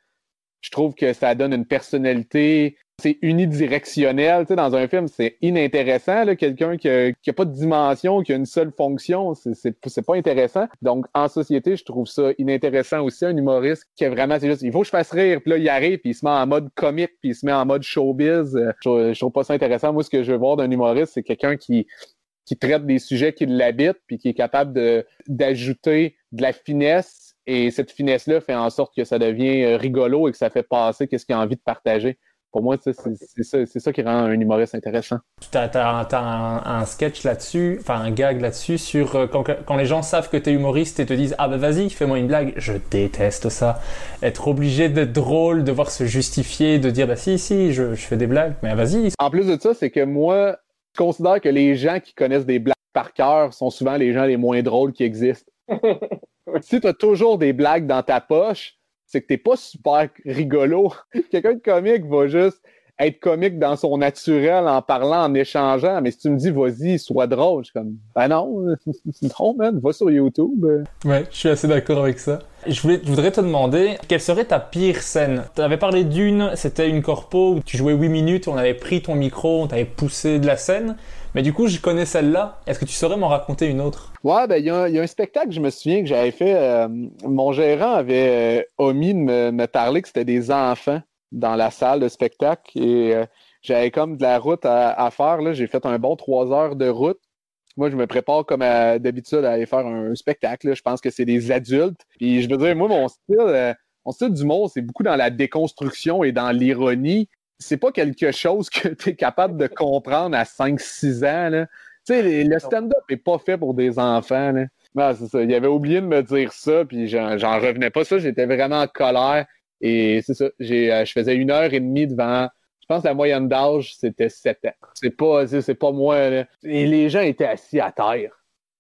Je trouve que ça donne une personnalité c'est unidirectionnel. Tu sais, dans un film, c'est inintéressant. Quelqu'un qui n'a pas de dimension, qui a une seule fonction, c'est pas intéressant. Donc, en société, je trouve ça inintéressant aussi, un humoriste qui est vraiment, c'est juste, il faut que je fasse rire, puis là, il arrive, puis il se met en mode comique, puis il se met en mode showbiz. Je, je trouve pas ça intéressant. Moi, ce que je veux voir d'un humoriste, c'est quelqu'un qui qui traite des sujets qui l'habitent, puis qui est capable de d'ajouter de la finesse. Et cette finesse-là fait en sorte que ça devient euh, rigolo et que ça fait passer qu'est-ce qu'il a envie de partager pour moi, c'est ça, ça, qui rend un humoriste intéressant. Tu as, un, sketch là-dessus, enfin un gag là-dessus, sur euh, quand, les gens savent que tu es humoriste et te disent Ah ben vas-y, fais-moi une blague. Je déteste ça. Être obligé d'être drôle, devoir se justifier, de dire Bah si, si, je, fais des blagues, mais vas-y. En plus de ça, c'est que moi, je considère que les gens qui connaissent des blagues par cœur sont souvent les gens les moins drôles qui existent. <laughs> si tu as toujours des blagues dans ta poche, c'est que t'es pas super rigolo. <laughs> Quelqu'un de comique va juste être comique dans son naturel en parlant, en échangeant. Mais si tu me dis, vas-y, sois drôle, je suis comme, ben non, <laughs> non, man, va sur YouTube. Ouais, je suis assez d'accord avec ça. Je, voulais, je voudrais te demander, quelle serait ta pire scène? Tu avais parlé d'une, c'était une corpo où tu jouais 8 minutes, on avait pris ton micro, on t'avait poussé de la scène. Mais du coup, je connais celle-là. Est-ce que tu saurais m'en raconter une autre? Ouais, ben, il y, a un spectacle, je me souviens, que j'avais fait. Euh, mon gérant avait euh, omis de me, parler que c'était des enfants dans la salle de spectacle. Et euh, j'avais comme de la route à, faire. J'ai fait un bon trois heures de route. Moi, je me prépare comme d'habitude à aller faire un spectacle. Je pense que c'est des adultes. Puis je veux dire, moi, mon style, mon style d'humour, c'est beaucoup dans la déconstruction et dans l'ironie c'est pas quelque chose que tu es capable de comprendre à 5-6 ans. Là. Tu sais, le stand-up est pas fait pour des enfants. Là. Non, c'est ça. Il avait oublié de me dire ça, puis j'en revenais pas ça. J'étais vraiment en colère. Et c'est ça. J'ai, euh, je faisais une heure et demie devant. Je pense que la moyenne d'âge, c'était 7 ans. C'est pas, c'est pas moi. Là. Et les gens étaient assis à terre.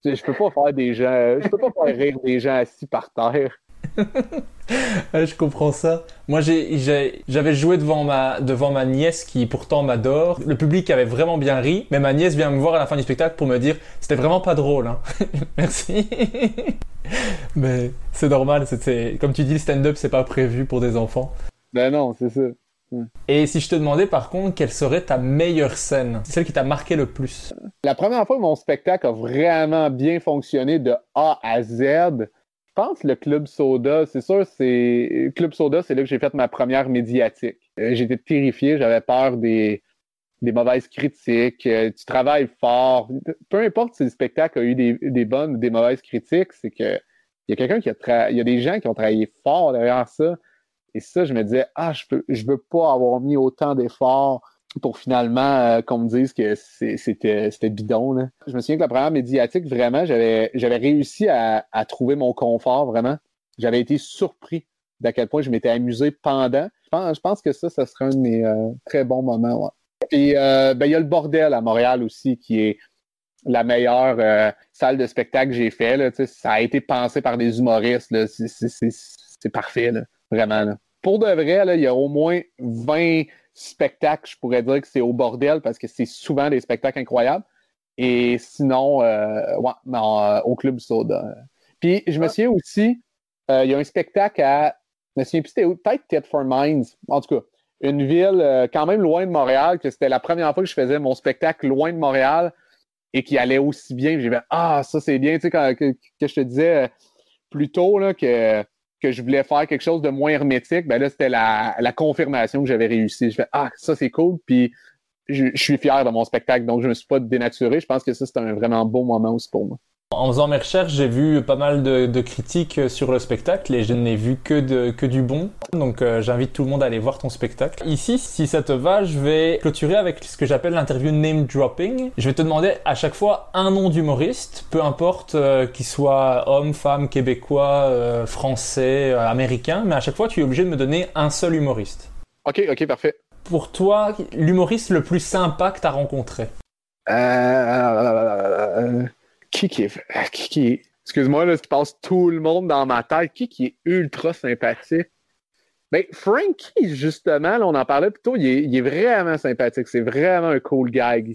Je peux pas faire des gens. Je peux pas faire rire des gens assis par terre. <laughs> je comprends ça. Moi, j'avais joué devant ma, devant ma nièce qui pourtant m'adore. Le public avait vraiment bien ri, mais ma nièce vient me voir à la fin du spectacle pour me dire c'était vraiment pas drôle. Hein. <laughs> Merci. <laughs> mais c'est normal. Comme tu dis, le stand-up c'est pas prévu pour des enfants. Ben non, c'est ça. Et si je te demandais par contre quelle serait ta meilleure scène, celle qui t'a marqué le plus? La première fois mon spectacle a vraiment bien fonctionné de A à Z, pense le Club Soda, c'est sûr, c'est. Club Soda, c'est là que j'ai fait ma première médiatique. Euh, j'étais terrifié, j'avais peur des, des mauvaises critiques. Euh, tu travailles fort. Peu importe si le spectacle a eu des, des bonnes ou des mauvaises critiques, c'est que il y a quelqu'un qui a il y a des gens qui ont travaillé fort derrière ça. Et ça, je me disais, ah, je peux, je veux pas avoir mis autant d'efforts pour finalement euh, qu'on me dise que c'était bidon. Là. Je me souviens que la première médiatique, vraiment, j'avais réussi à, trouver mon confort, vraiment. J'avais été surpris d'à quel point je m'étais amusé pendant. Je pense, que ça, ça serait un de mes euh, très bons moments. Euh, ben, il y a le bordel à Montréal aussi, qui est la meilleure salle de spectacle que j'ai fait. Là, ça a été pensé par des humoristes. C'est parfait, vraiment. Pour de vrai, il y a au moins 20 spectacle, je pourrais dire que c'est au bordel parce que c'est souvent des spectacles incroyables. Et sinon, euh, ouais, euh, au Club Soda. Puis je me ah. souviens aussi, euh, il y a un spectacle à. Je me souviens plus, c'était peut-être Ted for Minds. En tout cas, une ville quand même loin de Montréal, que c'était la première fois que je faisais mon spectacle loin de Montréal et qui allait aussi bien. J'ai dit, ah, ça c'est bien, tu sais, quand, que, je te disais plus tôt là, que que je voulais faire quelque chose de moins hermétique, ben là, c'était la, la, confirmation que j'avais réussi. Je fais Ah, ça c'est cool, puis je, suis fier de mon spectacle, donc je me suis pas dénaturé. Je pense que ça, c'était un vraiment beau moment aussi pour moi. En faisant mes recherches, j'ai vu pas mal de, de, critiques sur le spectacle et je n'ai vu que, de, que du bon. Donc euh, j'invite tout le monde à aller voir ton spectacle. Ici, si ça te va, je vais clôturer avec ce que j'appelle l'interview name dropping. Je vais te demander à chaque fois un nom d'humoriste, peu importe euh, qu'il soit homme, femme, québécois, euh, français, euh, américain, mais à chaque fois tu es obligé de me donner un seul humoriste. OK, OK, parfait. Pour toi, l'humoriste le plus sympa que t'as rencontré? Euh, qui qui est... Qui qui est... Excuse-moi, là, tu passes tout le monde dans ma tête. Qui qui est ultra sympathique? Ben, Frankie, justement, là, on en parlait plus tôt, il est, vraiment sympathique. C'est vraiment un cool guy.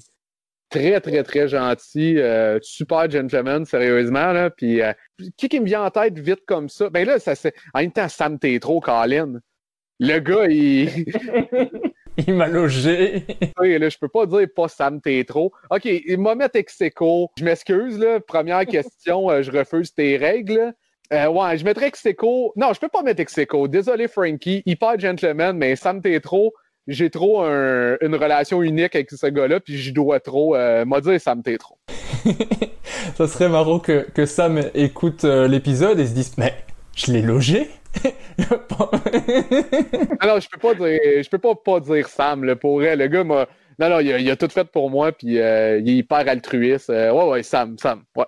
Très, très, très gentil. euh, super gentleman, sérieusement. Là. Puis, euh, qui qui me vient en tête vite comme ça? Ben là, ça c'est. En même temps, Sam Tétro, Colin. Le gars, il. <laughs> <laughs> Il m'a logé. Oui, là, je peux pas dire pas Sam Tétro. OK, il m'a mis ex aequo. Je m'excuse, là. Première question, euh, je refuse tes règles. Euh, ouais, je mettrais ex aequo. Non, je peux pas mettre ex aequo. Désolé, Frankie. Hyper gentleman, mais Sam Tétro, j'ai trop un- une relation unique avec ce gars-là, puis je dois trop. Euh, m'a dit Sam Tétro. <laughs> ça serait marrant que, que Sam écoute euh, l'épisode et se dise Mais je l'ai logé <laughs> Ah non, je peux pas dire, je peux pas pas dire Sam, là, pour vrai. Le gars m'a. Non, non, il a, il a tout fait pour moi, puis euh, il est hyper altruiste. Euh, ouais, ouais, Sam, Sam. Ouais.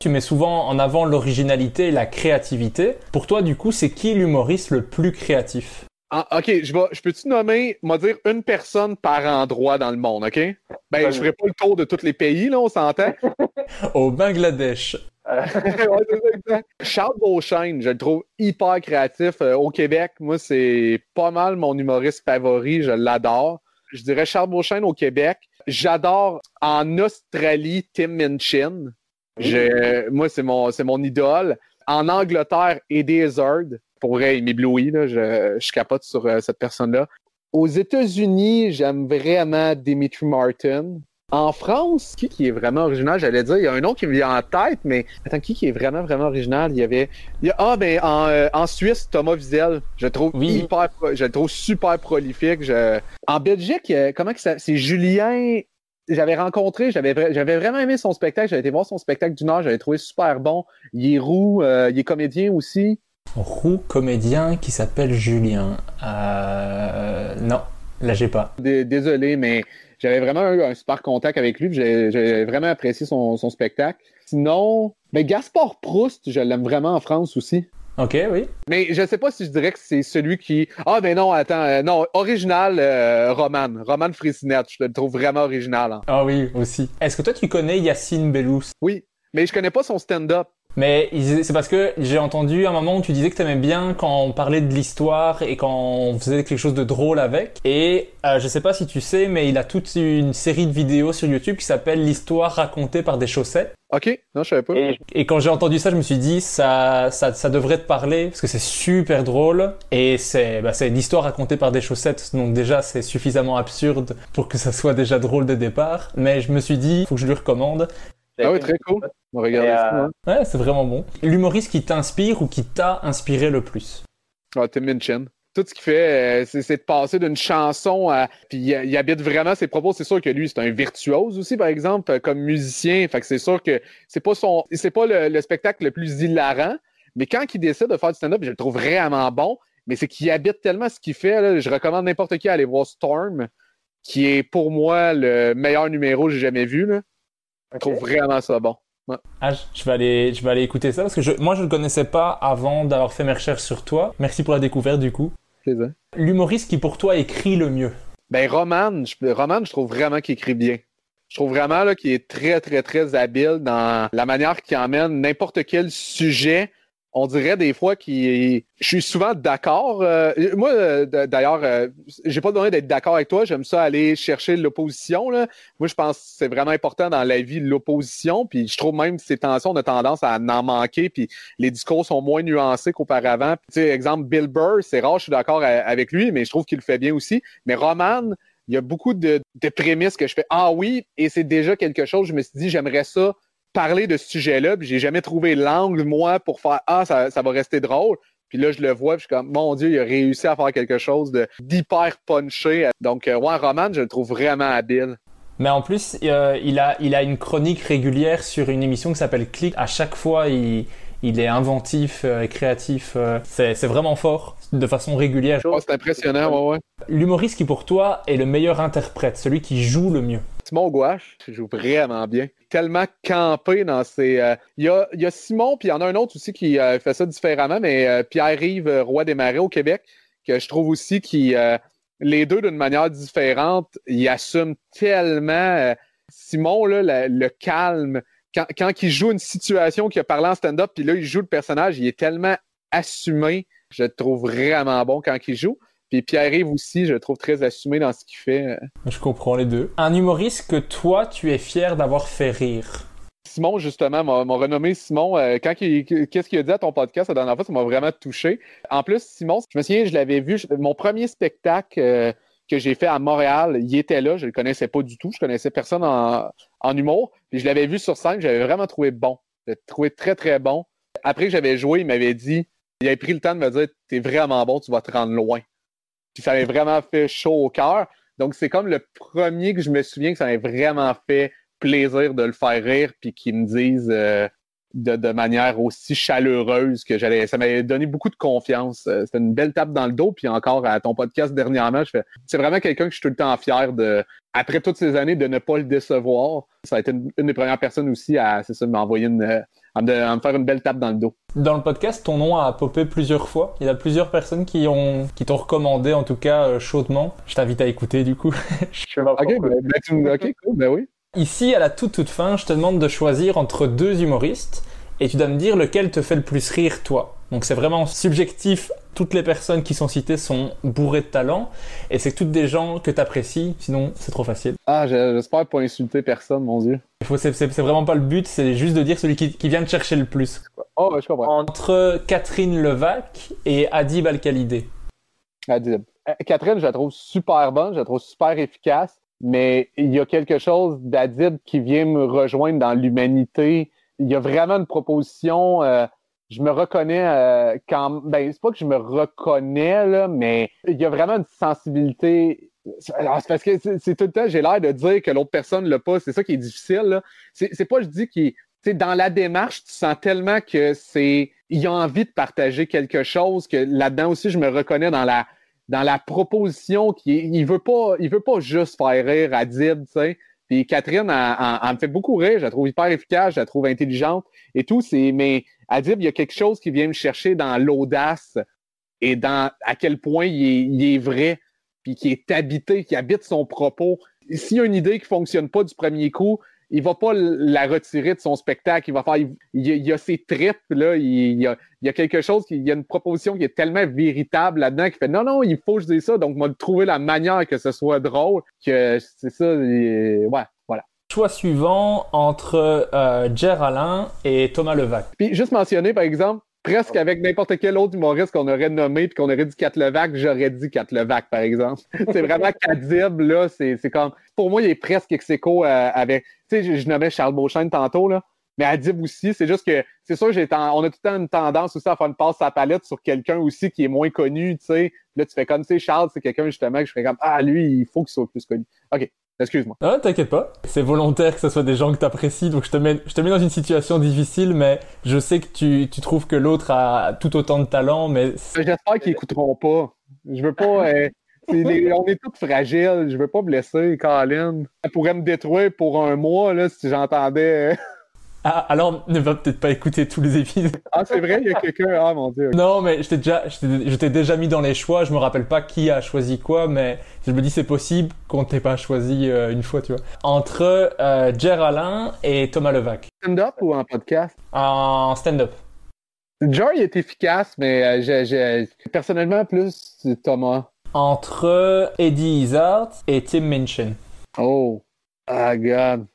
Tu mets souvent en avant l'originalité et la créativité. Pour toi, du coup, c'est qui l'humoriste le plus créatif? Ah, ok, je vais, je peux-tu nommer, m'a dire une personne par endroit dans le monde, ok? Ben, je ferai pas le tour de tous les pays, là, on s'entend. <laughs> Au Bangladesh. <laughs> Ouais. Charles Beauchesne, je le trouve hyper créatif. Euh, au Québec, moi, c'est pas mal mon humoriste favori, je l'adore. Je dirais Charles Beauchesne au Québec. J'adore en Australie Tim Minchin. Je- moi, c'est mon, c'est mon idole. En Angleterre, Eddie Izzard. Pour vrai, il m'éblouit. Je, je capote sur euh, cette personne-là. Aux États-Unis, j'aime vraiment Dimitri Martin. En France, qui, qui est vraiment original, j'allais dire, il y a un nom qui me vient en tête, mais attends, qui, qui est vraiment, vraiment original? Il y avait. il y a- ah, ben, en, euh, en Suisse, Thomas Wiesel. Je le trouve Oui. hyper. Je le trouve super prolifique. Je- En Belgique, euh, comment que ça. C'est Julien. J'avais rencontré, j'avais vra- j'avais vraiment aimé son spectacle. J'avais été voir son spectacle d'une heure, j'avais trouvé super bon. Il est roux, euh, il est comédien aussi. Roux comédien qui s'appelle Julien. Euh... Non, là j'ai pas. Dé- Désolé, mais j'avais vraiment eu un super contact avec lui. J'ai vraiment apprécié son, son spectacle. Sinon, ben Gaspard Proust, je l'aime vraiment en France aussi. Ok, oui. Mais je sais pas si je dirais que c'est celui qui. Ah, ben non, attends. euh, non, original, euh, Roman. Roman Frisinette. Je le trouve vraiment original. hein. Ah oui, aussi. Est-ce que toi tu connais Yacine Bellous Oui. Mais je connais pas son stand-up. Mais c'est parce que j'ai entendu un moment où tu disais que t'aimais bien quand on parlait de l'histoire et quand on faisait quelque chose de drôle avec. Et euh, je sais pas si tu sais, mais il a toute une série de vidéos sur YouTube qui s'appelle L'histoire racontée par des chaussettes. OK? Non, je savais pas. Et Et quand j'ai entendu ça, je me suis dit ça, ça, ça devrait te parler parce que c'est super drôle et c'est, bah, c'est une histoire racontée par des chaussettes. Donc déjà, c'est suffisamment absurde pour que ça soit déjà drôle de départ. Mais je me suis dit, faut que je lui recommande. Ah oui, très cool. On va regarder ça. euh, hein. Ouais, c'est vraiment bon. L'humoriste qui t'inspire ou qui t'a inspiré le plus? Ah, Tim Minchin. Tout ce qu'il fait, euh, c'est de passer d'une chanson à. Puis il, habite vraiment ses propos. C'est sûr que lui, c'est un virtuose aussi, par exemple, euh, comme musicien. Fait que c'est sûr que c'est pas son. C'est pas le, le spectacle le plus hilarant. Mais quand il décide de faire du stand-up, je le trouve vraiment bon. Mais c'est qu'il habite tellement ce qu'il fait. là. je recommande n'importe qui à aller voir Storm, qui est pour moi le meilleur numéro que j'ai jamais vu. Là. Je trouve vraiment ça bon. Ah, je- vais aller, je vais aller écouter ça parce que je, moi je le connaissais pas avant d'avoir fait mes recherches sur toi. Merci pour la découverte du coup. Plaisir. L'humoriste qui pour toi écrit le mieux. Ben, Roman, je, Roman, je trouve vraiment qu'il écrit bien. Je trouve vraiment là, qu'il est très, très, très habile dans la manière qu'il emmène n'importe quel sujet. On dirait des fois qu'il. Je suis souvent d'accord. euh, moi, euh, d'ailleurs, euh, j'ai pas besoin d'être d'accord avec toi. J'aime ça aller chercher l'opposition. Moi, je pense que c'est vraiment important dans la vie l'opposition. Puis je trouve même que ces tensions, on a tendance à en manquer. Puis les discours sont moins nuancés qu'auparavant. Tu sais, exemple, Bill Burr, c'est rare, je suis d'accord avec lui, mais je trouve qu'il le fait bien aussi. Mais Roman, il y a beaucoup de, de prémices que je fais Ah oui, et c'est déjà quelque chose. Je me suis dit, j'aimerais ça parler de ce sujet-là, puis j'ai jamais trouvé l'angle, moi, pour faire Ah, ça, ça va rester drôle. Puis là, je le vois, puis je suis comme, mon Dieu, il a réussi à faire quelque chose d'hyper punché. Donc, euh, ouais, Roman, je le trouve vraiment habile. Mais en plus, euh, il, a, il a une chronique régulière sur une émission qui s'appelle Click. À chaque fois, il, il est inventif euh, et créatif. euh, c'est c'est vraiment fort, de façon régulière. Oh, c'est impressionnant, ouais, ouais. L'humoriste qui pour toi est le meilleur interprète, celui qui joue le mieux? Simon Gouache joue vraiment bien. Tellement campé dans ses. euh, Il y, a, il y a Simon, puis il y en a un autre aussi qui euh, fait ça différemment, mais Pierre-Yves Roy des Marais au Québec, que je trouve aussi qui. les deux, d'une manière différente, ils assument tellement. Simon, là, le calme, quand, quand il joue une situation qu'il a parlé en stand-up, puis là, il joue le personnage, il est tellement assumé. Je le trouve vraiment bon quand il joue. Puis Pierre-Yves aussi, je le trouve très assumé dans ce qu'il fait. Je comprends les deux. Un humoriste que toi, tu es fier d'avoir fait rire. Simon, justement, m'a renommé Simon. euh, quand qu'est-ce qu'il a dit à ton podcast la dernière fois, ça m'a vraiment touché. En plus, Simon, je me souviens, je l'avais vu, je- mon premier spectacle euh, que j'ai fait à Montréal, il était là, je le connaissais pas du tout, je connaissais personne en, en humour, puis je l'avais vu sur scène, j'avais vraiment trouvé bon. Je l'ai trouvé très, très bon. Après que j'avais joué, il m'avait dit, il avait pris le temps de me dire, t'es vraiment bon, tu vas te rendre loin. Puis ça m'avait vraiment fait chaud au cœur. Donc, c'est comme le premier que je me souviens que ça m'avait vraiment fait plaisir de le faire rire, puis qu'il me dise euh, de, de manière aussi chaleureuse que j'allais. Ça m'avait donné beaucoup de confiance. Euh, C'était une belle tape dans le dos, puis encore à ton podcast dernièrement, je fais. C'est vraiment quelqu'un que je suis tout le temps fier de, après toutes ces années, de ne pas le décevoir. Ça a été une, une des premières personnes aussi à, c'est ça, m'envoyer une, à me, à me faire une belle tape dans le dos. Dans le podcast, ton nom a popé plusieurs fois. Il y a plusieurs personnes qui ont, qui t'ont recommandé, en tout cas euh, chaudement. Je t'invite à écouter du coup. <laughs> Je sais pas Ok, pourquoi. ben, ben, tu ok, cool, ben oui. Ici, à la toute toute fin, je te demande de choisir entre deux humoristes et tu dois me dire lequel te fait le plus rire toi. Donc c'est vraiment subjectif. Toutes les personnes qui sont citées sont bourrées de talent et c'est toutes des gens que tu apprécies. Sinon, c'est trop facile. Ah, je- j'espère pas insulter personne, mon Dieu. Il faut- C'est vraiment pas le but. C'est juste de dire celui qui, qui vient te chercher le plus. Oh, ouais, je comprends. Entre Catherine Levac et Adib Al-Khalidé. Adib. Euh, Catherine, je la trouve super bonne, je la trouve super efficace, mais il y a quelque chose d'Adib qui vient me rejoindre dans l'humanité. Il y a vraiment une proposition. euh, je me reconnais euh, quand. Ben, c'est pas que je me reconnais, là, mais il y a vraiment une sensibilité. Alors, c'est parce que c'est tout le temps, j'ai l'air de dire que l'autre personne l'a pas. C'est ça qui est difficile. C'est pas, je dis qu'il. dans la démarche, tu sens tellement que c'est. Il a envie de partager quelque chose que là-dedans aussi, je me reconnais dans la dans la proposition qui il veut pas il veut pas juste faire rire Adib, tu sais. Puis Catherine, elle, me fait beaucoup rire, je la trouve hyper efficace, je la trouve intelligente et tout. Mais Adib, il y a quelque chose qui vient me chercher dans l'audace et dans à quel point il est, il est vrai, puis qui est habité, qui habite son propos. S'il y a une idée qui fonctionne pas du premier coup, il va pas la retirer de son spectacle. Il va faire, il, il y a- il y a ses tripes là, il, il y a, il y a quelque chose, qui, il y a une proposition qui est tellement véritable là-dedans qui fait non non, il faut que je dise ça. Donc, moi, trouver la manière que ce soit drôle, que c'est ça. ouais, voilà. Choix suivant entre euh, Jer Alain et Thomas Levac. Puis juste mentionner, par exemple, presque avec n'importe quel autre humoriste qu'on aurait nommé puis qu'on aurait dit Cat Levac, j'aurais dit Cat Levac, par exemple. <laughs> c'est vraiment Cadib, là, c'est comme... Pour moi, il est presque ex euh, avec... Tu sais, je, nommais Charles Beauchesne tantôt, là, mais Adib aussi, c'est juste que... C'est sûr, on a tout le temps une tendance aussi à faire une passe à la palette sur quelqu'un aussi qui est moins connu, tu sais. Là, tu fais comme, tu sais, Charles, c'est quelqu'un, justement, que je fais comme, ah, lui, il faut qu'il soit plus connu. OK, excuse-moi. Ah, t'inquiète pas. C'est volontaire que ce soit des gens que t'apprécies, donc je te mets, je te mets dans une situation difficile, mais je sais que tu, tu trouves que l'autre a tout autant de talent, mais c'est- J'espère qu'ils écouteront pas. Je veux pas. euh, <laughs> les- on est tous fragiles. Je veux pas blesser Colin. Elle pourrait me détruire pour un mois là, si j'entendais. Ah, alors ne va peut-être pas écouter tous les épisodes. Ah, c'est vrai, il y a quelqu'un. Ah, mon Dieu. Non, mais je t'ai déjà, je t'ai- je t'ai déjà mis dans les choix. Je me rappelle pas qui a choisi quoi, mais je me dis c'est possible qu'on t'ait pas choisi euh, une fois, tu vois. Entre euh, Jer Alain et Thomas Levac Stand-up ou en podcast? en stand-up. Joy est efficace, mais euh, personnellement, plus Thomas. Entre Eddie Izzard et Tim Minchin. Oh. Ah, God.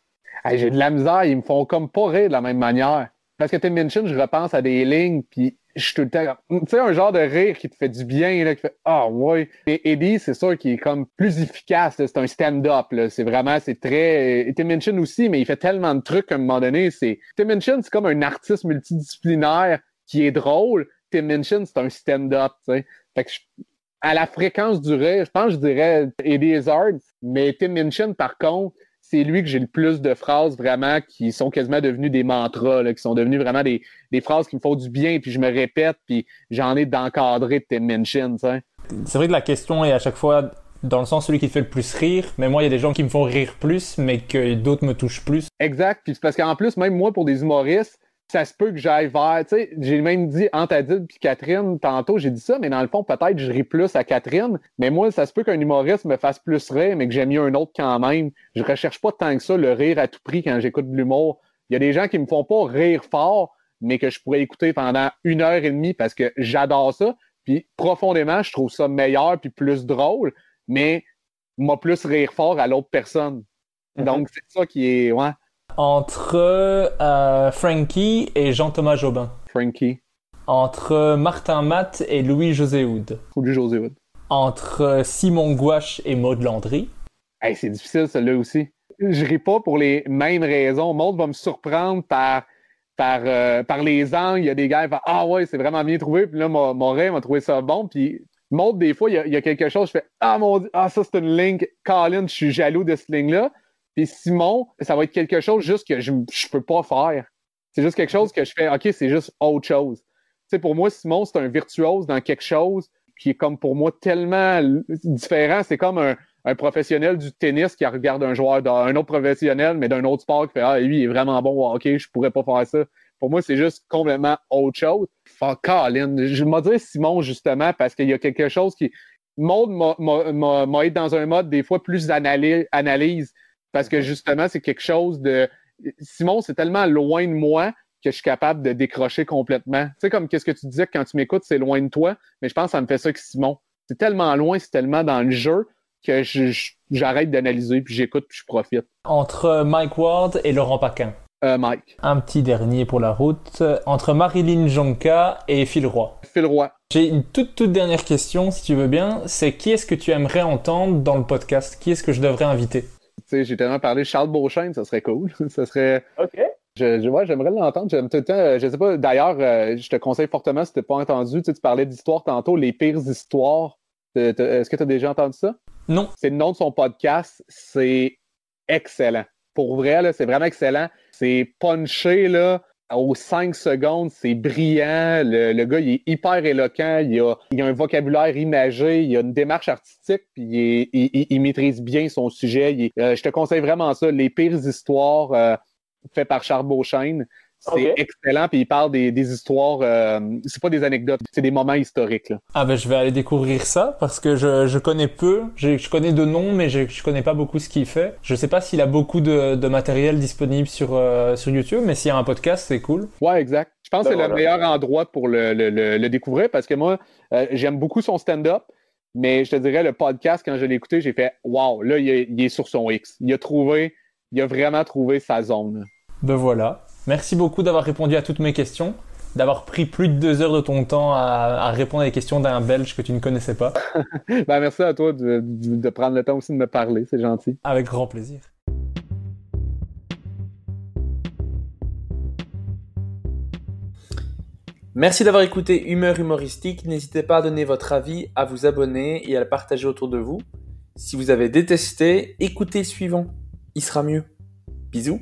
J'ai de la misère. Ils me font comme pas rire de la même manière. Parce que Tim Minchin, je repense à des lignes, puis je suis tout le temps Tu sais, un genre de rire qui te fait du bien, là, qui fait Ah, ouais. Et Eddie, c'est sûr qu'il est comme plus efficace. C'est un stand-up. C'est vraiment, c'est très. Tim Minchin aussi, mais il fait tellement de trucs qu'à un moment donné, c'est. Tim Minchin, c'est comme un artiste multidisciplinaire qui est drôle. Tim Minchin, c'est un stand-up, tu sais. Fait que je- à la fréquence du rire, je pense que je dirais Eddie Izzard, mais Tim Minchin, par contre, c'est lui que j'ai le plus de phrases vraiment qui sont quasiment devenues des mantras, là, qui sont devenues vraiment des, des phrases qui me font du bien, puis je me répète, puis j'en ai d'encadrer de tes mentions. C'est vrai que la question est à chaque fois dans le sens celui qui te fait le plus rire, mais moi il y a des gens qui me font rire plus, mais que d'autres me touchent plus. Exact, puis c'est parce qu'en plus, même moi, pour des humoristes, ça se peut que j'aille vers, tu sais, j'ai même dit Antadide puis Catherine, tantôt j'ai dit ça, mais dans le fond, peut-être je ris plus à Catherine, mais moi, ça se peut qu'un humoriste me fasse plus rire, mais que j'aime mieux un autre quand même. Je recherche pas tant que ça le rire à tout prix quand j'écoute de l'humour. Il y a des gens qui me font pas rire fort, mais que je pourrais écouter pendant une heure et demie parce que j'adore ça, puis profondément, je trouve ça meilleur puis plus drôle, mais m'a plus rire fort à l'autre personne. Mhm. Donc, c'est ça qui est, ouais, Entre euh, Frankie et Jean-Thomas Jobin. Frankie, Entre Martin Matt et Louis-José Houd. ou du José Wood. Entre Simon Gouache et Maud Landry. Hey, c'est difficile, celle-là aussi. Je ris pas pour les mêmes raisons. Maud va me surprendre par, par, euh, par les angles. Il y a des gars qui font Ah ouais, c'est vraiment bien trouvé. Puis là, mon, mon rêve m'a trouvé ça bon. Puis Maud, des fois, il y, a, il y a quelque chose, je fais Ah mon Dieu, ah, ça c'est une ligne. Colin, je suis jaloux de cette ligne-là. Puis Simon, ça va être quelque chose juste que je, je peux pas faire. C'est juste quelque chose que je fais OK, c'est juste autre chose. Tu sais, pour moi, Simon, c'est un virtuose dans quelque chose qui est comme pour moi tellement différent. C'est comme un, un professionnel du tennis qui regarde un joueur d'un autre professionnel, mais d'un autre sport qui fait Ah, lui, il est vraiment bon hockey, je pourrais pas faire ça. Pour moi, c'est juste complètement autre chose. Fuck, Colin. Je me dirais Simon, justement, parce qu'il y a quelque chose qui. Maud m'a- aidé dans un mode des fois plus analyse. Parce que justement, c'est quelque chose de. Simon, c'est tellement loin de moi que je suis capable de décrocher complètement. Tu sais, comme qu'est-ce que tu disais que quand tu m'écoutes, c'est loin de toi, mais je pense que ça me fait ça avec Simon. C'est tellement loin, c'est tellement dans le jeu que j'arrête d'analyser, puis j'écoute, puis je profite. Entre Mike Ward et Laurent Paquin. Euh, Mike, Un petit dernier pour la route. Entre Marilyn Jonka et Phil Roy. Phil Roy. J'ai une toute toute dernière question, si tu veux bien. C'est qui est-ce que tu aimerais entendre dans le podcast? Qui est-ce que je devrais inviter? J'ai tellement parlé de Charles Beauchesne, ça serait cool. <laughs> ça serait. OK. Je, je- ouais, j'aimerais l'entendre. J'aime tout le temps. euh, Je sais pas, d'ailleurs, euh, je te conseille fortement si tu pas entendu. Tu, parlais d'histoire tantôt, les pires histoires. Est-ce que tu as déjà entendu ça? Non. C'est le nom de son podcast. C'est excellent. Pour vrai, là, c'est vraiment excellent. C'est punché là, aux 5 secondes. C'est brillant. Le, le gars, il est hyper éloquent. Il a, il a un vocabulaire imagé. Il a une démarche artistique. Puis il, est- il- il- maîtrise bien son sujet. Euh, je te conseille vraiment ça. Les pires histoires euh, faites par Charles Beauchesne. C'est excellent. Puis il parle des, des histoires. euh, c'est pas des anecdotes. C'est des moments historiques. Là. Ah ben je vais aller découvrir ça parce que je, je connais peu, je, je connais de noms mais je, je connais pas beaucoup ce qu'il fait. Je sais pas s'il a beaucoup de, de matériel disponible sur, euh, sur YouTube, mais s'il y a un podcast c'est cool. Ouais, exact. Je pense Ben que c'est le meilleur endroit pour le, le- le- le découvrir parce que moi, euh, j'aime beaucoup son stand-up, mais je te dirais, le podcast, quand je l'ai écouté, j'ai fait Wow, là, il est, il est sur son X. Il a trouvé, il a vraiment trouvé sa zone. Ben voilà. Merci beaucoup d'avoir répondu à toutes mes questions, d'avoir pris plus de deux heures de ton temps à, à répondre à des questions d'un Belge que tu ne connaissais pas. <laughs> Ben, merci à toi de, de- de prendre le temps aussi de me parler, c'est gentil. Avec grand plaisir. Merci d'avoir écouté Humeur humoristique. N'hésitez pas à donner votre avis, à vous abonner et à le partager autour de vous. Si vous avez détesté, écoutez le suivant. Il sera mieux. Bisous.